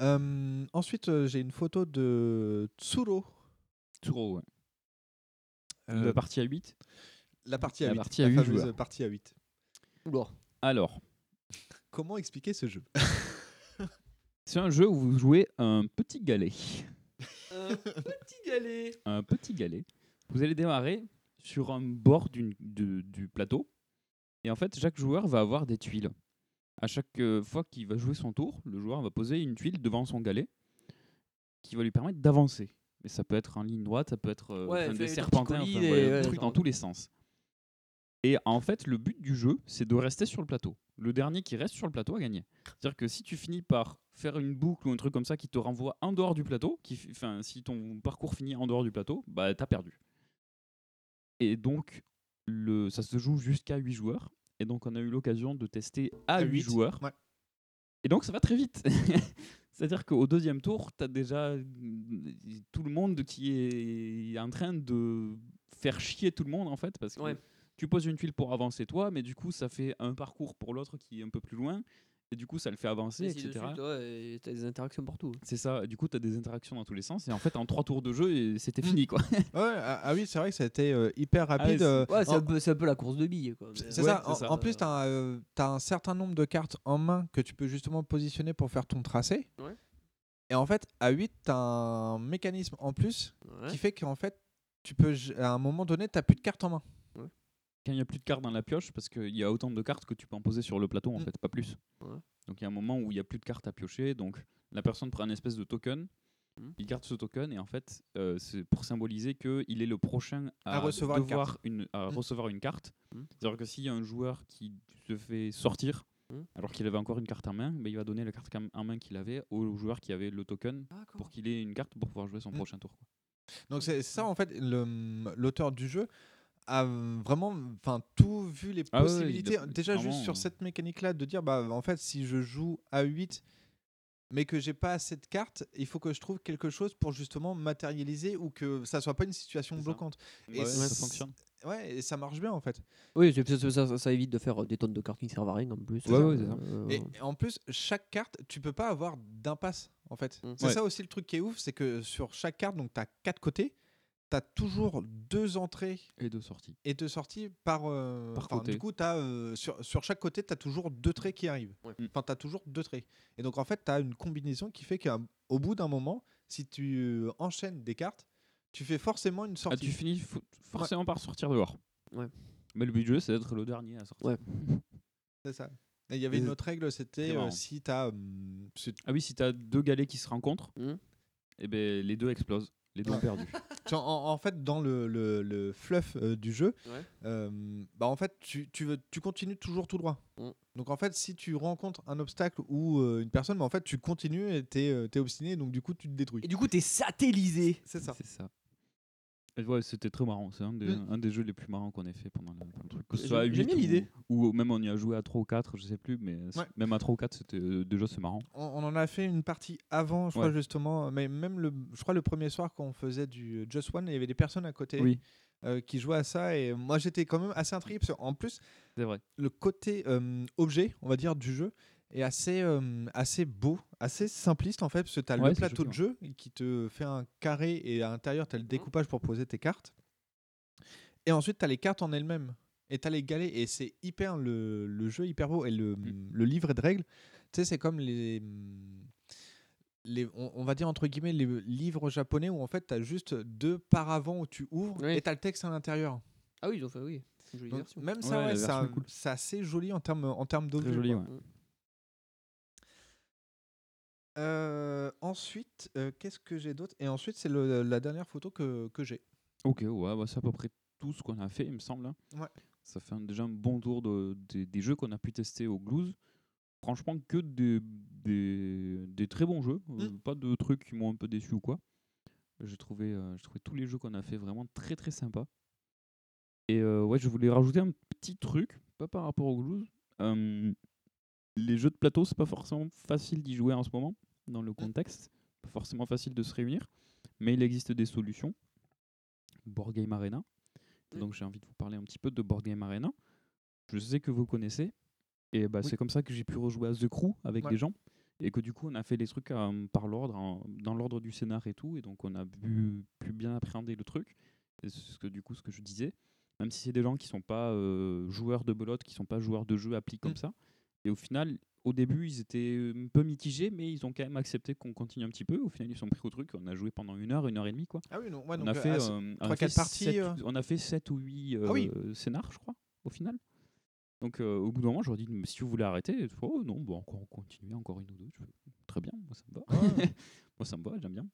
Euh, ensuite, j'ai une photo de Tsuro. Tsuro, ouais. Euh, la partie à 8 La partie à La 8. partie à huit fameuse joueurs. partie à 8. Alors, Comment expliquer ce jeu? C'est un jeu où vous jouez un petit galet. Un petit galet. un petit galet. Vous allez démarrer sur un bord d'une- de- du plateau. Et en fait, chaque joueur va avoir des tuiles. À chaque euh, fois qu'il va jouer son tour, le joueur va poser une tuile devant son galet qui va lui permettre d'avancer. Mais ça peut être en ligne droite, ça peut être euh, Ouais, des serpentins, enfin, ouais, trucs dans tous les sens. Et en fait, le but du jeu, c'est de rester sur le plateau. Le dernier qui reste sur le plateau a gagné. C'est-à-dire que si tu finis par faire une boucle ou un truc comme ça qui te renvoie en dehors du plateau, qui, fi- enfin, si ton parcours finit en dehors du plateau, bah t'as perdu. Et donc, le, ça se joue jusqu'à 8 joueurs. Et donc, on a eu l'occasion de tester à, À 8 huit, joueurs. ouais. Et donc, ça va très vite. C'est-à-dire qu'au deuxième tour, tu as déjà euh, tout le monde qui est en train de faire chier tout le monde, en fait, parce que Ouais. tu poses une tuile pour avancer toi, mais du coup, ça fait un parcours pour l'autre qui est un peu plus loin. Et du coup, ça le fait avancer, etc. suite, ouais, et t'as des interactions partout. C'est ça. Du coup, tu as des interactions dans tous les sens. Et en fait, en trois tours de jeu, c'était Mm. fini, quoi. Ouais, ah, ah oui, c'est vrai que ça a été euh, hyper rapide. c'est- euh, Ouais, c'est en- un, peu- c'est un peu la course de billes. quoi. C'est Ouais, ça. En, plus, tu as, un certain nombre de cartes en main que tu peux justement positionner pour faire ton tracé. Ouais. Et en fait, à 8, tu as un mécanisme en plus Ouais. qui fait qu'en fait, tu peux, à un moment donné, tu plus de cartes en main. Quand il n'y a plus de cartes dans la pioche, parce qu'il y a autant de cartes que tu peux en poser sur le plateau, en Mm. fait, pas plus. Ouais. Donc il y a un moment où il n'y a plus de cartes à piocher, donc la personne prend une espèce de token, Mm. il garde ce token, et en fait, euh, c'est pour symboliser qu'il est le prochain à, À recevoir une carte. une, à Mm. recevoir une carte. Mm. C'est-à-dire que s'il y a un joueur qui se fait sortir, Mm. alors qu'il avait encore une carte en main, ben, il va donner la carte en main qu'il avait au joueur qui avait le token pour qu'il ait une carte pour pouvoir jouer son Mm. prochain tour. quoi. Donc c'est ça en fait l'auteur du jeu a vraiment enfin tout vu les Ah ouais, possibilités déjà juste sur euh. cette mécanique là de dire bah en fait si je joue à 8 mais que j'ai pas assez de cartes, il faut que je trouve quelque chose pour justement matérialiser ou que ça soit pas une situation bloquante. Ouais, ouais, ça fonctionne. Ouais, et ça marche bien en fait. Oui, ça, ça- ça- ça évite de faire des tonnes de cartes qui servent à rien en plus. Ouais, ouais, c'est ça. Euh, Et, et en plus, chaque carte, tu peux pas avoir d'impasse en fait. Mm. C'est Ouais. ça aussi le truc qui est ouf, c'est que sur chaque carte, donc tu as quatre côtés, tu as toujours deux entrées Et deux sorties. et deux sorties par. euh, Par côté. Du coup, as, euh, sur, sur chaque côté, tu as toujours deux traits qui arrivent. Ouais. Enfin, tu as toujours deux traits. Et donc, en fait, tu as une combinaison qui fait qu'au bout d'un moment, si tu euh, enchaînes des cartes, tu fais forcément une Ah, sortie. tu finis fo- forcément par sortir dehors. Ouais. Mais le but du jeu, c'est d'être le dernier à sortir. Ouais. C'est ça. Et il y avait Et une autre règle, c'était euh, si tu as. hum, Ah oui, si t'as deux galets qui se rencontrent, Mhm. et ben les deux explosent. Les deux ont perdu. Tu- en, en fait, dans le, le- le fluff euh, du jeu, Ouais. euh, bah en fait, tu, tu, veux, tu continues toujours tout droit. Mm. Donc en fait, si tu rencontres un obstacle ou euh, une personne, bah, en fait, tu continues et t'es euh, t'es obstiné, donc du coup, tu te détruis. Et du coup, t'es satellisé. C'est ça. C'est ça. Ouais, c'était très marrant. C'est un des, Mm. un des jeux les plus marrants qu'on ait fait pendant le, pendant le truc. Que ce J'aime- soit à j'aime 8 bien ou- l'idée. Ou, même on y a joué à 3 ou 4, je sais plus, mais c- Ouais. même à 3 ou 4, c'était euh, déjà c'est marrant. On, on en a fait une partie avant, je crois Ouais. justement, mais même le, je crois le premier soir quand on faisait du Just One, il y avait des personnes à côté Oui. euh, qui jouaient à ça et moi j'étais quand même assez intrigué parce qu'en plus C'est vrai. le côté euh, objet, on va dire, du jeu est assez, euh, assez beau, assez simpliste en fait, parce que tu as Ouais, le plateau de jeu qui te fait un carré et à l'intérieur tu as le découpage pour poser tes cartes. Et ensuite tu as les cartes en elles-mêmes. Et tu as les galets et c'est hyper le, le jeu hyper beau et le, le livret de règles. Tu sais, c'est comme les. Les, on, on va dire entre guillemets les livres japonais où en fait tu as juste deux paravents où tu ouvres Oui. et tu as le texte à l'intérieur. Ah oui, ils ont fait, oui. Une jolie Donc, version. même ça, Ouais, ouais, cool. c'est assez joli en termes en termes d'audio. joli, ouais. Euh, ensuite, euh, qu'est-ce que j'ai d'autre? Et ensuite, c'est le- la dernière photo que, que j'ai. Ok, ouais, bah, c'est à peu près tout ce qu'on a fait, il me semble. hein. Ouais. Ça fait un- déjà un bon tour de, des- des jeux qu'on a pu tester au Glues. Franchement, que des, des, des très bons jeux. euh, Mm. Pas de trucs qui m'ont un peu déçu ou quoi. J'ai trouvé, euh, j'ai trouvé tous les jeux qu'on a fait vraiment très très sympas. Et euh, ouais, je voulais rajouter un petit truc, pas par rapport au Glues. Euh, les jeux de plateau, c'est pas forcément facile d'y jouer en ce moment, dans le contexte. Pas forcément facile de se réunir. Mais il existe des solutions. Board Game Arena. Donc j'ai envie de vous parler un petit peu de Board Game Arena. Je sais que vous connaissez. Et bah, Oui. c'est comme ça que j'ai pu rejouer à The Crew avec Ouais. des gens. Et que du coup, on a fait les trucs euh, par l'ordre, dans l'ordre du scénar et tout. Et donc, on a pu, pu bien appréhender le truc. C'est ce que, du coup, ce que je disais. Même si c'est des gens qui sont pas euh, joueurs de belote, qui sont pas joueurs de jeux appli comme Mm. ça. Et au final, au début, ils étaient un peu mitigés, mais ils ont quand même accepté qu'on continue un petit peu. Au final, ils sont pris au truc. On a joué pendant une heure, une heure et demie, quoi. Ah oui, non, ouais, on, donc, a euh, fait, ah, euh, c'est on a fait quatre parties, sept- euh. on a fait 7 ou 8 Ah oui. scénars, je crois, au final. Donc, euh, au bout d'un moment, je leur dis, si vous voulez arrêter, oh non, bon, encore on continue, encore une ou deux. Je fais, Très bien, moi ça me va. moi ça me va, j'aime bien.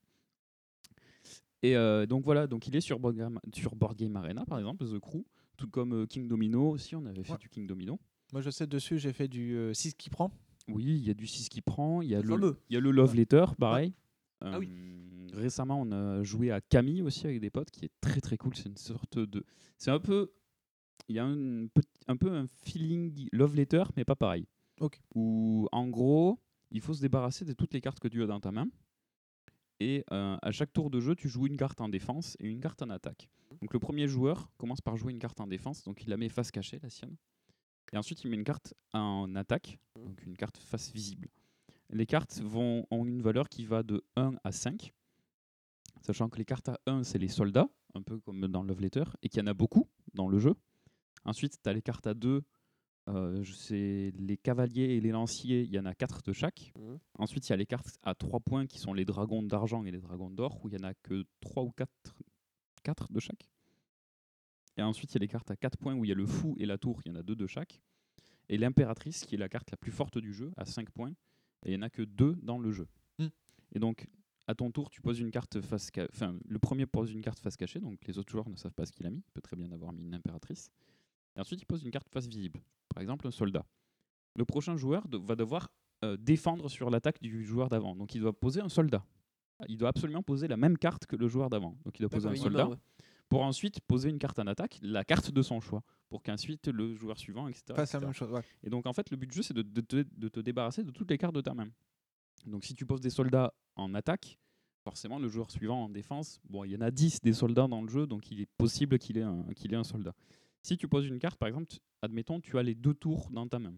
Et euh, donc voilà, donc il est sur Board Game, sur Board Game Arena, par exemple, The Crew, tout comme euh, King Domino aussi, on avait fait du King Domino. Moi, je sais dessus, j'ai fait du 6 qui prend. Oui, il y a du 6 qui prend, il y a, Le le, y a le Love Letter, pareil. Ah oui. Euh, Récemment, on a joué à Camille aussi avec des potes, qui est très très cool. C'est une sorte de. C'est un peu. Il y a un peu un feeling Love Letter, mais pas pareil. Ok. Où en gros, il faut se débarrasser de toutes les cartes que tu as dans ta main. Et euh, à chaque tour de jeu, tu joues une carte en défense et une carte en attaque. Donc le premier joueur commence par jouer une carte en défense, donc il la met face cachée, la sienne. Et ensuite, il met une carte en attaque, donc une carte face visible. Les cartes vont, ont une valeur qui va de 1 à 5, sachant que les cartes à 1, c'est les soldats, un peu comme dans Love Letter, et qu'il y en a beaucoup dans le jeu. Ensuite, tu as les cartes à 2, euh, je sais, les cavaliers et les lanciers, il y en a 4 de chaque. Mhm. Ensuite, il y a les cartes à 3 points qui sont les dragons d'argent et les dragons d'or, où il y en a que 3 ou 4, 4 de chaque. Et ensuite, il y a les cartes à 4 points où il y a le fou et la tour, il y en a 2 de chaque. Et l'impératrice, qui est la carte la plus forte du jeu, à 5 points, et il n'y en a que 2 dans le jeu. Mm. Et donc, à ton tour, tu poses une carte face ca- Enfin, le premier pose une carte face cachée, donc les autres joueurs ne savent pas ce qu'il a mis. Il peut très bien avoir mis une impératrice. Et ensuite, il pose une carte face visible, par exemple un soldat. Le prochain joueur de- va devoir euh, défendre sur l'attaque du joueur d'avant. Donc, il doit poser un soldat. Il doit absolument poser la même carte que le joueur d'avant. Donc, il doit poser un soldat ouais. Pour ensuite poser une carte en attaque, la carte de son choix, pour qu'ensuite le joueur suivant, etc. Fasse la etc. même chose, ouais. Et donc en fait, le but du jeu, c'est de, de te- de te débarrasser de toutes les cartes de ta main. Donc si tu poses des soldats en attaque, forcément le joueur suivant en défense, bon, il y en a 10 des soldats dans le jeu, donc il est possible qu'il ait, un- qu'il ait un soldat. Si tu poses une carte, par exemple, admettons, tu as les deux tours dans ta main.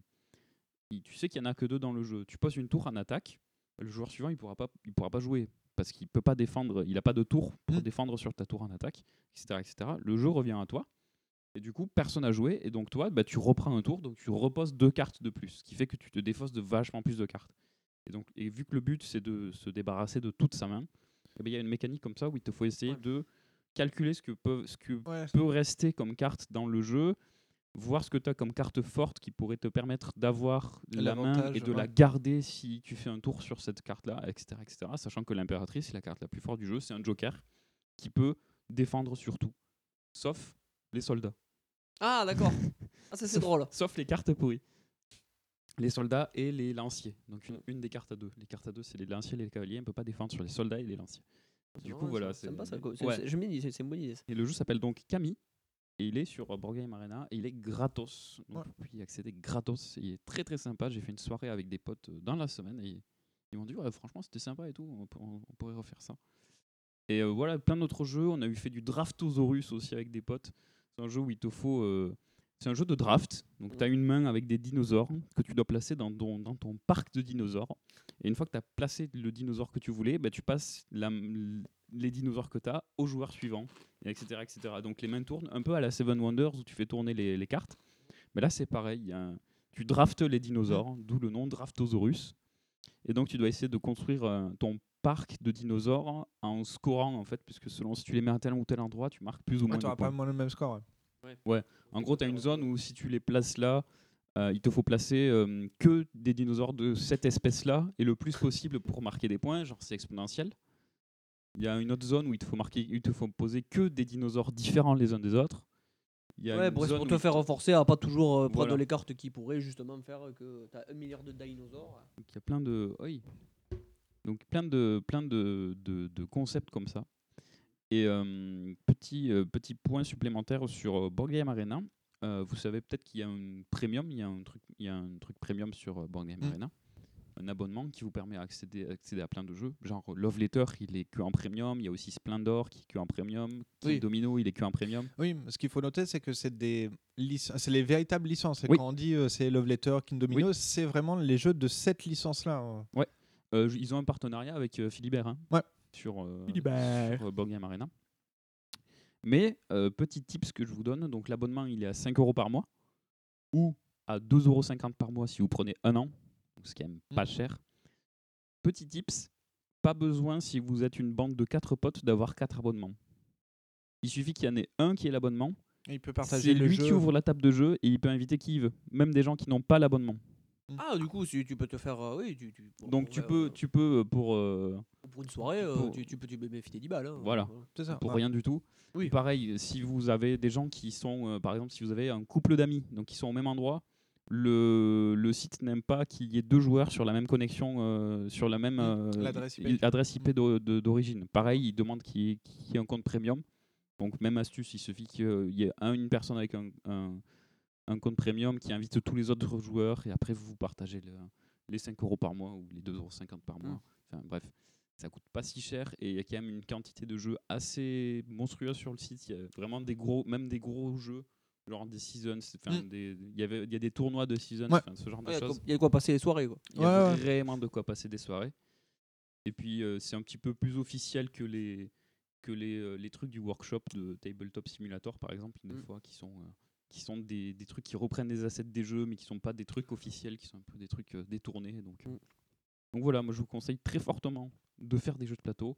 Et tu sais qu'il n'y en a que deux dans le jeu. Tu poses une tour en attaque, le joueur suivant, il ne pourra, pas- il pourra pas jouer parce qu'il peut pas défendre, il n'a pas de tour pour défendre sur ta tour en attaque, etc., etc. Le jeu revient à toi. Et du coup, personne n'a joué. Et donc, toi, bah, tu reprends un tour. Donc, tu reposes deux cartes de plus. Ce qui fait que tu te défausses de vachement plus de cartes. Et, donc, et vu que le but, c'est de se débarrasser de toute sa main, eh ben, il y a une mécanique comme ça où il te faut essayer de calculer ce que, peut, ce que Ouais. peut rester comme carte dans le jeu, voir ce que tu as comme carte forte qui pourrait te permettre d'avoir la main et de la garder si tu fais un tour sur cette carte-là, etc., etc. Sachant que l'impératrice, c'est la carte la plus forte du jeu, c'est un joker qui peut défendre sur tout, sauf les soldats. Ah, d'accord. Ah, ça, c'est Sauf- drôle. Sauf les cartes pourries. Les soldats et les lanciers. Donc une, une des cartes à deux. Les cartes à deux, c'est les lanciers et les cavaliers. On ne peut pas défendre sur les soldats et les lanciers. Du Ouais, coup, voilà. c'est sympa, ça, Ouais. Je me dis, c'est c'est une bonne idée. ça. Et le jeu s'appelle donc Camille. Et il est sur euh, Board Game Arena. Et il est gratos. Donc vous pouvez y accéder gratos. Il est très très sympa. J'ai fait une soirée avec des potes euh, dans la semaine. Et ils m'ont dit ouais, franchement, c'était sympa et tout. On, pour- on pourrait refaire ça. Et euh, voilà, plein d'autres jeux. On a eu fait du Draftosaurus aussi avec des potes. C'est un jeu où il te faut. euh, c'est un jeu de draft. Donc, tu as une main avec des dinosaures que tu dois placer dans ton, dans ton parc de dinosaures. Et une fois que tu as placé le dinosaure que tu voulais, bah, tu passes la- les dinosaures que tu as au joueur suivant, et etc., etc. Donc, les mains tournent un peu à la Seven Wonders où tu fais tourner les, les cartes. Mais là, c'est pareil. Il y a un- tu draftes les dinosaures, d'où le nom Draftosaurus. Et donc tu dois essayer de construire euh, ton parc de dinosaures en scorant en fait, puisque selon si tu les mets à tel ou tel endroit, tu marques plus ou moins de t'auras points. pas le même score. ouais. Ouais. En gros, tu as une zone où si tu les places là, euh, il te faut placer euh, que des dinosaures de cette espèce-là et le plus possible pour marquer des points, genre c'est exponentiel. Il y a une autre zone où il te faut marquer, il te faut poser que des dinosaures différents les uns des autres. Il y a Ouais, une pour, zone pour où te faire renforcer à pas toujours euh, prendre Voilà. les cartes qui pourraient justement faire que tu as un milliard de dinosaures. Donc il y a plein de, oui. Donc plein de, plein de, de, de concepts comme ça. Et euh, petit, euh, petit point supplémentaire sur euh, Board Game Arena. Euh, vous savez peut-être qu'il y a un premium, il y a un truc, il y a un truc premium sur euh, Board Game Mm. Arena. Un abonnement qui vous permet d'accéder accéder à plein de jeux. Genre Love Letter, il est que en premium. Il y a aussi Splendor qui est que en premium. King Oui. Domino, il est que en premium. Oui, ce qu'il faut noter, c'est que c'est des c'est les véritables licences. Et Oui. quand on dit euh, c'est Love Letter, King Domino, c'est vraiment les jeux de cette licence-là. hein. Ouais. Euh, ils ont un partenariat avec euh, Philibert hein, Ouais. sur, Philibert. sur, Board Game Arena. Mais petit tips que je vous donne, donc l'abonnement il est à 5 euros par mois ou à 2,50 euros par mois si vous prenez un an, donc c'est quand même Mm. pas cher. Petit tips, pas besoin si vous êtes une bande de 4 potes d'avoir 4 abonnements. Il suffit qu'il y en ait un qui ait l'abonnement. Et il peut partager C'est le lui jeu. qui ouvre la table de jeu et il peut inviter qui il veut, même des gens qui n'ont pas l'abonnement. Ah, du coup, si tu peux te faire. euh, oui, tu, tu- pour- Donc pour, tu peux, tu peux euh, pour euh, Pour une soirée, euh, pour- tu, tu peux tu peux m'inviter 10 balles. hein. Voilà, C'est ça, pour ouais. rien du tout. Oui. Pareil, si vous avez des gens qui sont, euh, par exemple, si vous avez un couple d'amis, donc qui sont au même endroit, le, le site n'aime pas qu'il y ait deux joueurs sur la même connexion, euh, sur la même euh, IP. adresse IP de- d'origine. Pareil, il demande qu'il y, ait- qu'il y ait un compte premium. Donc même astuce, il suffit qu'il y ait un- une personne avec un, un- un compte premium qui invite tous les autres joueurs et après vous vous partagez le- les 5 euros par mois ou les 2,50 euros par mois. Enfin bref, ça coûte pas si cher et il y a quand même une quantité de jeux assez monstrueuse sur le site. Il y a vraiment des gros, même des gros jeux, genre des seasons. Mm. Il y avait, il y a des tournois de seasons, Ouais. ce genre de Ouais, choses. quoi- y a de quoi passer les soirées, quoi. Il y a Ouais, vraiment de quoi passer des soirées. Et puis euh, c'est un petit peu plus officiel que les que les, euh, les trucs du workshop de Tabletop Simulator par exemple, des Mm. fois qui sont euh, qui sont des, des trucs qui reprennent des assets des jeux mais qui sont pas des trucs officiels, qui sont un peu des trucs euh, détournés. Donc, Mm. donc voilà, moi je vous conseille très fortement de faire des jeux de plateau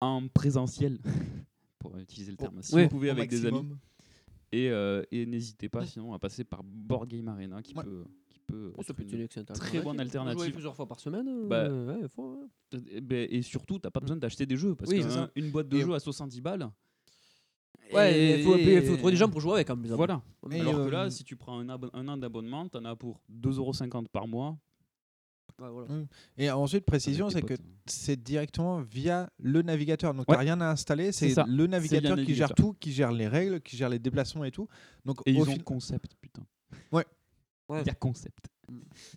en présentiel, pour utiliser le terme, si vous pouvez avec des amis. Et, euh, et n'hésitez pas sinon à passer par Board Game Arena qui Ouais. peut qui peut Oh, être une très bonne alternative. Jouer plusieurs fois par semaine. euh, Bah, ouais, faut, ouais. et, ben, et surtout, t'as pas besoin d'acheter des jeux parce Oui, que c'est ça. une boîte de Et- jeux à 70 balles. Ouais, il faut, faut trouver des gens pour jouer avec. Hein, Voilà. Et, Alors que euh, là, si tu prends un, un an d'abonnement, t'en as pour 2,50€ par mois. Mm. Et ensuite, précision, c'est que potes. c'est directement via le navigateur. Donc, Ouais. t'as rien à installer. C'est le navigateur qui gère tout, qui gère les règles, qui gère les déplacements et tout. Donc, Et au ils ont concept, putain. Ouais. Il y a concept.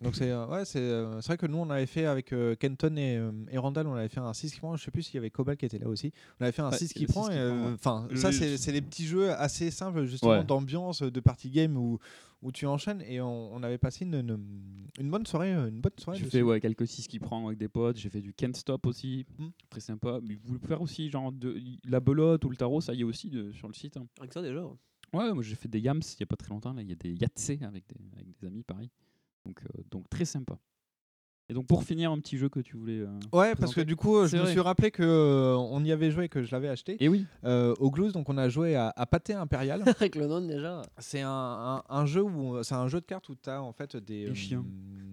Donc c'est euh, ouais, c'est euh, c'est vrai que nous on avait fait avec euh, Kenton et, euh, et Randall, on avait fait un 6 qui prend, je sais plus s'il y avait Cobalt qui était là aussi. On avait fait un Ouais, 6 il y qui prend six et qui prend, euh, ouais. enfin ça c'est c'est des petits jeux assez simples justement Ouais. d'ambiance de party game où où tu enchaînes et on, on avait passé une, une, une bonne soirée une bonne soirée. J'ai fait ouais, quelques 6 qui prend avec des potes. J'ai fait du Can't Stop aussi. Mm. Très sympa. Mais vous pouvez faire aussi genre de, la belote ou le tarot, ça y est aussi de- sur le site. hein. Que ça déjà. Ouais, moi j'ai fait des yams il y a pas très longtemps. Là, il y a des Yatsé avec des, avec des amis, pareil. Donc, euh, donc très sympa. Et donc pour finir, un petit jeu que tu voulais. euh, Ouais, parce que du coup, euh, je me suis rappelé que euh, on y avait joué, que je l'avais acheté. Et oui. Euh, au Glouze, donc on a joué à, à Pâté Impérial. avec le nom déjà. C'est un, un- un jeu où c'est un jeu de cartes où tu as en fait des, Des chiens.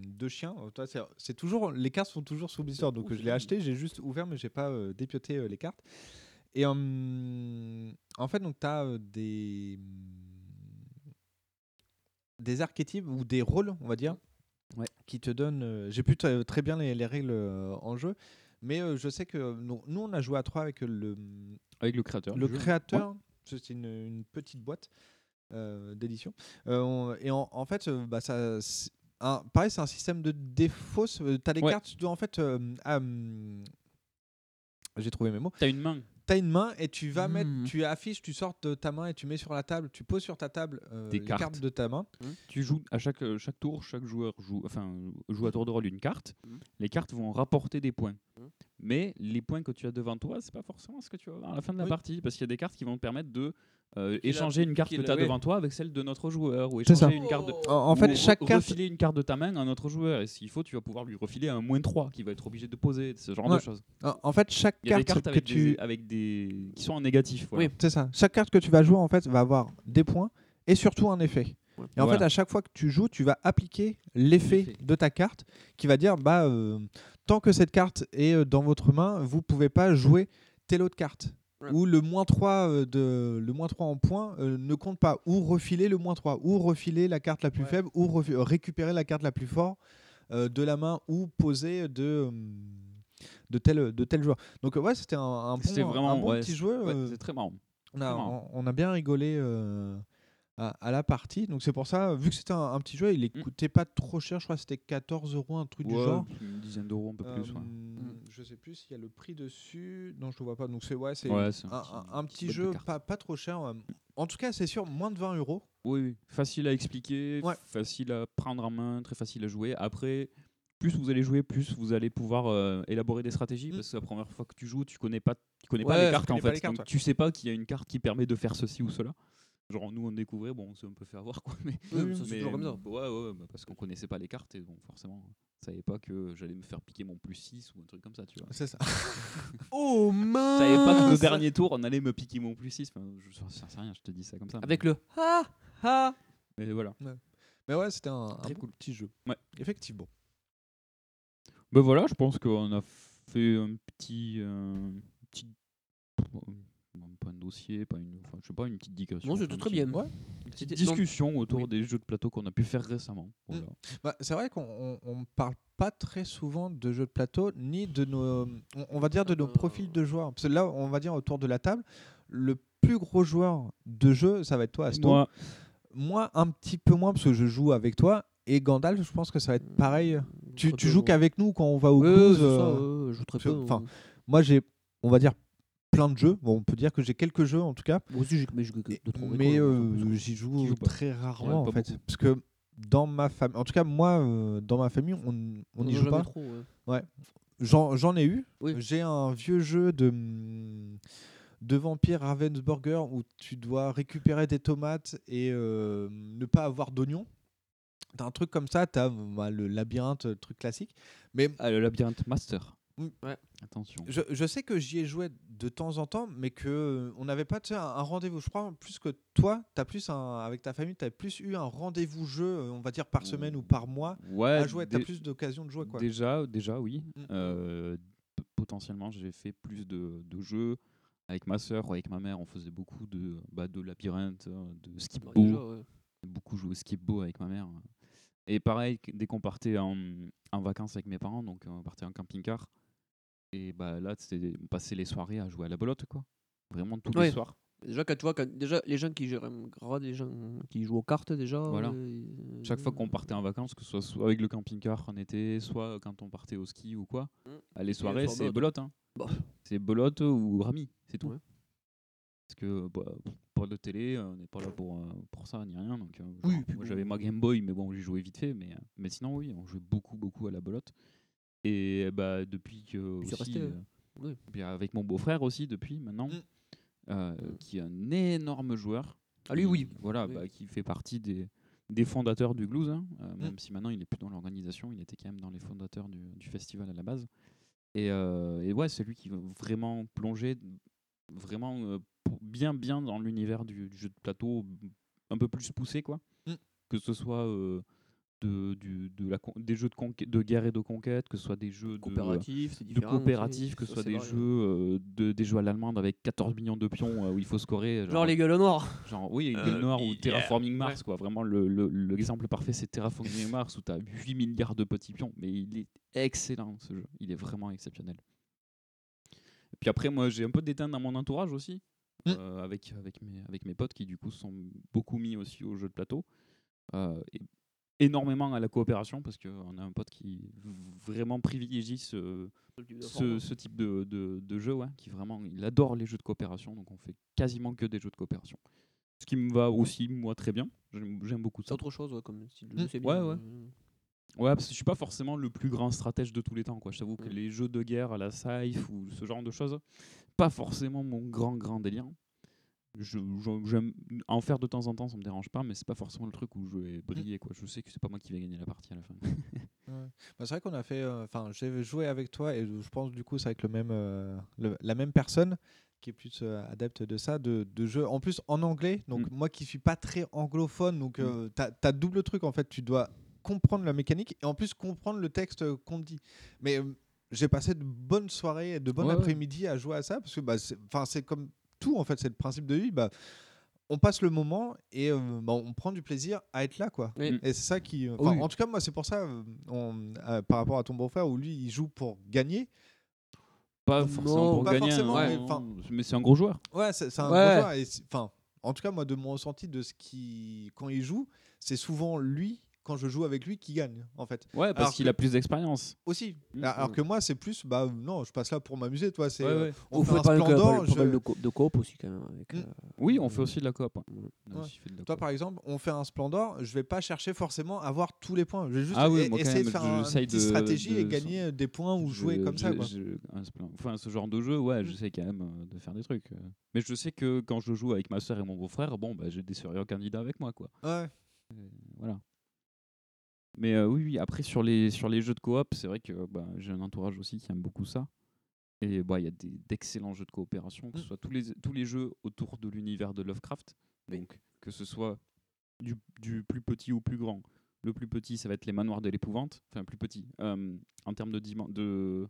deux chiens. Toi, c'est- toujours les cartes sont toujours sous blister, donc je l'ai acheté, j'ai juste ouvert mais j'ai pas euh, dépioté euh, les cartes. Et en fait donc tu as des des archétypes ou des rôles, on va dire, Ouais. qui te donnent. euh, J'ai plus très bien les, les règles euh, en jeu, mais euh, je sais que nous, nous, on a joué à trois avec le Avec le créateur. le créateur, c'est une, une petite boîte euh, d'édition. Euh, on- et en, en fait, euh, bah, ça, c'est un- pareil, c'est un système de défausse. tu as les Ouais. cartes, tu dois en fait. J'ai trouvé mes mots. T'as une main. Tu as une main et tu vas Mhm. mettre, tu affiches, tu sors de ta main et tu mets sur la table, tu poses sur ta table euh, Des les cartes. cartes de ta main. Tu joues à chaque, euh, chaque tour, chaque joueur joue, enfin, joue à tour de rôle une carte. Mhm. Les cartes vont rapporter des points. Mais les points que tu as devant toi, c'est pas forcément ce que tu vas avoir à la fin de la Oui. partie. Parce qu'il y a des cartes qui vont te permettre de euh, échanger une carte que tu as devant toi avec celle de notre joueur, ou échanger une carte de... En- en fait, ou chaque re- carte- refiler une carte de ta main à un autre joueur, et s'il faut, tu vas pouvoir lui refiler un moins 3 qui va être obligé de poser, ce genre Ouais. de choses. En- fait, chaque Il y a des carte cartes que avec, tu- des, avec des qui sont en négatif. voilà. C'est ça. Chaque carte que tu vas jouer, en fait, va avoir des points et surtout un effet. Et en Voilà. fait, à chaque fois que tu joues, tu vas appliquer l'effet de ta carte qui va dire bah, euh, tant que cette carte est euh, dans votre main, vous ne pouvez pas jouer telle autre carte. Ou le moins 3, euh, de, le moins 3 en points euh, ne compte pas. Ou refiler le moins 3. Ou refiler la carte la plus faible. Ou euh, récupérer la carte la plus forte euh, de la main. Ou poser de, de, tel, de tel joueur. Donc, ouais, c'était un, un bon, C'était vraiment un bon ouais, petit jeu. ouais, euh, c'est très marrant. on a, marrant. on, on a bien rigolé à, à la partie. Donc c'est pour ça, vu que c'était un, un petit jeu, il ne coûtait pas trop cher. Je crois que c'était 14 euros, un truc du. Ouais, genre. une dizaine d'euros, un peu plus. Je sais plus s'il y a le prix dessus. Non, je ne vois pas. Donc c'est ouais, c'est Ouais, un, un un- petit- jeu pas, pas trop cher. En tout cas, c'est sûr, moins de 20 euros. Oui, oui. facile à expliquer, Ouais. facile à prendre en main, très facile à jouer. Après, plus vous allez jouer, plus vous allez pouvoir euh, élaborer des stratégies. Parce que la première fois que tu joues, tu connais pas, tu connais pas Mm. Les cartes en fait. les cartes, Donc, ouais. tu sais pas qu'il y a une carte qui permet de faire ceci ou cela. Genre nous on découvrait, bon on s'est un peu fait avoir quoi. Mais, Oui, mais ça, c'est toujours comme ça. Ouais, ouais, bah, parce qu'on connaissait pas les cartes et bon forcément on savait pas que j'allais me faire piquer mon plus 6 ou un truc comme ça, tu vois. C'est ça. oh Je savais pas que le mince dernier tour on allait me piquer mon plus 6. Enfin, je sais rien, je te dis ça comme ça. Avec mais- le ha ha. Mais voilà. Ouais. Mais ouais, c'était un, un cool. petit jeu. Ouais. Effectivement. Ben voilà, je pense qu'on a fait un petit, euh, petit euh, pas un dossier, pas une, enfin, je sais pas, une petite digression. Non, c'était très bien. ouais, une petite discussion autour Oui. des jeux de plateau qu'on a pu faire récemment. Voilà. Bah, c'est vrai qu'on on, on parle pas très souvent de jeux de plateau, ni de nos, on, on va dire de nos profils de joueurs. Parce que là, on va dire autour de la table, le plus gros joueur de jeu, ça va être toi, Asto. Moi. Moi, un petit peu moins, parce que je joue avec toi. Et Gandalf, je pense que ça va être pareil. Tu, très tu peu, joues qu'avec nous quand on va au ça, euh, ouais, je joue très parce que, peu, Enfin, ouais. moi, j'ai, on va dire, plein de jeux. Bon, on peut dire que j'ai quelques jeux en tout cas. Moi aussi, j'ai mais euh, j'y joue très rarement Ouais, en fait. beaucoup. Parce que dans ma famille, en tout cas moi, euh, dans ma famille, on n'y joue pas. trop, ouais. Ouais. J'en j'en ai eu. Oui. J'ai un vieux jeu de hum, de vampire Ravensburger où tu dois récupérer des tomates et euh, ne pas avoir d'oignons. T'as un truc comme ça, t'as bah, le labyrinthe, euh, truc classique. Mais Ah, le labyrinthe master. Ouais. Attention. je, je sais que j'y ai joué de temps en temps, mais que euh, on n'avait pas un, un rendez-vous. Je crois plus que toi, as plus un, avec ta famille, tu as plus eu un rendez-vous jeu, euh, on va dire par semaine ou par mois, Ouais, à jouer. Tu as plus d'occasions de jouer. Quoi. Déjà, déjà oui. Mm. Euh, potentiellement, j'ai fait plus de, de jeux avec ma sœur ou avec ma mère. On faisait beaucoup de, bah, de labyrinthe, euh, de skip Bah, ouais. Beaucoup joué au skip-bo avec ma mère. Et pareil, dès qu'on partait en, en vacances avec mes parents, donc on partait en camping-car. Et bah là, c'était passait les soirées à jouer à la belote, quoi. Vraiment tous Ouais. les soirs. Déjà, quand tu vois, quand, déjà, les gens qui gèrent grave, les gens qui jouent aux cartes, déjà. Voilà. euh, Chaque fois qu'on partait en vacances, que ce soit soit avec le camping-car en été, soit quand on partait au ski ou quoi, Mm. à les soirées, c'est belote. Hein. Bah. C'est belote ou rami, c'est tout. Ouais. Parce que bah, pas de télé, on n'est pas là pour, euh, pour ça ni rien. Donc, euh, Oui, genre, puis moi bon. j'avais ma Game Boy, mais bon, j'y jouais vite fait. Mais, euh, mais sinon, oui, on jouait beaucoup, beaucoup à la belote. Et bah, depuis que. Puis aussi, resté, euh, oui. puis avec mon beau-frère aussi, depuis maintenant, Mm. euh, qui est un énorme joueur. Ah, lui, oui. Voilà, Oui. bah, qui fait partie des, des fondateurs du Glues, hein, euh, Mm. même si maintenant il est plus dans l'organisation, il était quand même dans les fondateurs du, du festival à la base. Et, euh, et ouais, c'est lui qui va vraiment plonger vraiment euh, bien bien dans l'univers du, du jeu de plateau un peu plus poussé quoi Mm. que ce soit euh, de, du, de la, des jeux de, de guerre et de conquête que ce soit des jeux de- Coopératifs, de, aussi. coopératifs que ce soit des jeux euh, de, des jeux à l'allemande avec 14 millions de pions euh, où il faut scorer Genre les gueules noires. Genre, oui, Euh, Gueule Noire ou yeah. Terraforming Mars, Ouais. quoi. Vraiment, le- le- l'exemple parfait, c'est Terraforming Mars où tu as 8 milliards de petits pions. Mais il est excellent, ce jeu. Il est vraiment exceptionnel. Et puis après, moi, j'ai un peu d'éteint dans mon entourage aussi, Mm. euh, avec, avec, mes, avec mes potes qui, du coup, sont beaucoup mis aussi aux jeux de plateau. Euh, et énormément à la coopération, parce qu'on a un pote qui vraiment privilégie ce, type de ce, format. ce type de, de, de jeu, ouais, qui vraiment, il adore les jeux de coopération, donc on fait quasiment que des jeux de coopération. Ce qui me va aussi, moi, très bien. J'aime beaucoup C'est ça. autre chose, ouais, comme style de Mm. jeu, c'est Ouais, bien. ouais. euh. Ouais, parce que je suis pas forcément le plus grand stratège de tous les temps, quoi. Je t'avoue que les jeux de guerre à la Scythe ou ce genre de choses, pas forcément mon grand, grand délire. Je, je- j'aime en faire de temps en temps, ça me dérange pas, mais c'est pas forcément le truc où je vais briller. Quoi. Je sais que c'est pas moi qui vais gagner la partie à la fin. Ouais. Bah, c'est vrai qu'on a fait. euh, Enfin, j'ai joué avec toi et je pense du coup c'est avec le même, euh, le- la même personne qui est plus euh, adepte de ça, de, de jeux en plus en anglais. Donc moi qui suis pas très anglophone, donc euh, t'as as double truc en fait. Tu dois comprendre la mécanique et en plus comprendre le texte qu'on dit. Mais j'ai passé de bonnes soirées et de bonnes Ouais, ouais. après-midi à jouer à ça parce que bah, c'est c'est comme tout en fait, c'est le principe de vie. Bah, on passe le moment et euh, bah, on prend du plaisir à être là quoi. Oui. Et c'est ça qui. euh, Oui. En tout cas, moi, c'est pour ça, euh, on- par rapport à ton beau-frère, où lui, il joue pour gagner. Pas Non, forcément pour pas gagner, forcément, mais, c'est un gros joueur. Ouais, c'est un Ouais. gros joueur. et Enfin, en tout cas, moi, de mon ressenti de ce qui, quand il joue, c'est souvent lui, quand je joue avec lui, qui gagne, en fait. Ouais, parce qu'il que- a plus d'expérience. Aussi. Mm. Alors que moi, c'est plus, bah non, je passe là pour m'amuser, toi. C'est, Ouais, euh, ouais. on fait un faites pas mal- Splendor, je- de co- de coop aussi quand même. Avec, Mm. euh, Oui, on fait aussi de la coop. Ouais. la Toi, par exemple, on fait un Splendor, je vais pas chercher forcément à avoir tous les points. Je vais juste Ah oui, essayer de faire un- une j'essaye petite de- stratégie et gagner euh, des points ou Je- jouer comme ça. Quoi. enfin, ce genre de jeu, ouais, j'essaie quand même euh, de faire des trucs. euh. Mais je sais que quand je joue avec ma soeur et mon beau-frère, bon, bah, j'ai des sérieux candidats avec moi, quoi. Ouais. Euh, voilà. Mais euh, oui, oui, après sur les, sur les jeux de coop, c'est vrai que bah, j'ai un entourage aussi qui aime beaucoup ça. Et bah, il y a des- d'excellents jeux de coopération, que ce Mm. soit tous les, tous les jeux autour de l'univers de Lovecraft. Donc, que ce soit du, du plus petit au plus grand. Le plus petit, ça va être les manoirs de l'épouvante. Enfin, plus petit, euh, en termes de, dimen- de,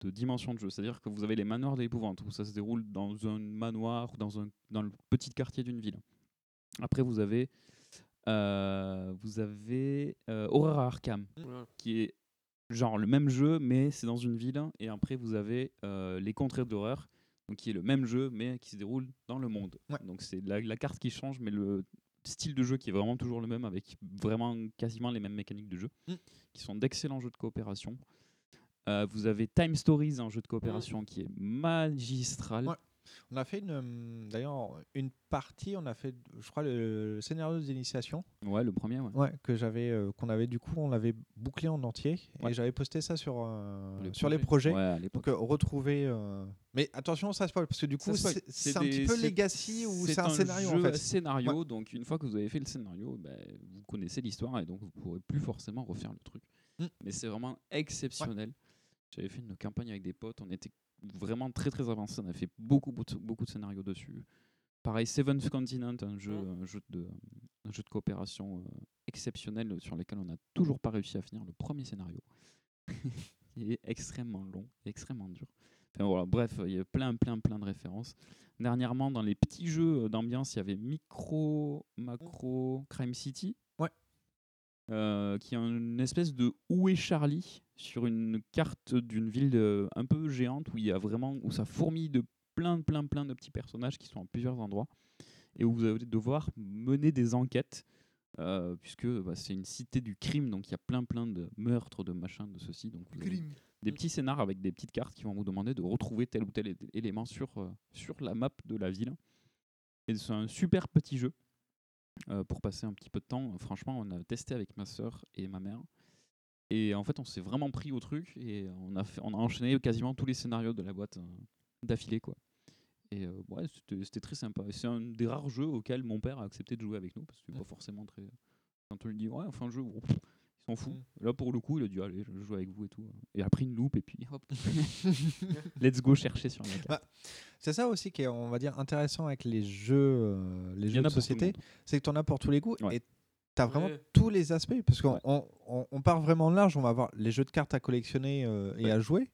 de dimension de jeu. C'est-à-dire que vous avez les manoirs de l'épouvante, où ça se déroule dans un manoir, dans, un, dans le petit quartier d'une ville. Après, vous avez, euh, vous avez euh, Horror à Arkham, qui est genre le même jeu, mais c'est dans une ville. Et après, vous avez euh, Les Contrées d'horreur, donc qui est le même jeu, mais qui se déroule dans le monde. Donc c'est la, la carte qui change, mais le style de jeu qui est vraiment toujours le même, avec vraiment quasiment les mêmes mécaniques de jeu, Mm. qui sont d'excellents jeux de coopération. Euh, vous avez Time Stories, un jeu de coopération qui est magistral. On a fait une, euh, d'ailleurs une partie, on a fait, je crois, le, le scénario d'initiation. Ouais, le premier, ouais. Ouais, que j'avais, euh, qu'on avait du coup, on l'avait bouclé en entier Ouais. et j'avais posté ça sur euh, Les sur les projets. projets. Ouais, à l'époque. Donc euh, retrouver. euh, Mais attention, ça spoil parce que du coup, c'est c'est un des- petit peu legacy ou c'est un, scénario jeu en fait. scénario, donc une fois que vous avez fait le scénario, ben, vous connaissez l'histoire et donc vous pourrez plus forcément refaire le truc. Mm. Mais c'est vraiment exceptionnel. J'avais fait une campagne avec des potes, on était vraiment très très avancés, on a fait beaucoup beaucoup de, beaucoup de scénarios dessus. Pareil, Seventh Continent, un jeu, un jeu de un jeu de coopération euh, exceptionnel sur lequel on n'a toujours pas réussi à finir le premier scénario. Il est extrêmement long, extrêmement dur. Enfin, voilà, bref, il y a plein, plein, plein de références. Dernièrement, dans les petits jeux euh, d'ambiance, il y avait Micro, Macro, Crime City. Euh, qui est une espèce de Où est Charlie sur une carte d'une ville euh, un peu géante où il y a vraiment où ça fourmille de plein, plein, plein de petits personnages qui sont à plusieurs endroits et où vous allez devoir mener des enquêtes euh, puisque bah, c'est une cité du crime donc il y a plein, plein de meurtres, de machins, de ceci. Donc vous avez Crime. des petits scénars avec des petites cartes qui vont vous demander de retrouver tel ou tel élément sur, euh, sur la map de la ville. Et c'est un super petit jeu euh, pour passer un petit peu de temps. Franchement, on a testé avec ma sœur et ma mère. Et en fait, on s'est vraiment pris au truc et on a, fait, on a enchaîné quasiment tous les scénarios de la boîte euh, d'affilée. quoi. Et euh, ouais, c'était très sympa. C'est un des rares jeux auxquels mon père a accepté de jouer avec nous parce que c'est pas forcément très. Quand on lui dit, ouais, enfin, un jeu, pff, s'en fout. Là, pour le coup, il a dit, allez, je joue avec vous et tout. Et après, une loupe et puis hop, let's go chercher sur la carte. Bah, c'est ça aussi qui est, on va dire, intéressant avec les jeux, euh, les jeux de a société, c'est que tu en as pour tous les goûts et tu as vraiment Ouais. tous les aspects. Parce qu'on on, on- on part vraiment large, on va avoir les jeux de cartes à collectionner euh, et à jouer.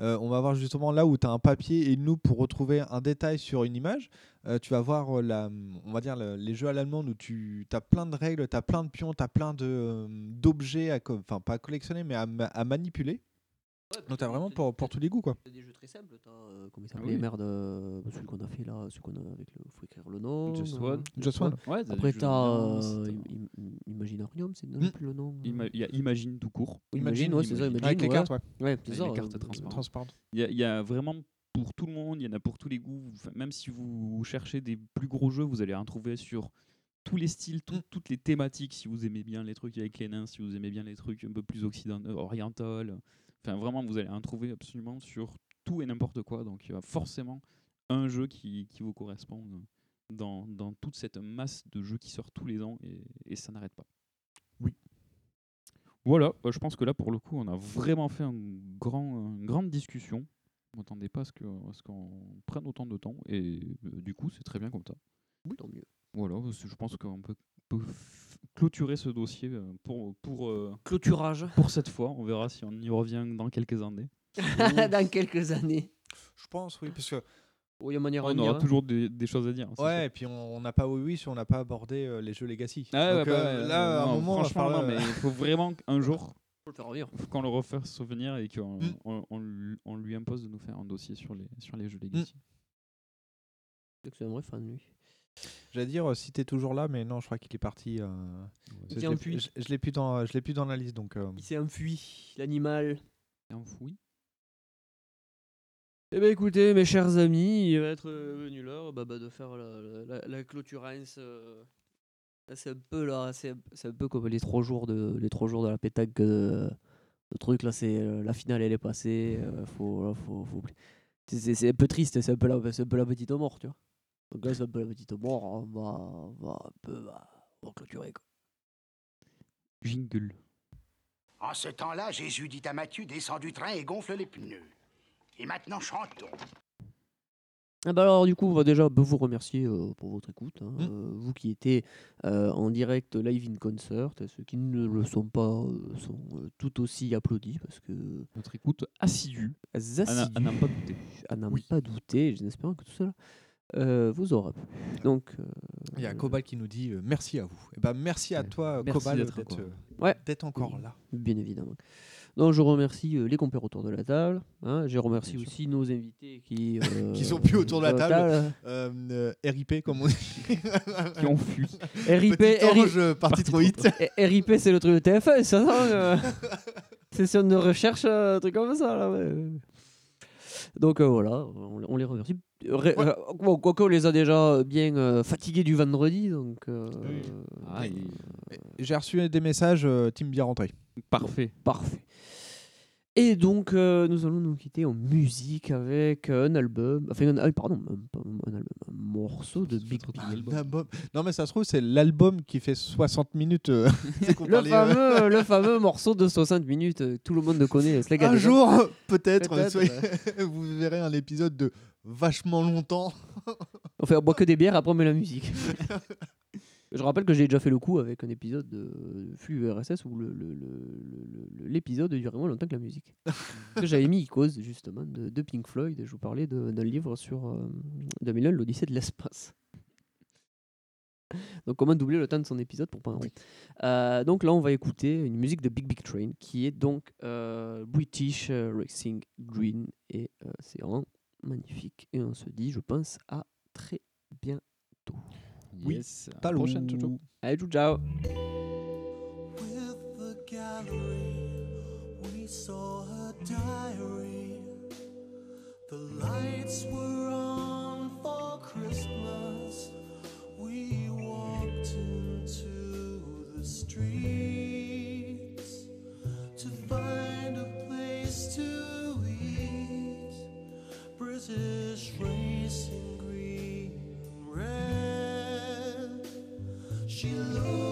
Euh, on va voir justement là où tu as un papier et une loupe pour retrouver un détail sur une image. Euh, tu vas voir euh, la, on va dire le- les jeux à l'allemande où tu as plein de règles, tu as plein de pions, tu as plein d'objets, enfin pas à collectionner, mais à, ma- à manipuler. Donc tu as vraiment pour, pour tous les goûts. quoi. C'est des jeux très simples. T'as, euh, comment il Ah s'appelait oui. Merde, euh, celui qu'on a fait là, celui qu'on a avec le. Faut écrire le nom. Just euh, One. Just One. Ouais, t'as Après, t'as d'ambiance, euh, t'as- Imaginarium, c'est non Hmm. plus le nom. euh. Ima- Il y a Imagine tout court. Imagine, ouais, c'est ça, Imagine. Avec les ouais. cartes, ouais. Ouais, c'est ça. les cartes euh, transparentes. transparentes. Il y, a- il y a vraiment pour tout le monde, il y en a pour tous les goûts. Enfin, même si vous cherchez des plus gros jeux, vous allez en trouver sur tous les styles, tout- toutes les thématiques. Si vous aimez bien les trucs avec les nains, si vous aimez bien les trucs un peu plus occidentaux, oriental. Enfin, vraiment, vous allez en trouver absolument sur tout et n'importe quoi. Donc, il y a forcément un jeu qui, qui vous correspond. dans, dans toute cette masse de jeux qui sort tous les ans et, et ça n'arrête pas. Oui. Voilà, bah, je pense que là, pour le coup, on a vraiment fait grand, une grande discussion. Je m'attendais pas à ce qu'on prenne autant de temps et euh, du coup, c'est très bien comme ça. Oui, tant mieux. Voilà, que je pense qu'on peut, clôturer ce dossier euh, pour, pour, euh, Clôturage. pour cette fois. On verra si on y revient dans quelques années. Dans quelques années. Je pense, oui, parce que. Oui, il y a manière On aura toujours des, des choses à dire. Ouais, sûr. et puis on on n'a pas oui, oui si on n'a pas abordé euh, les jeux Legacy. Ah Donc, bah euh, là, à non, un moment, on va franchement, faire, non, mais il faut vraiment qu'un jour, Faut le faire revenir. faut qu'on le refasse souvenir et qu'on Mm. on, on lui- on lui impose de nous faire un dossier sur les, sur les jeux Legacy. C'est un vrai fan, lui. J'allais dire euh, si t'es toujours là, mais non, je crois qu'il est parti. euh, Il je s'est enfui. je- je l'ai plus dans, je l'ai plus dans la liste, donc. euh, Il s'est enfui, l'animal. Enfoui. Eh bien écoutez, mes chers amis, il va être euh, venu l'heure bah, bah, de faire la, la, la, clôturance. euh, c'est un peu là, c'est un- c'est un peu comme les trois jours de les trois jours de la pétanque. le truc là, c'est la finale, elle est passée. euh, faut, là, faut, faut c'est un peu triste, c'est un peu la, c'est un peu la petite mort, tu vois. Donc là, c'est un peu la petite mort. On va, on va un peu, bah, on va clôturer quoi. Jingle. En ce temps-là, Jésus dit à Matthieu Descends du train et gonfle les pneus. Et maintenant, chantons. Ah bah alors du coup, on va déjà bah, vous remercier euh, pour votre écoute. hein. Mm. Euh, vous qui étiez euh, en direct live in concert, ceux qui ne le sont pas euh, sont euh, tout aussi applaudis parce que Notre écoute assidue. assidus, À n'a- à n'en pas douter. à n'en pas douter, j'espère que tout cela euh, vous aura plu. Donc, euh, Il y a Cobal qui nous dit euh, merci à vous. Et ben merci à toi, merci Cobal, d'être encore Ouais. encore là. Bien évidemment. Donc je remercie les compères autour de la table. hein. Je remercie Bien sûr. aussi nos invités qui Qui sont plus autour de la table. RIP, comme on dit. Qui ont fui. RIP, RIP. parti trop vite. RIP, c'est le truc de TF1, ça, Session de recherche, un truc comme ça, là, ouais. Donc voilà, on, on les remercie. Ré- euh, bon, quoique on les a déjà bien euh, fatigués du vendredi, donc... euh, Ah, J'ai reçu des messages, euh, team bien rentré. Parfait. Parfait. Et donc, euh, nous allons nous quitter en musique avec un album, enfin, un, pardon, un album, un morceau de Big Big. Non, mais ça se trouve, c'est l'album qui fait 60 minutes. euh, c'est Le euh, fameux, le fameux morceau de 60 minutes, euh, tout le monde le connaît. Un jour, peut-être, Peut-être, soyez- ouais. vous verrez un épisode de vachement longtemps. Enfin, on boit que des bières, après on met la musique. Je rappelle que j'ai déjà fait le coup avec un épisode de flux RSS où le- le- le- le- le- l'épisode durait moins longtemps que la musique. J'avais mis Icos, justement, de, de Pink Floyd, et je vous parlais d'un livre sur euh, 2001, l'Odyssée de l'espace. Donc comment doubler le temps de son épisode pour pas en rire. Euh, donc là on va écouter une musique de Big Big Train qui est donc euh, British Racing Green et euh, c'est vraiment magnifique et on se dit je pense à très bientôt. Oui, Yes. À la prochaine. Ciao, ciao. Allez, ciao ciao. With the gallery, we saw her diary. The lights were on for Christmas. We walked into the streets to find British racing green and red. She looked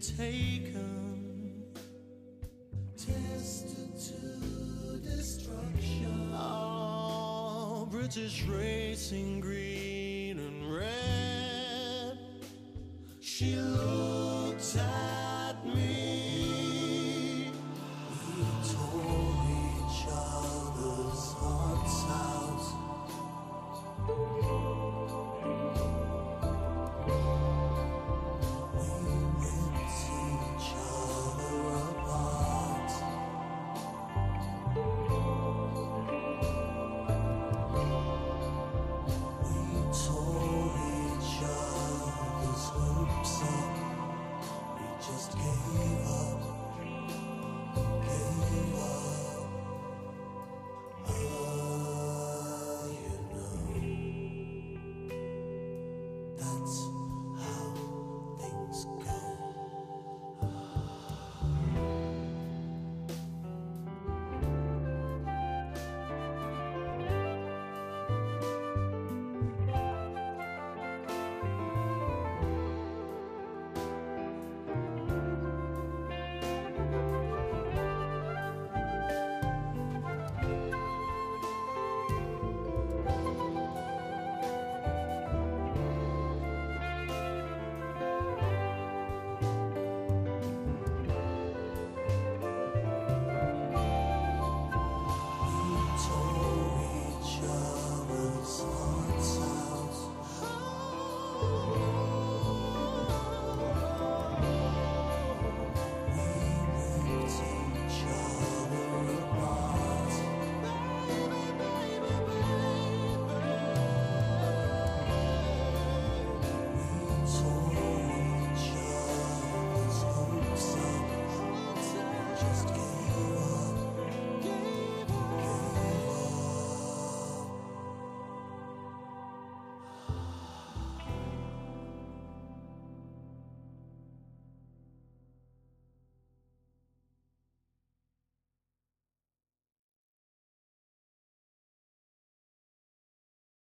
taken, tested to destruction. Ah, oh, British racing green and red. She